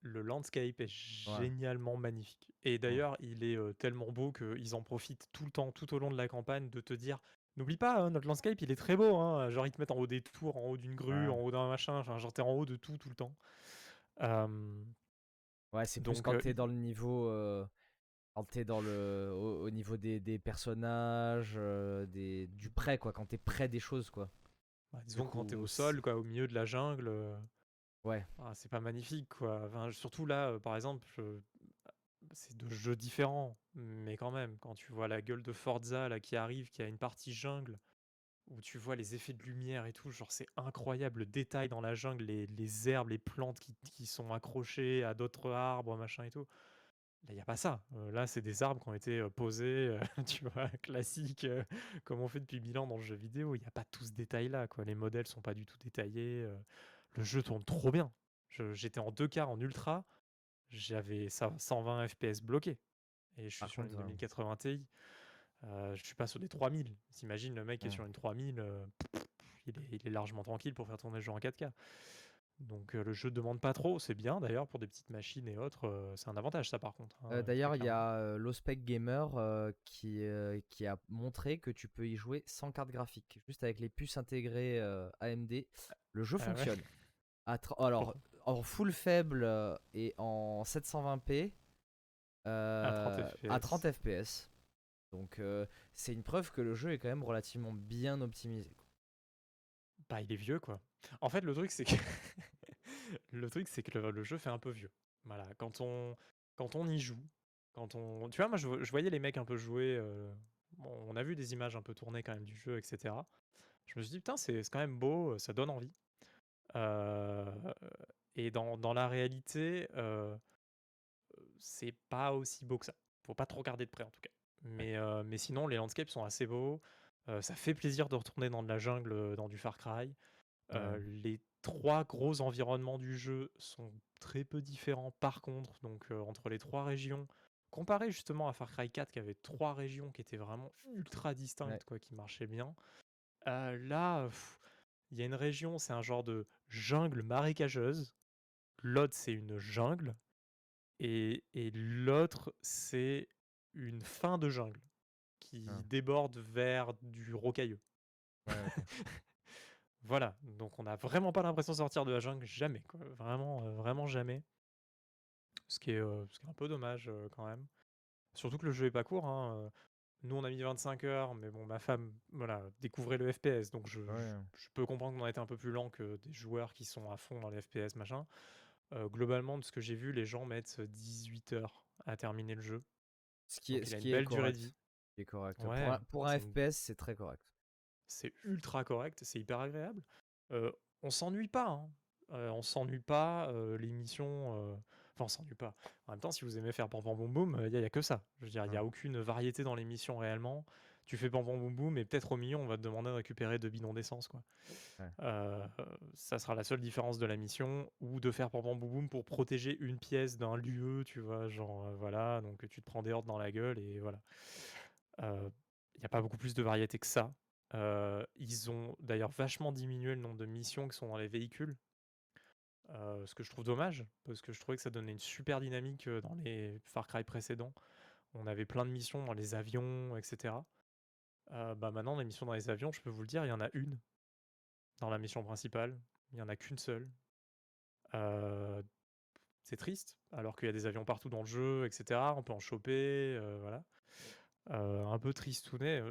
Le landscape est Ouais. génialement magnifique. Et d'ailleurs, il est euh, tellement beau qu'ils en profitent tout le temps, tout au long de la campagne, de te dire N'oublie pas, hein, notre landscape, il est très beau. Hein. Genre, ils te mettent en haut des tours, en haut d'une grue, Ouais. en haut d'un machin. Genre, t'es en haut de tout, tout le temps. Ouais, c'est plus Donc, quand t'es dans le niveau. quand t'es dans le. Au, au niveau des, des personnages, des, du près, quoi. Quand t'es près des choses, quoi. bah, disons, quand t'es au sol, quoi, au milieu de la jungle. Ouais. Ah, c'est pas magnifique, quoi. Enfin, surtout là, euh, par exemple, je- c'est deux jeux différents, mais quand même, quand tu vois la gueule de Forza là qui arrive, qui a une partie jungle, où tu vois les effets de lumière et tout, genre c'est incroyable, le détail dans la jungle, les, les herbes, les plantes qui, qui sont accrochées à d'autres arbres, machin et tout. Là, il n'y a pas ça. Euh, là, c'est des arbres qui ont été euh, posés, euh, tu vois, classique, euh, comme on fait depuis mille ans dans le jeu vidéo. Il n'y a pas tout ce détail-là, quoi. Les modèles sont pas du tout détaillés. le jeu tourne trop bien. J'étais en 2K en ultra, j'avais ça 120 FPS bloqué. Et je suis Par sur une contre, euh, 2080 Ti. Euh, je suis pas sur des 3000. T'imagines, le mec qui est sur une 3000, euh, il, est, il est largement tranquille pour faire tourner le jeu en 4K. Donc euh, le jeu demande pas trop, c'est bien d'ailleurs pour des petites machines et autres, c'est un avantage ça par contre. hein, D'ailleurs, il y a l'Ospec Gamer qui, qui a montré que tu peux y jouer sans carte graphique, juste avec les puces intégrées AMD. Le jeu Ah ouais fonctionne. À alors, en full faible et en 720p euh, À 30 à FPS. 30 FPS. Donc euh, c'est une preuve que le jeu est quand même relativement bien optimisé. Bah, il est vieux, quoi. En fait, le truc, c'est que le truc, c'est que le, jeu fait un peu vieux. Voilà, quand on quand on y joue, quand on, tu vois, moi, je, voyais les mecs un peu jouer. Euh, on a vu des images un peu tournées quand même du jeu, etc. Je me suis dit putain, c'est quand même beau, ça donne envie. Euh, et dans, dans, la réalité, euh, c'est pas aussi beau que ça. Faut pas trop regarder de près en tout cas. Mais, mais sinon, les landscapes sont assez beaux. ça fait plaisir de retourner dans de la jungle, dans du Far Cry. les trois gros environnements du jeu sont très peu différents par contre. Donc entre les trois régions, comparé justement à Far Cry 4 qui avait trois régions qui étaient vraiment ultra distinctes, quoi, qui marchaient bien. là, il y a une région, c'est un genre de jungle marécageuse. L'autre, c'est une jungle. Et, l'autre, c'est une fin de jungle qui ah. déborde vers du rocailleux. voilà, donc on n'a vraiment pas l'impression de sortir de la jungle, jamais, quoi. Vraiment, euh, vraiment jamais. Ce qui est, euh, ce qui est un peu dommage euh, quand même. Surtout que le jeu est pas court. Hein. Nous, on a mis 25 heures, mais bon, ma femme, voilà, découvrait le FPS, donc je, je, peux comprendre qu'on a été un peu plus lent que des joueurs qui sont à fond dans les FPS, machin. globalement, de ce que j'ai vu, les gens mettent 18 heures à terminer le jeu. Ce qui est, ce qui est correct. Qui est correct. pour un, FPS, c'est très correct. C'est ultra correct, c'est hyper agréable. on s'ennuie pas. Hein. on s'ennuie pas. les missions Enfin, on s'ennuie pas. En même temps, si vous aimez faire pam pam boum boum, il n'y a, que ça. Je veux dire, il n'y a aucune variété dans l'émission réellement. Tu fais pam pam boum boum, et peut-être au milieu, on va te demander de récupérer deux bidons d'essence. quoi. Euh, ça sera la seule différence de la mission, ou de faire pam pam boum boum pour protéger une pièce d'un lieu, tu vois, genre, euh, voilà, donc tu te prends des hordes dans la gueule, et voilà. Euh, il n'y a pas beaucoup plus de variété que ça. ils ont d'ailleurs vachement diminué le nombre de missions qui sont dans les véhicules ce que je trouve dommage, parce que je trouvais que ça donnait une super dynamique dans les Far Cry précédents. On avait plein de missions dans les avions, etc. bah maintenant, les missions dans les avions, je peux vous le dire, il y en a une dans la mission principale. Il n'y en a qu'une seule. c'est triste, alors qu'il y a des avions partout dans le jeu, etc. On peut en choper, voilà. un peu tristounet.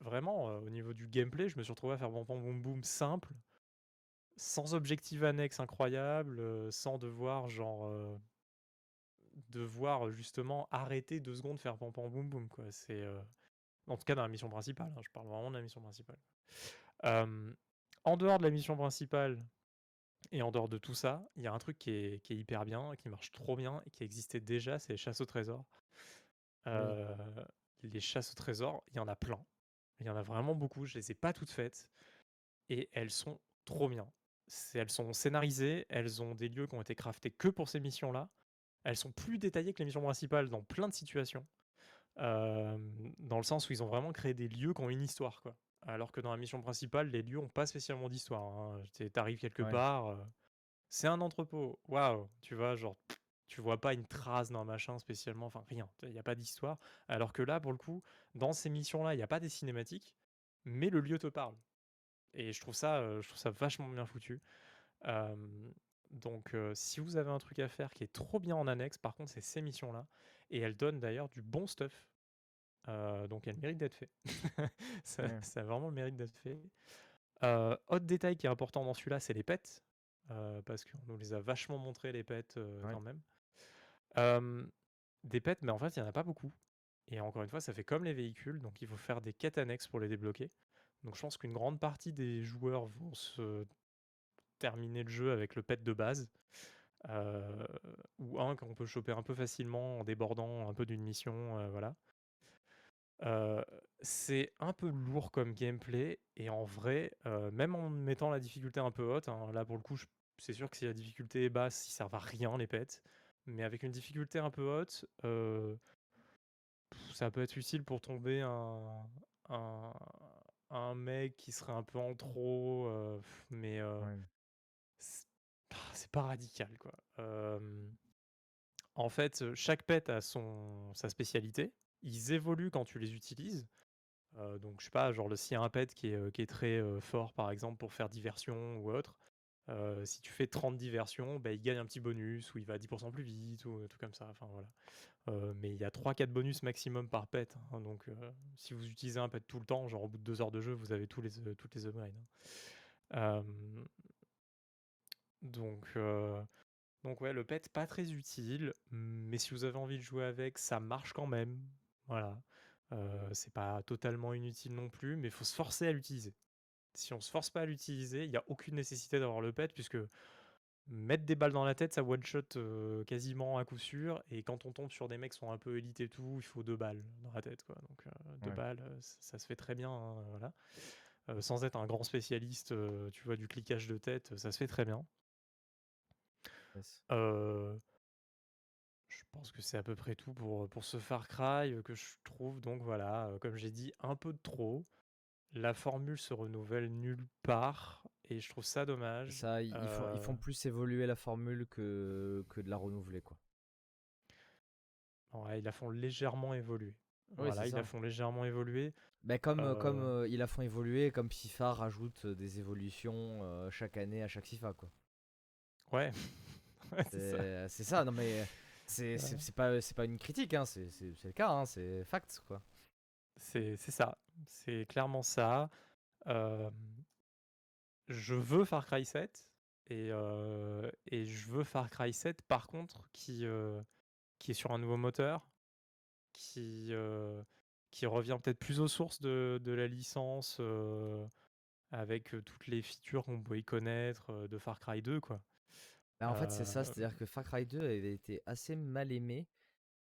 Vraiment, au niveau du gameplay, je me suis retrouvé à faire bon boum boum boum simple sans objectif annexe incroyable, euh, sans devoir genre euh, devoir justement arrêter deux secondes faire pam pam boum boum quoi. C'est euh, en tout cas dans la mission principale. Hein, je parle vraiment de la mission principale. en dehors de la mission principale et en dehors de tout ça, il y a un truc qui est, qui est, hyper bien, qui marche trop bien et qui existait déjà, c'est les chasses au trésor. Les chasses au trésor, il y en a plein. Il y en a vraiment beaucoup. Je les ai pas toutes faites et elles sont trop bien elles sont scénarisées, elles ont des lieux qui ont été craftés que pour ces missions-là. Elles sont plus détaillées que les missions principales dans plein de situations. Dans le sens où ils ont vraiment créé des lieux qui ont une histoire, quoi. Alors que dans la mission principale, les lieux n'ont pas spécialement d'histoire. Hein. T'arrives quelque part, c'est un entrepôt. Waouh, tu vois, genre, tu vois pas une trace d'un machin spécialement, enfin rien. Il n'y a pas d'histoire. Alors que là, pour le coup, dans ces missions-là, il n'y a pas des cinématiques, mais le lieu te parle. Et je trouve ça, je trouve ça vachement bien foutu. donc, si vous avez un truc à faire qui est trop bien en annexe, par contre, c'est ces missions-là. Et elles donnent d'ailleurs du bon stuff. Donc, elles méritent d'être fait. ça, a vraiment le mérite d'être fait. autre détail qui est important dans celui-là, c'est les pets. parce qu'on nous les a vachement montré, les pets, quand même. des pets, mais en fait, il n'y en a pas beaucoup. Et encore une fois, ça fait comme les véhicules, donc il faut faire des quêtes annexes pour les débloquer. Donc je pense qu'une grande partie des joueurs vont se terminer le jeu avec le pet de base. Euh, ou un qu'on peut choper un peu facilement en débordant un peu d'une mission, euh, voilà. Euh, c'est un peu lourd comme gameplay et en vrai, même en mettant la difficulté un peu haute, hein, là pour le coup, c'est sûr que si la difficulté est basse, ils servent à rien les pets, mais avec une difficulté un peu haute, ça peut être utile pour tomber un, un mec qui serait un peu en trop, mais ah, c'est pas radical quoi. en fait, chaque pet a son sa spécialité. Ils évoluent quand tu les utilises. donc je sais pas, genre le a un pet qui est, qui est très fort par exemple pour faire diversion ou autre, si tu fais 30 diversions, bah, il gagne un petit bonus ou il va à 10% plus vite ou tout comme ça. Enfin voilà. Mais il y a 3-4 bonus maximum par pet. Hein, donc si vous utilisez un pet tout le temps, genre au bout de 2 heures de jeu, vous avez tous les, toutes les upgrades. Hein. donc, donc ouais, le pet pas très utile, mais si vous avez envie de jouer avec, ça marche quand même. Voilà. c'est pas totalement inutile non plus, mais il faut se forcer à l'utiliser. Si on se force pas à l'utiliser, il n'y a aucune nécessité d'avoir le pet, puisque mettre des balles dans la tête, ça one-shot quasiment à coup sûr. Et quand on tombe sur des mecs qui sont un peu élites et tout, il faut deux balles dans la tête. Quoi. Donc deux balles, ça, se fait très bien. Hein, voilà. sans être un grand spécialiste, tu vois, du cliquage de tête, ça se fait très bien. Pense que c'est à peu près tout pour, pour ce Far Cry que je trouve donc voilà, comme j'ai dit, un peu de trop. La formule se renouvelle nulle part et je trouve ça dommage. Ça, ils, font, ils font plus évoluer la formule que, que de la renouveler quoi. Ouais, ils la font légèrement évoluer. voilà, ils la font légèrement évoluer. Bah comme, comme ils la font évoluer, comme FIFA rajoute des évolutions chaque année à chaque FIFA quoi. Ouais. c'est ça. non mais c'est pas, pas une critique, hein, c'est le cas, hein, c'est fact quoi. C'est ça, c'est clairement ça. je veux Far Cry 7 et, et je veux Far Cry 7 par contre qui, qui est sur un nouveau moteur, qui, qui revient peut-être plus aux sources de, de la licence avec toutes les features qu'on peut y connaître de Far Cry 2 quoi. Bah, en fait, c'est ça, c'est-à-dire que Far Cry 2 avait été assez mal aimé,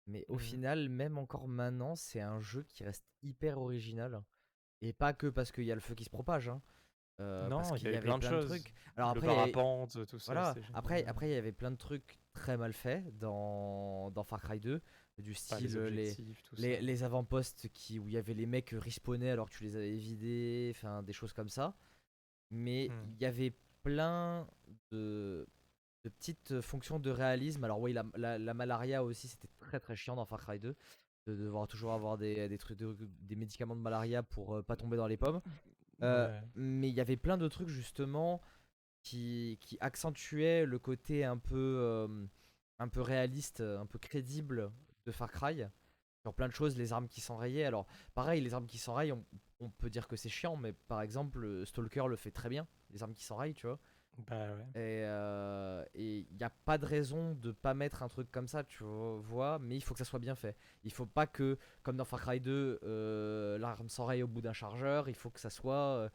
mais au mmh final, même encore maintenant, c'est un jeu qui reste hyper original. Et pas que parce qu'il y a le feu qui se propage. Hein. non, parce qu'il y, avait plein de, trucs. Alors après, le parapente, tout ça. Voilà. Après, après, il y avait plein de trucs très mal faits dans, dans Far Cry 2, du style les, les, les, avant-postes qui, où il y avait les mecs respawnés alors que tu les avais vidés, enfin des choses comme ça. Mais mmh. il y avait plein de de petites fonctions de réalisme. Alors oui, la, la, malaria aussi, c'était très très chiant dans Far Cry 2. De devoir toujours avoir des, des trucs des médicaments de malaria pour euh, pas tomber dans les pommes. Euh, mais il y avait plein de trucs justement qui, qui accentuaient le côté un peu, un peu réaliste, un peu crédible de Far Cry. Sur plein de choses, les armes qui s'enrayaient. Alors pareil, les armes qui s'enrayent, on, on peut dire que c'est chiant, mais par exemple, Stalker le fait très bien, les armes qui s'enrayent, tu vois. Bah euh, et il n'y a pas de raison de pas mettre un truc comme ça, tu vois, mais il faut que ça soit bien fait. Il faut pas que, comme dans Far Cry 2, euh, l'arme s'enraye au bout d'un chargeur, il faut que ça soit. Euh,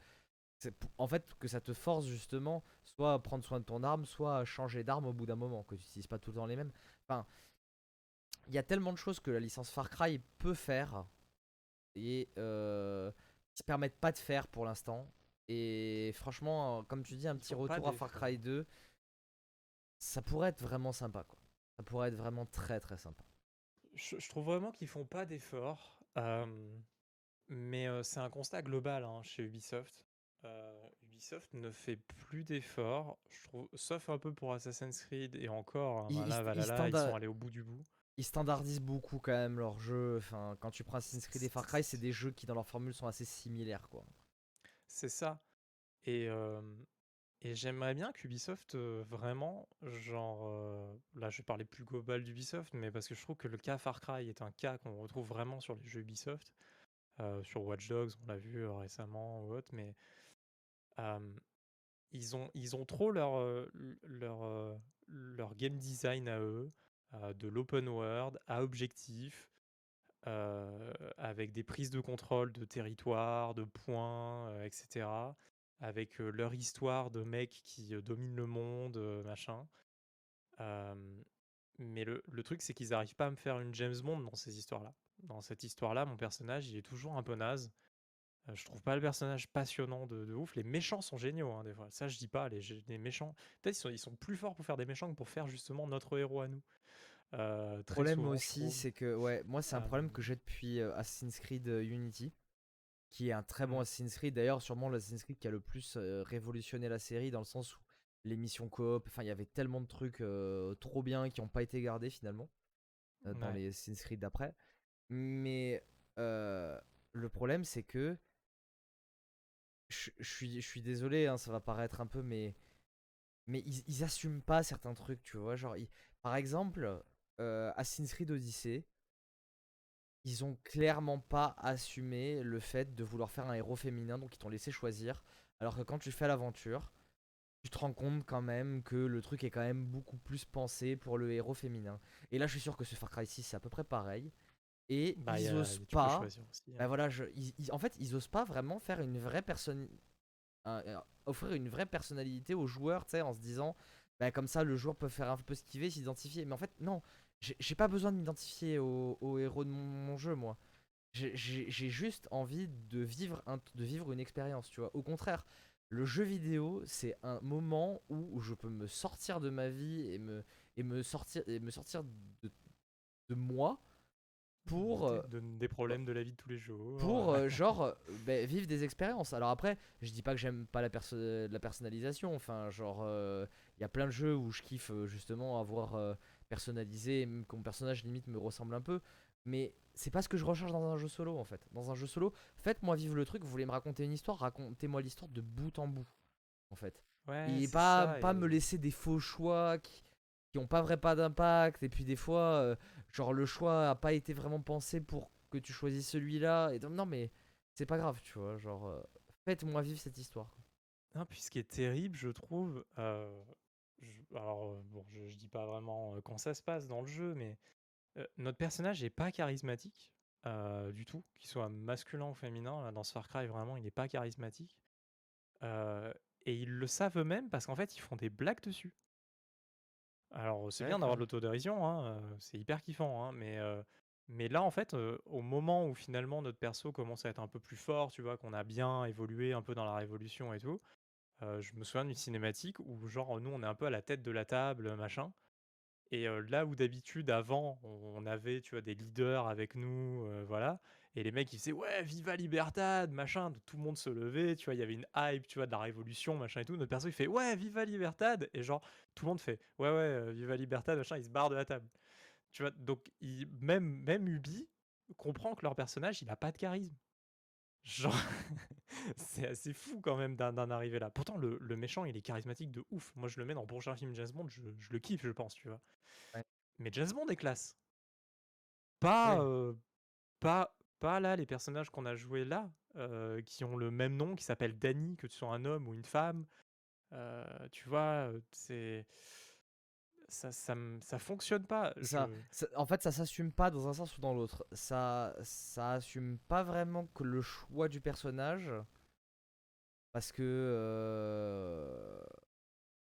en fait, que ça te force justement soit à prendre soin de ton arme, soit à changer d'arme au bout d'un moment, que tu n'utilises pas tout le temps les mêmes. Enfin, il y a tellement de choses que la licence Far Cry peut faire et qui se permettent pas de faire pour l'instant et franchement, comme tu dis, un petit retour à Far Cry 2, ça pourrait être vraiment sympa. Quoi. Ça pourrait être vraiment très très sympa. Je, trouve vraiment qu'ils font pas d'efforts. mais c'est un constat global hein, chez Ubisoft. Ubisoft ne fait plus d'efforts, je trouve, sauf un peu pour Assassin's Creed et encore. Hein, ils, ils, sont allés au bout du bout. Ils standardisent beaucoup quand même leurs jeux. Enfin, quand tu prends Assassin's Creed et Far Cry, c'est des jeux qui dans leur formule sont assez similaires, quoi. C'est ça. Et, et j'aimerais bien qu'Ubisoft, vraiment, genre, là je vais parler plus global d'Ubisoft, mais parce que je trouve que le cas Far Cry est un cas qu'on retrouve vraiment sur les jeux Ubisoft, sur Watch Dogs, on l'a vu récemment ou autre, mais ils, ont, ils ont trop leur, leur, leur game design à eux, de l'open world à objectif, avec des prises de contrôle de territoire, de points, etc. Avec leur histoire de mecs qui dominent le monde, machin. mais le, truc, c'est qu'ils n'arrivent pas à me faire une James Bond dans ces histoires-là. Dans cette histoire-là, mon personnage, il est toujours un peu naze. je trouve pas le personnage passionnant de, ouf. Les méchants sont géniaux, hein, des fois. Ça, je dis pas. Les, méchants, peut-être ils ils sont plus forts pour faire des méchants que pour faire justement notre héros à nous. Euh, le problème aussi, c'est que ouais, moi c'est un problème que j'ai depuis euh, Assassin's Creed euh, Unity, qui est un très bon mmh. Assassin's Creed. D'ailleurs, sûrement l'Assassin's Creed qui a le plus révolutionné la série dans le sens où les missions coop, enfin il y avait tellement de trucs trop bien qui n'ont pas été gardés finalement dans les Assassin's Creed d'après. Mais le problème c'est que je suis, je suis désolé, hein, ça va paraître un peu, mais mais ils, ils assument pas certains trucs, tu vois. Genre, ils- par exemple, euh, Assassin's Creed Odyssey, ils ont clairement pas assumé le fait de vouloir faire un héros féminin, donc ils t'ont laissé choisir. Alors que quand tu fais l'aventure, tu te rends compte quand même que le truc est quand même beaucoup plus pensé pour le héros féminin. Et là, je suis sûr que ce Far Cry 6, c'est à peu près pareil. Et Bah, ils a- osent pas. aussi, hein. Bah voilà, je, ils- ils- en fait, ils osent pas vraiment faire une vraie personne, offrir une vraie personnalité aux joueurs, tu sais, en se disant, bah comme ça, le joueur peut faire un peu ce qu'il veut, s'identifier. Mais en fait, non, j'ai pas besoin de m'identifier au, au héros de mon, mon jeu, moi. J'ai- juste envie de vivre, un, de vivre une expérience, tu vois. Au contraire, le jeu vidéo, c'est un moment où je peux me sortir de ma vie et me, et me, sortir, et me sortir de, de moi pour... Des- euh, de- des problèmes de la vie de tous les jours. pour euh, genre euh, ben, vivre des expériences. Alors après, je dis pas que j'aime pas la, perso- la personnalisation. Enfin, genre, il y a plein de jeux où je kiffe justement avoir personnalisé, et même que mon personnage limite me ressemble un peu. Mais c'est pas ce que je recherche dans un jeu solo en fait. Dans un jeu solo, faites-moi vivre le truc. Vous voulez me raconter une histoire, racontez-moi l'histoire de bout en bout en fait. ouais, et pas, ça, pas et- me laisser des faux choix qui, qui ont pas vrai pas d'impact. Et puis des fois, euh, genre le choix a pas été vraiment pensé pour que tu choisisses celui-là. Et donc, non, mais c'est pas grave, tu vois. Genre, euh, faites-moi vivre cette histoire. Non, puis ce qui est terrible, je trouve, euh, alors euh, bon, je, je dis pas vraiment euh, quand ça se passe dans le jeu, mais euh, notre personnage est pas charismatique euh, du tout, qu'il soit masculin ou féminin. Là, dans ce Far Cry, vraiment, il n'est pas charismatique. Euh, et ils le savent eux-mêmes parce qu'en fait, ils font des blagues dessus. Alors, c'est bien d'avoir de l'autodérision, hein, c'est hyper kiffant, hein, mais, mais là, en fait, au moment où finalement notre perso commence à être un peu plus fort, tu vois, qu'on a bien évolué un peu dans la révolution et tout, je me souviens d'une cinématique où, genre, nous, on est un peu à la tête de la table, machin. Et là où d'habitude, avant, on avait, tu vois, des leaders avec nous, voilà. Et les mecs, ils faisaient, ouais, viva Libertad, machin. Tout le monde se levait, tu vois, il y avait une hype, tu vois, de la révolution, machin et tout. Notre perso, il fait, ouais, viva Libertad. Et genre, tout le monde fait, ouais, ouais, viva Libertad, machin, il se barre de la table. Tu vois, donc, même, même Ubi comprend que leur personnage, il a pas de charisme. Genre, c'est assez fou quand même d'en arriver là. Pourtant, le, le méchant, il est charismatique de ouf. Moi, je le mets dans le prochain film James Bond, je, je le kiffe, je pense, tu vois. Ouais. Mais James Bond est classe. Pas, Ouais. euh, pas, pas là, les personnages qu'on a joués là, euh, qui ont le même nom, qui s'appellent Danny, que tu sois un homme ou une femme. Euh, tu vois, c'est. Ça, ça, ça fonctionne pas. Ça, Je- ça- en fait, ça s'assume pas dans un sens ou dans l'autre. Ça, ça assume pas vraiment que le choix du personnage. Parce que. euh,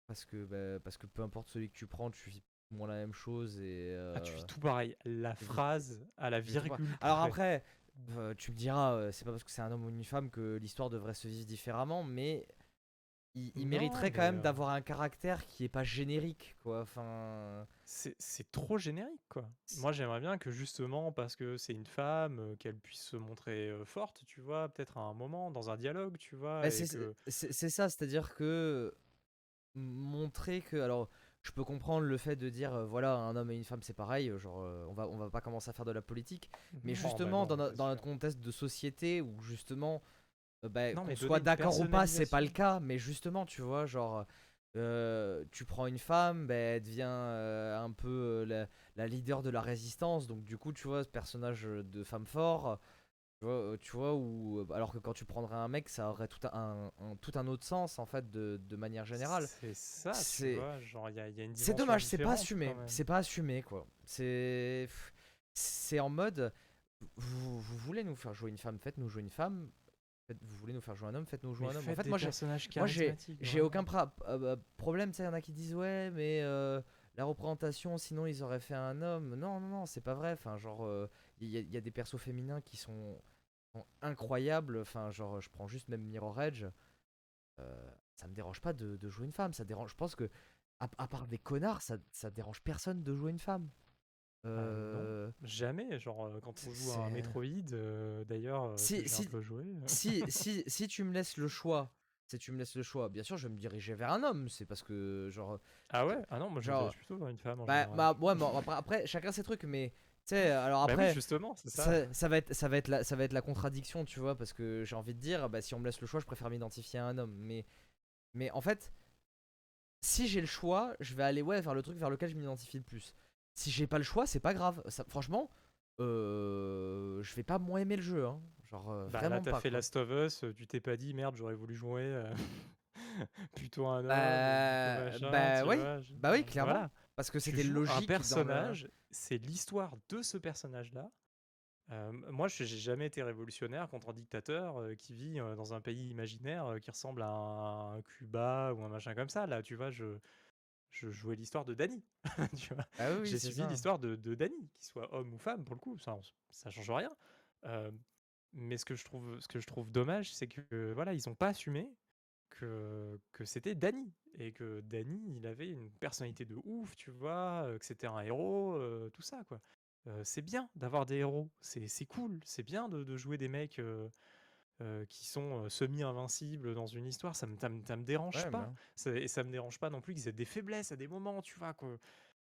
parce que, bah, parce que peu importe celui que tu prends, tu vis moins la même chose et. Ah, tu vis euh, tout pareil. La vis- phrase à la virgule. Alors près. après, euh, tu me diras, c'est pas parce que c'est un homme ou une femme que l'histoire devrait se vivre différemment, mais il, il Non, mériterait quand même euh, d'avoir un caractère qui est pas générique, quoi. Enfin, C'est c'est trop générique, quoi. Moi, j'aimerais bien que justement, parce que c'est une femme, euh, qu'elle puisse se montrer euh, forte, tu vois, peut-être à un moment, dans un dialogue, tu vois, bah, c'est que... ça, c'est-à-dire que montrer que, alors, je peux comprendre le fait de dire, euh, voilà, un homme et une femme, c'est pareil, genre, euh, on va, on va pas commencer à faire de la politique, mais Non, bah justement, non, dans, no- dans notre contexte de société où justement, bah, Non, qu'on mais soit d'accord ou pas, c'est pas le cas, mais justement, tu vois, genre, euh, tu prends une femme, bah, elle devient euh, un peu euh, la, la leader de la résistance, donc du coup, tu vois, ce personnage de femme fort, tu vois, euh, tu vois où, alors que quand tu prendrais un mec, ça aurait tout un, un- tout un autre sens, en fait, de, de manière générale. C'est ça, C'est- tu vois, genre, il y a, il y a une C'est dommage, c'est pas assumé. C'est pas assumé, quoi. C'est. C'est en mode. Vous, vous voulez nous faire jouer une femme, faites-nous jouer une femme. Vous voulez nous faire jouer un homme, faites-nous jouer Mais un homme. En fait, moi, j'ai moi, aucun euh, euh, problème. Tu sais, il y en a qui disent, ouais, mais euh, la représentation, sinon ils auraient fait un homme. Non, non, non, c'est pas vrai. Enfin, genre, euh, il y, a- il y a des persos féminins qui sont, sont incroyables. Enfin, genre, je prends juste même Mirror Edge. Ça me dérange pas de, de jouer une femme. Ça dérange. Je pense que, à, à part des connards, ça, ça dérange personne de jouer une femme. Non. Euh, Jamais, genre, euh, quand on joue à un Metroid, euh, d'ailleurs, euh, Si- j'ai si- un peu joué... euh, si, si, si tu me laisses le choix, si tu me laisses le choix, bien sûr, je vais me diriger vers un homme. C'est parce que, genre, Ah ouais? Ah non, moi, je Genre- dirige plutôt vers une femme, en bah, bah, ouais, après, après, chacun ses trucs, mais tu sais, alors Bah oui, après, justement, c'est ça. ça, ça va être, ça va être la, ça va être la contradiction, tu vois, parce que j'ai envie de dire, bah, si on me laisse le choix, je préfère m'identifier à un homme, mais, mais en fait, si j'ai le choix, je vais aller ouais, vers le truc vers lequel je m'identifie le plus. Si j'ai pas le choix, c'est pas grave. Ça, franchement, euh, je vais pas moins aimer le jeu. Hein. Genre, euh, Bah, vraiment là, t'as pas. fait quoi. Last of Us, euh, tu t'es pas dit merde, j'aurais voulu jouer euh, plutôt un homme, Bah, machin, bah oui, vois, je- bah oui, clairement. Voilà. Parce que c'était logique. un le- personnage, c'est l'histoire de ce personnage-là. Euh, moi, je j'ai jamais été révolutionnaire contre un dictateur euh, qui vit dans un pays imaginaire qui ressemble à un, un Cuba ou un machin comme ça. Là, tu vois, je, je jouais l'histoire de Danny. tu vois. Ah oui, J'ai suivi l'histoire de, de Danny, qu'il soit homme ou femme, pour le coup, ça, ça change rien. Euh, mais ce que je trouve, ce que je trouve dommage, c'est que voilà, ils ont pas assumé que, que c'était Danny et que Danny, il avait une personnalité de ouf, tu vois, euh, que c'était un héros, euh, tout ça, quoi. Euh, c'est bien d'avoir des héros, c'est c'est cool, c'est bien de, de jouer des mecs euh, qui sont euh, semi-invincibles dans une histoire, ça me, ça me, ça me dérange Ouais, pas. bah. Ça- et ça me dérange pas non plus qu'ils aient des faiblesses à des moments, tu vois, quoi.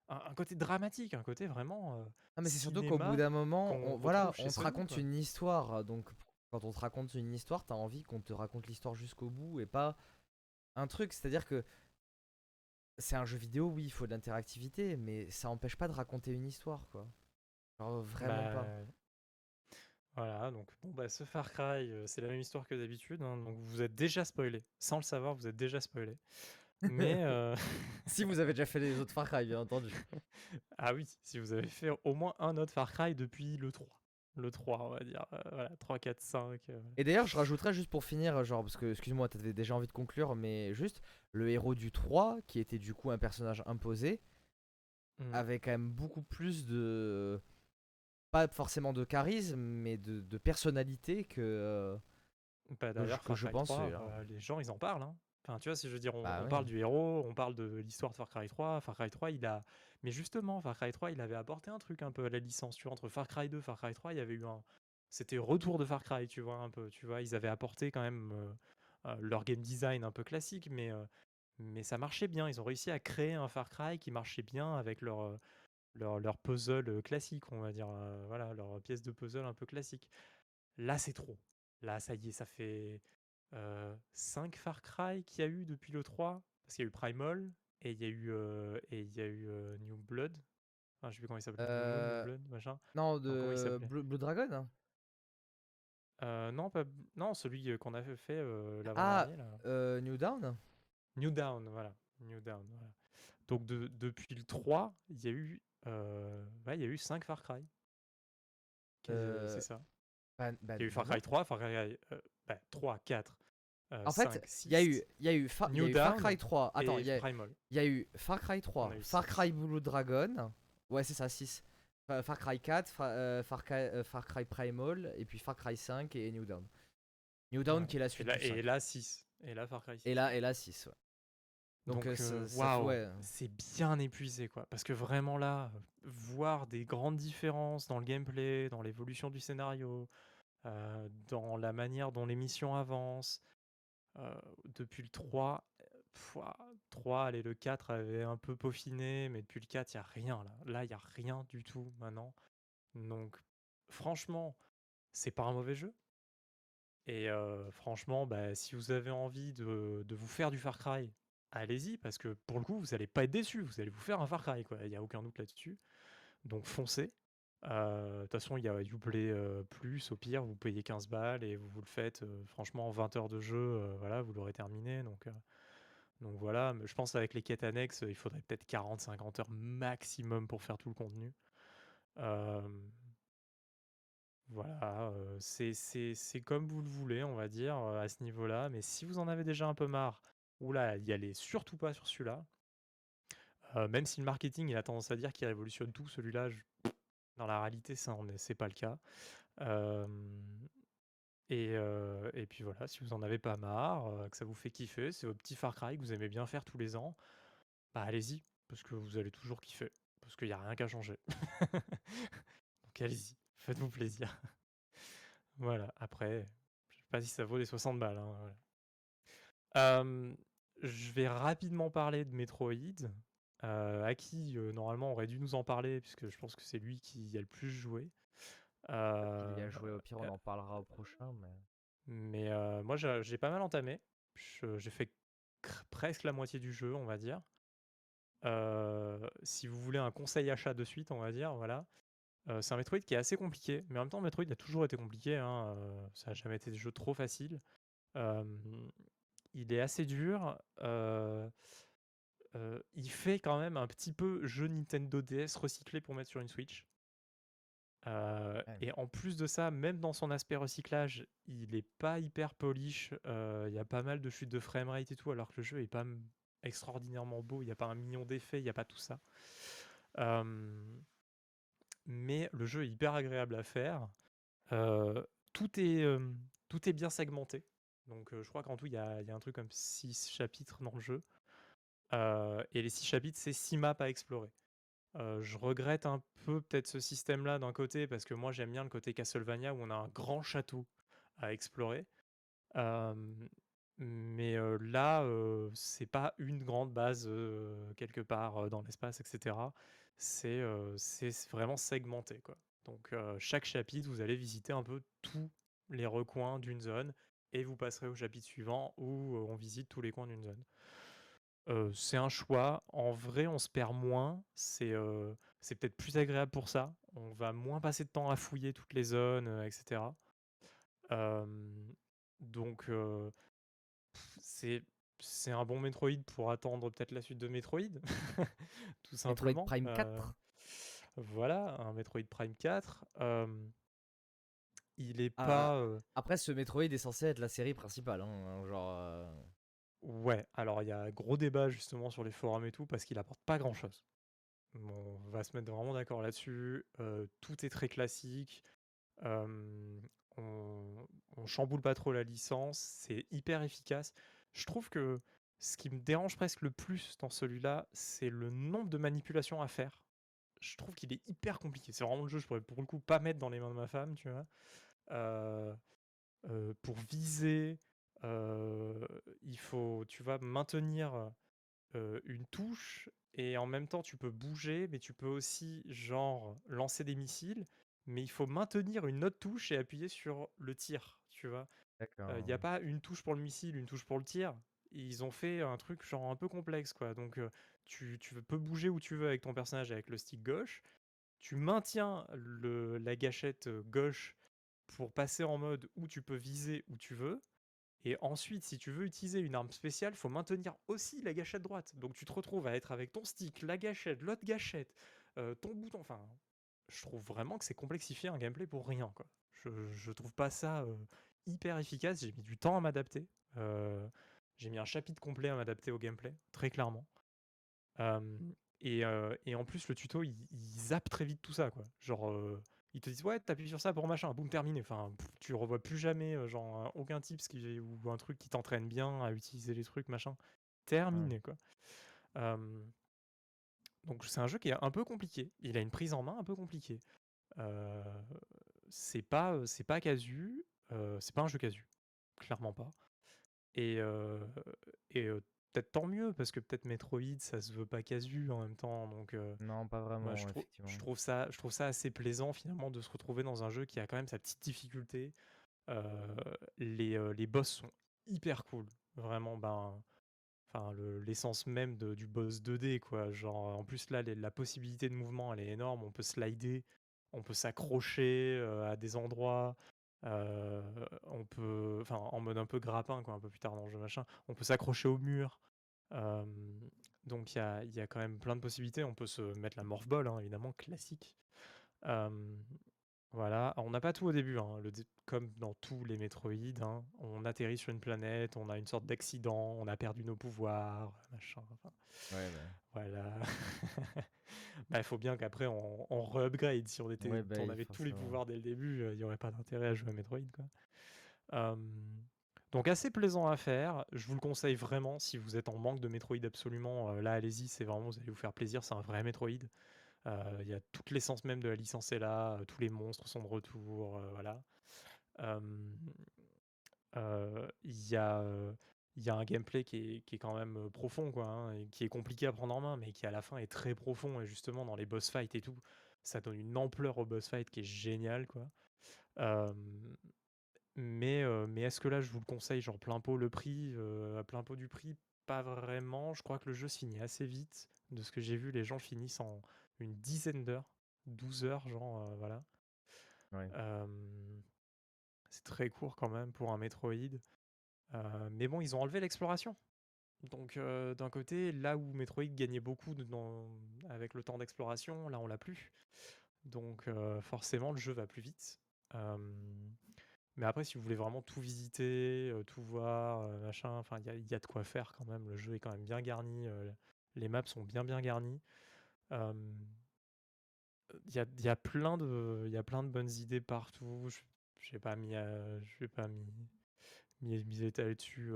Un, un côté dramatique, un côté vraiment. euh, Non, mais c'est surtout qu'au bout d'un moment, on, voilà, on te Sony, raconte quoi. une histoire. euh, Donc, quand on te raconte une histoire, t'as envie qu'on te raconte l'histoire jusqu'au bout et pas un truc. C'est-à-dire que c'est un jeu vidéo, oui, il faut de l'interactivité, mais ça empêche pas de raconter une histoire, quoi. Genre, vraiment pas. Voilà, donc bon, bah, ce Far Cry, euh, c'est la même histoire que d'habitude, hein, donc vous êtes déjà spoilé. Sans le savoir, vous êtes déjà spoilé. Mais. euh, Si vous avez déjà fait les autres Far Cry, bien entendu. Ah oui, si vous avez fait au moins un autre Far Cry depuis le 3. Le 3, on va dire. euh, voilà, 3, 4, 5. euh, Et d'ailleurs, je rajouterais juste pour finir, genre, parce que, excuse-moi, t'avais déjà envie de conclure, mais juste, le héros du 3, qui était du coup un personnage imposé, hmm. avait quand même beaucoup plus de. Pas forcément de charisme, mais de, de personnalité que. euh, Bah, d'ailleurs, que Far je pense, 3, c'est, hein. euh, les gens, ils en parlent. hein. Enfin, tu vois, si je veux dire, on, Bah on ouais. parle du héros, on parle de l'histoire de Far Cry 3. Far Cry 3, il a. Mais justement, Far Cry 3, il avait apporté un truc un peu à la licence. Tu vois, entre Far Cry 2 et Far Cry 3, il y avait eu un. C'était retour de Far Cry, tu vois, un peu. Tu vois, ils avaient apporté quand même euh, euh, leur game design un peu classique, mais, euh, mais ça marchait bien. Ils ont réussi à créer un Far Cry qui marchait bien avec leur. Euh, leur, leur puzzle euh, classique, on va dire, euh, voilà, leur pièce de puzzle un peu classique. Là, c'est trop. Là, ça y est, ça fait 5 Far Cry qu'il y a eu depuis le 3, parce qu'il y a eu Primal, et il y a eu, euh, et il y a eu euh, New Blood. Enfin, je sais plus comment il s'appelle. New Euh, Blood, machin. Non, de Blue, Blue Dragon? Hein. Euh, non, pas, non, celui euh, qu'on a fait euh, Ah, euh, New Down? New Down, voilà. New Down, voilà. Donc, de- depuis le 3, il y a eu, euh, ouais, il y a eu 5 Far Cry. Quasi- Euh, C'est ça. Bah- bah, Il y a eu Far. Cry 3, Far Cry euh, bah, 3, 4, euh, En 5, fait, 6, il y a eu, y a eu, Fa- y a eu Far Cry 3. Attends, et il y y a eu Far Cry 3, a eu Far. Cry Blue Dragon. Ouais, c'est ça, 6. Far Cry 4, Fa- euh, Far, Cry, euh, Far Cry Primal, et puis Far Cry 5 et New Dawn. New Dawn Ouais. qui est la Et suite là, du 5. et là 6. Et là, Far Cry 6. Et là, et là 6, ouais. Donc, Donc, euh, euh, ouais. c'est bien épuisé, quoi. Parce que vraiment là, voir des grandes différences dans le gameplay, dans l'évolution du scénario, euh, dans la manière dont les missions avancent, euh, depuis le 3, euh, pfouah, 3, allez, le 4 avait un peu peaufiné, mais depuis le 4, il n'y a rien là. Là, il n'y a rien du tout maintenant. Donc, franchement, c'est pas un mauvais jeu. Et franchement, bah, si vous avez envie de, de vous faire du Far Cry, allez-y, parce que pour le coup, vous n'allez pas être déçu, vous allez vous faire un Far Cry, quoi. Il n'y a aucun doute là-dessus. Donc foncez. Euh, De toute façon, il y a Uplay euh, Plus, au pire, vous payez 15 balles et vous, vous le faites. euh, franchement, en 20 heures de jeu, voilà, vous l'aurez terminé. Donc, donc voilà, mais je pense avec les quêtes annexes, il faudrait peut-être 40-50 heures maximum pour faire tout le contenu. Voilà, c'est comme vous le voulez, on va dire, à ce niveau-là. Mais si vous en avez déjà un peu marre, oula, y allez surtout pas sur celui-là. Euh, même si le marketing, il a tendance à dire qu'il révolutionne tout, celui-là, dans la réalité, ça c'est pas le cas. Et, euh, et puis voilà, si vous en avez pas marre, euh, que ça vous fait kiffer, c'est vos petits Far Cry que vous aimez bien faire tous les ans, bah allez-y, parce que vous allez toujours kiffer, parce qu'il n'y a rien qu'à changer. Donc allez-y, faites-vous plaisir. Voilà, après, je sais pas si ça vaut les 60 balles. hein, je vais rapidement parler de Metroid, euh, à qui euh, normalement on aurait dû nous en parler, puisque je pense que c'est lui qui y a le plus joué. Il y Euh, a joué au pire, on euh, en parlera au prochain. Mais... mais moi, j'ai pas mal entamé. J'ai fait presque la moitié du jeu, on va dire. si vous voulez un conseil achat de suite, on va dire, voilà. c'est un Metroid qui est assez compliqué, mais en même temps, Metroid a toujours été compliqué, hein, ça n'a jamais été des jeux trop faciles. Il est assez dur. il fait quand même un petit peu jeu Nintendo DS recyclé pour mettre sur une Switch. Et en plus de ça, même dans son aspect recyclage, il est pas hyper polish. Il y a pas mal de chutes de framerate et tout, alors que le jeu est pas extraordinairement beau. Il n'y a pas un million d'effets, il n'y a pas tout ça. mais le jeu est hyper agréable à faire. tout, est, tout est bien segmenté. Donc je crois qu'en tout, il y a, un truc comme 6 chapitres dans le jeu. et les 6 chapitres, c'est 6 maps à explorer je regrette un peu peut-être ce système-là d'un côté, parce que moi j'aime bien le côté Castlevania où on a un grand château à explorer. mais là, c'est pas une grande base quelque part dans l'espace, etc. C'est vraiment segmenté, quoi. Donc chaque chapitre, vous allez visiter un peu tous les recoins d'une zone et vous passerez au chapitre suivant où on visite tous les coins d'une zone c'est un choix. En vrai, on se perd moins. C'est, c'est peut-être plus agréable pour ça. On va moins passer de temps à fouiller toutes les zones, etc. donc, c'est c'est un bon Metroid pour attendre peut-être la suite de Metroid, tout Metroid Prime 4? voilà, un Metroid Prime 4. Il est ah, pas, après ce Metroid est censé être la série principale, hein, genre, Ouais, alors il y a un gros débat justement sur les forums et tout parce qu'il apporte pas grand-chose. On va se mettre vraiment d'accord là-dessus. tout est très classique. on, on chamboule pas trop la licence. C'est hyper efficace. Je trouve que ce qui me dérange presque le plus dans celui-là, c'est le nombre de manipulations à faire. Je trouve qu'il est hyper compliqué. C'est vraiment le jeu, je pourrais pour le coup pas mettre dans les mains de ma femme, tu vois. Pour viser, il faut, tu vas maintenir une touche et en même temps tu peux bouger, mais tu peux aussi genre lancer des missiles, mais il faut maintenir une autre touche et appuyer sur le tir, tu vois? Il n'y a pas une touche pour le missile, une touche pour le tir. Ils ont fait un truc genre un peu complexe quoi. Donc tu, tu peux bouger où tu veux avec ton personnage avec le stick gauche. Tu maintiens le, la gâchette gauche pour passer en mode où tu peux viser où tu veux. Et ensuite, si tu veux utiliser une arme spéciale, faut maintenir aussi la gâchette droite. Donc tu te retrouves à être avec ton stick, la gâchette, l'autre gâchette, euh, ton bouton. Enfin, je trouve vraiment que c'est complexifié un gameplay pour rien. Je, je trouve pas ça euh, hyper efficace. J'ai mis du temps à m'adapter. Euh, j'ai mis un chapitre complet à m'adapter au gameplay, très clairement. Et, et, en plus, le tuto, il, il, zappe très vite tout ça. Quoi. Genre ils te disent ouais t'appuies sur ça pour machin. Boum terminé. Enfin tu revois plus jamais euh, genre aucun tips qui, ou un truc qui t'entraîne bien à utiliser les trucs machin. Terminé quoi. Donc c'est un jeu qui est un peu compliqué. Il a une prise en main un peu compliquée. C'est pas c'est pas casu c'est pas un jeu casu. Clairement pas. Et, et peut-être tant mieux, parce que peut-être Metroid, ça se veut pas casu en même temps. Donc, non, pas vraiment. je, trouve ça, je trouve ça assez plaisant finalement de se retrouver dans un jeu qui a quand même sa petite difficulté. les, les boss sont hyper cool. Vraiment, ben. Enfin, l'essence même de, du boss 2D, quoi. Genre, en plus, là, la possibilité de mouvement, elle est énorme. On peut slider, on peut s'accrocher à des endroits. On peut, en mode un peu grappin, quoi, un peu plus tard dans le jeu, machin. On peut s'accrocher au mur. donc il y a, y a, quand même plein de possibilités. On peut se mettre la morph ball, hein, évidemment, classique. Voilà, on n'a pas tout au début, hein, le comme dans tous les Metroid, hein. On atterrit sur une planète, on a une sorte d'accident, on a perdu nos pouvoirs, machin, Ouais, voilà. Bah, il faut bien qu'après on on re-upgrade. Si on était bah on avait tous les pouvoirs dès le début, il y aurait pas d'intérêt à jouer à Metroid, quoi. donc assez plaisant à faire. Je vous le conseille vraiment si vous êtes en manque de Metroid absolument, là allez-y, c'est vraiment vous allez vous faire plaisir, c'est un vrai Metroid. Il y a toute l'essence même de la licence est là, tous les monstres sont de retour, voilà. Il y a, y a un gameplay qui est, qui est quand même profond, quoi, hein, et qui est compliqué à prendre en main, mais qui à la fin est très profond, et justement dans les boss fights et tout, ça donne une ampleur au boss fight qui est génial, quoi. mais mais est-ce que là je vous le conseille, genre plein pot le prix, à plein pot du prix? Pas vraiment. Je crois que le jeu se finit assez vite. De ce que j'ai vu, les gens finissent en une dizaine d'heures, 12 heures, genre, euh, voilà. c'est très court quand même pour un Metroid. Euh, mais bon, ils ont enlevé l'exploration. Donc euh, d'un côté, là où Metroid gagnait beaucoup avec le temps d'exploration, là on l'a plus. Donc forcément, le jeu va plus vite. Mais après, si vous voulez vraiment tout visiter, tout voir, machin, enfin, il y a, de quoi faire quand même. Le jeu est quand même bien garni. les maps sont bien bien garnis. Il y a, y, a plein de, y a plein de bonnes idées partout. Je n'ai pas mis, je vais pas mis, mis, mis dessus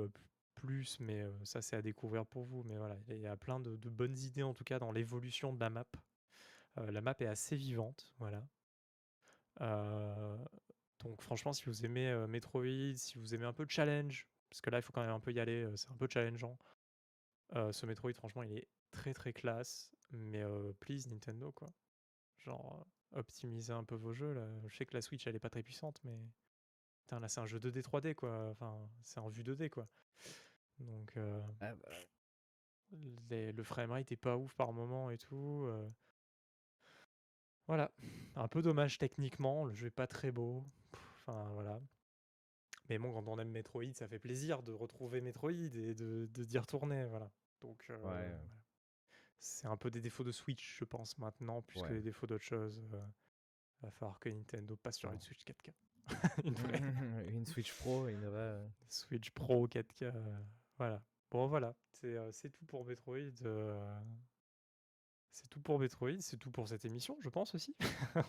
plus, mais ça c'est à découvrir pour vous. Mais voilà, il y a plein de, de, bonnes idées en tout cas dans l'évolution de la map. la map est assez vivante, voilà. Donc franchement, si vous aimez Metroid, si vous aimez un peu de challenge, parce que là, il faut quand même un peu y aller, c'est un peu challengeant. ce Metroid, franchement, il est très très classe, mais please Nintendo, quoi. Genre, optimisez un peu vos jeux, là. Je sais que la Switch, elle est pas très puissante, mais... Putain, là, c'est un jeu 2D, 3D, quoi. Enfin, c'est en vue 2D, quoi. Donc... Ah bah le framerate est pas ouf par moment et tout. Voilà, un peu dommage techniquement, le jeu est pas très beau. Enfin voilà. Mais bon, quand on aime Metroid, ça fait plaisir de retrouver Metroid et de, d'y retourner, voilà. Donc euh, c'est un peu des défauts de Switch, je pense maintenant, plus que des défauts d'autres choses. Il euh, va falloir que Nintendo passe sur une Switch 4K. une, Switch Pro, une vraie. Euh. Switch Pro 4K, voilà. Bon voilà, c'est, tout pour Metroid. C'est tout pour Metroid, c'est tout pour cette émission, je pense aussi.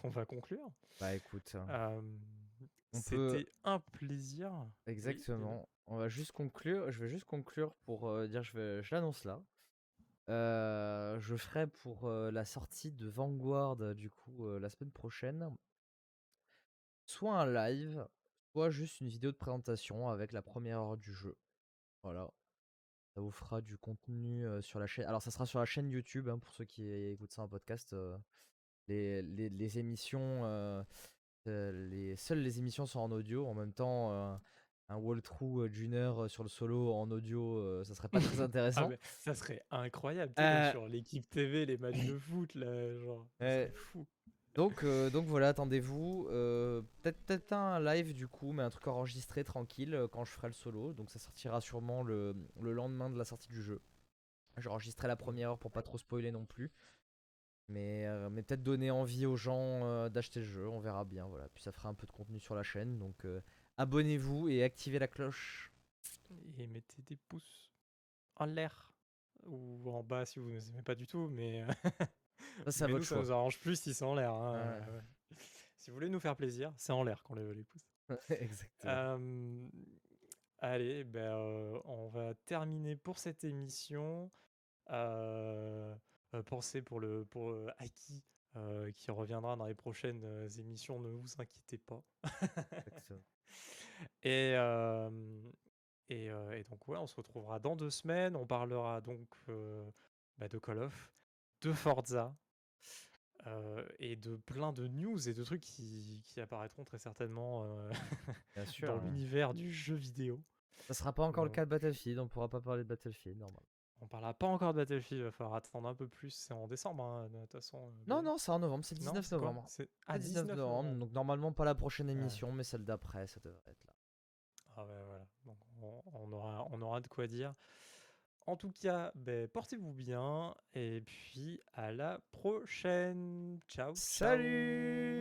On va conclure. Bah écoute, hein. c'était un plaisir. Exactement. On va juste conclure. Je vais juste conclure pour euh, dire, je, vais, je l'annonce là. Je ferai pour la sortie de Vanguard du coup la semaine prochaine, soit un live, soit juste une vidéo de présentation avec la première heure du jeu. Voilà. Ça vous fera du contenu sur la chaîne. Alors, ça sera sur la chaîne YouTube hein, pour ceux qui écoutent ça en podcast. les, les, émissions, les, seules les émissions sont en audio. En même temps, un walkthrough d'une heure sur le solo en audio, ça serait pas très ah, intéressant. ça serait incroyable. sur l'équipe TV, les matchs de foot, là, genre. Fou. Donc, euh, donc voilà, attendez-vous. Euh, peut-être peut un live du coup, mais un truc enregistré tranquille euh, quand je ferai le solo. Donc ça sortira sûrement le, lendemain de la sortie du jeu. J'enregistrerai la première heure pour pas trop spoiler non plus. Mais, mais peut-être donner envie aux gens d'acheter le jeu, on verra bien. Voilà. Puis ça fera un peu de contenu sur la chaîne. Donc abonnez-vous et activez la cloche. Et mettez des pouces en l'air. Ou en bas si vous ne aimez pas du tout, mais Ça, nous, ça nous arrange plus si c'est en l'air. Hein, si vous voulez nous faire plaisir, c'est en l'air qu'on lève les pouces. Exactement. allez, ben, euh, on va terminer pour cette émission. Euh, euh, pensez pour le pour Aki qui reviendra dans les prochaines émissions. Ne vous inquiétez pas. et, et, et, donc ouais, on se retrouvera dans deux semaines. On parlera donc bah, de Call of de Forza et de plein de news et de trucs qui, apparaîtront très certainement dans l'univers du jeu vidéo. Ça sera pas encore le cas de Battlefield, on pourra pas parler de Battlefield, normal. On parlera pas encore de Battlefield, il va falloir attendre un peu plus, c'est en décembre hein, de toute façon. Non, non, c'est en novembre, c'est le 19 novembre. C'est ah, 19, novembre, donc normalement pas la prochaine émission, mais celle d'après, ça devrait être là. Ah ouais, voilà, donc on, aura, on aura de quoi dire. En tout cas, ben, portez-vous bien et puis à la prochaine. Ciao. Salut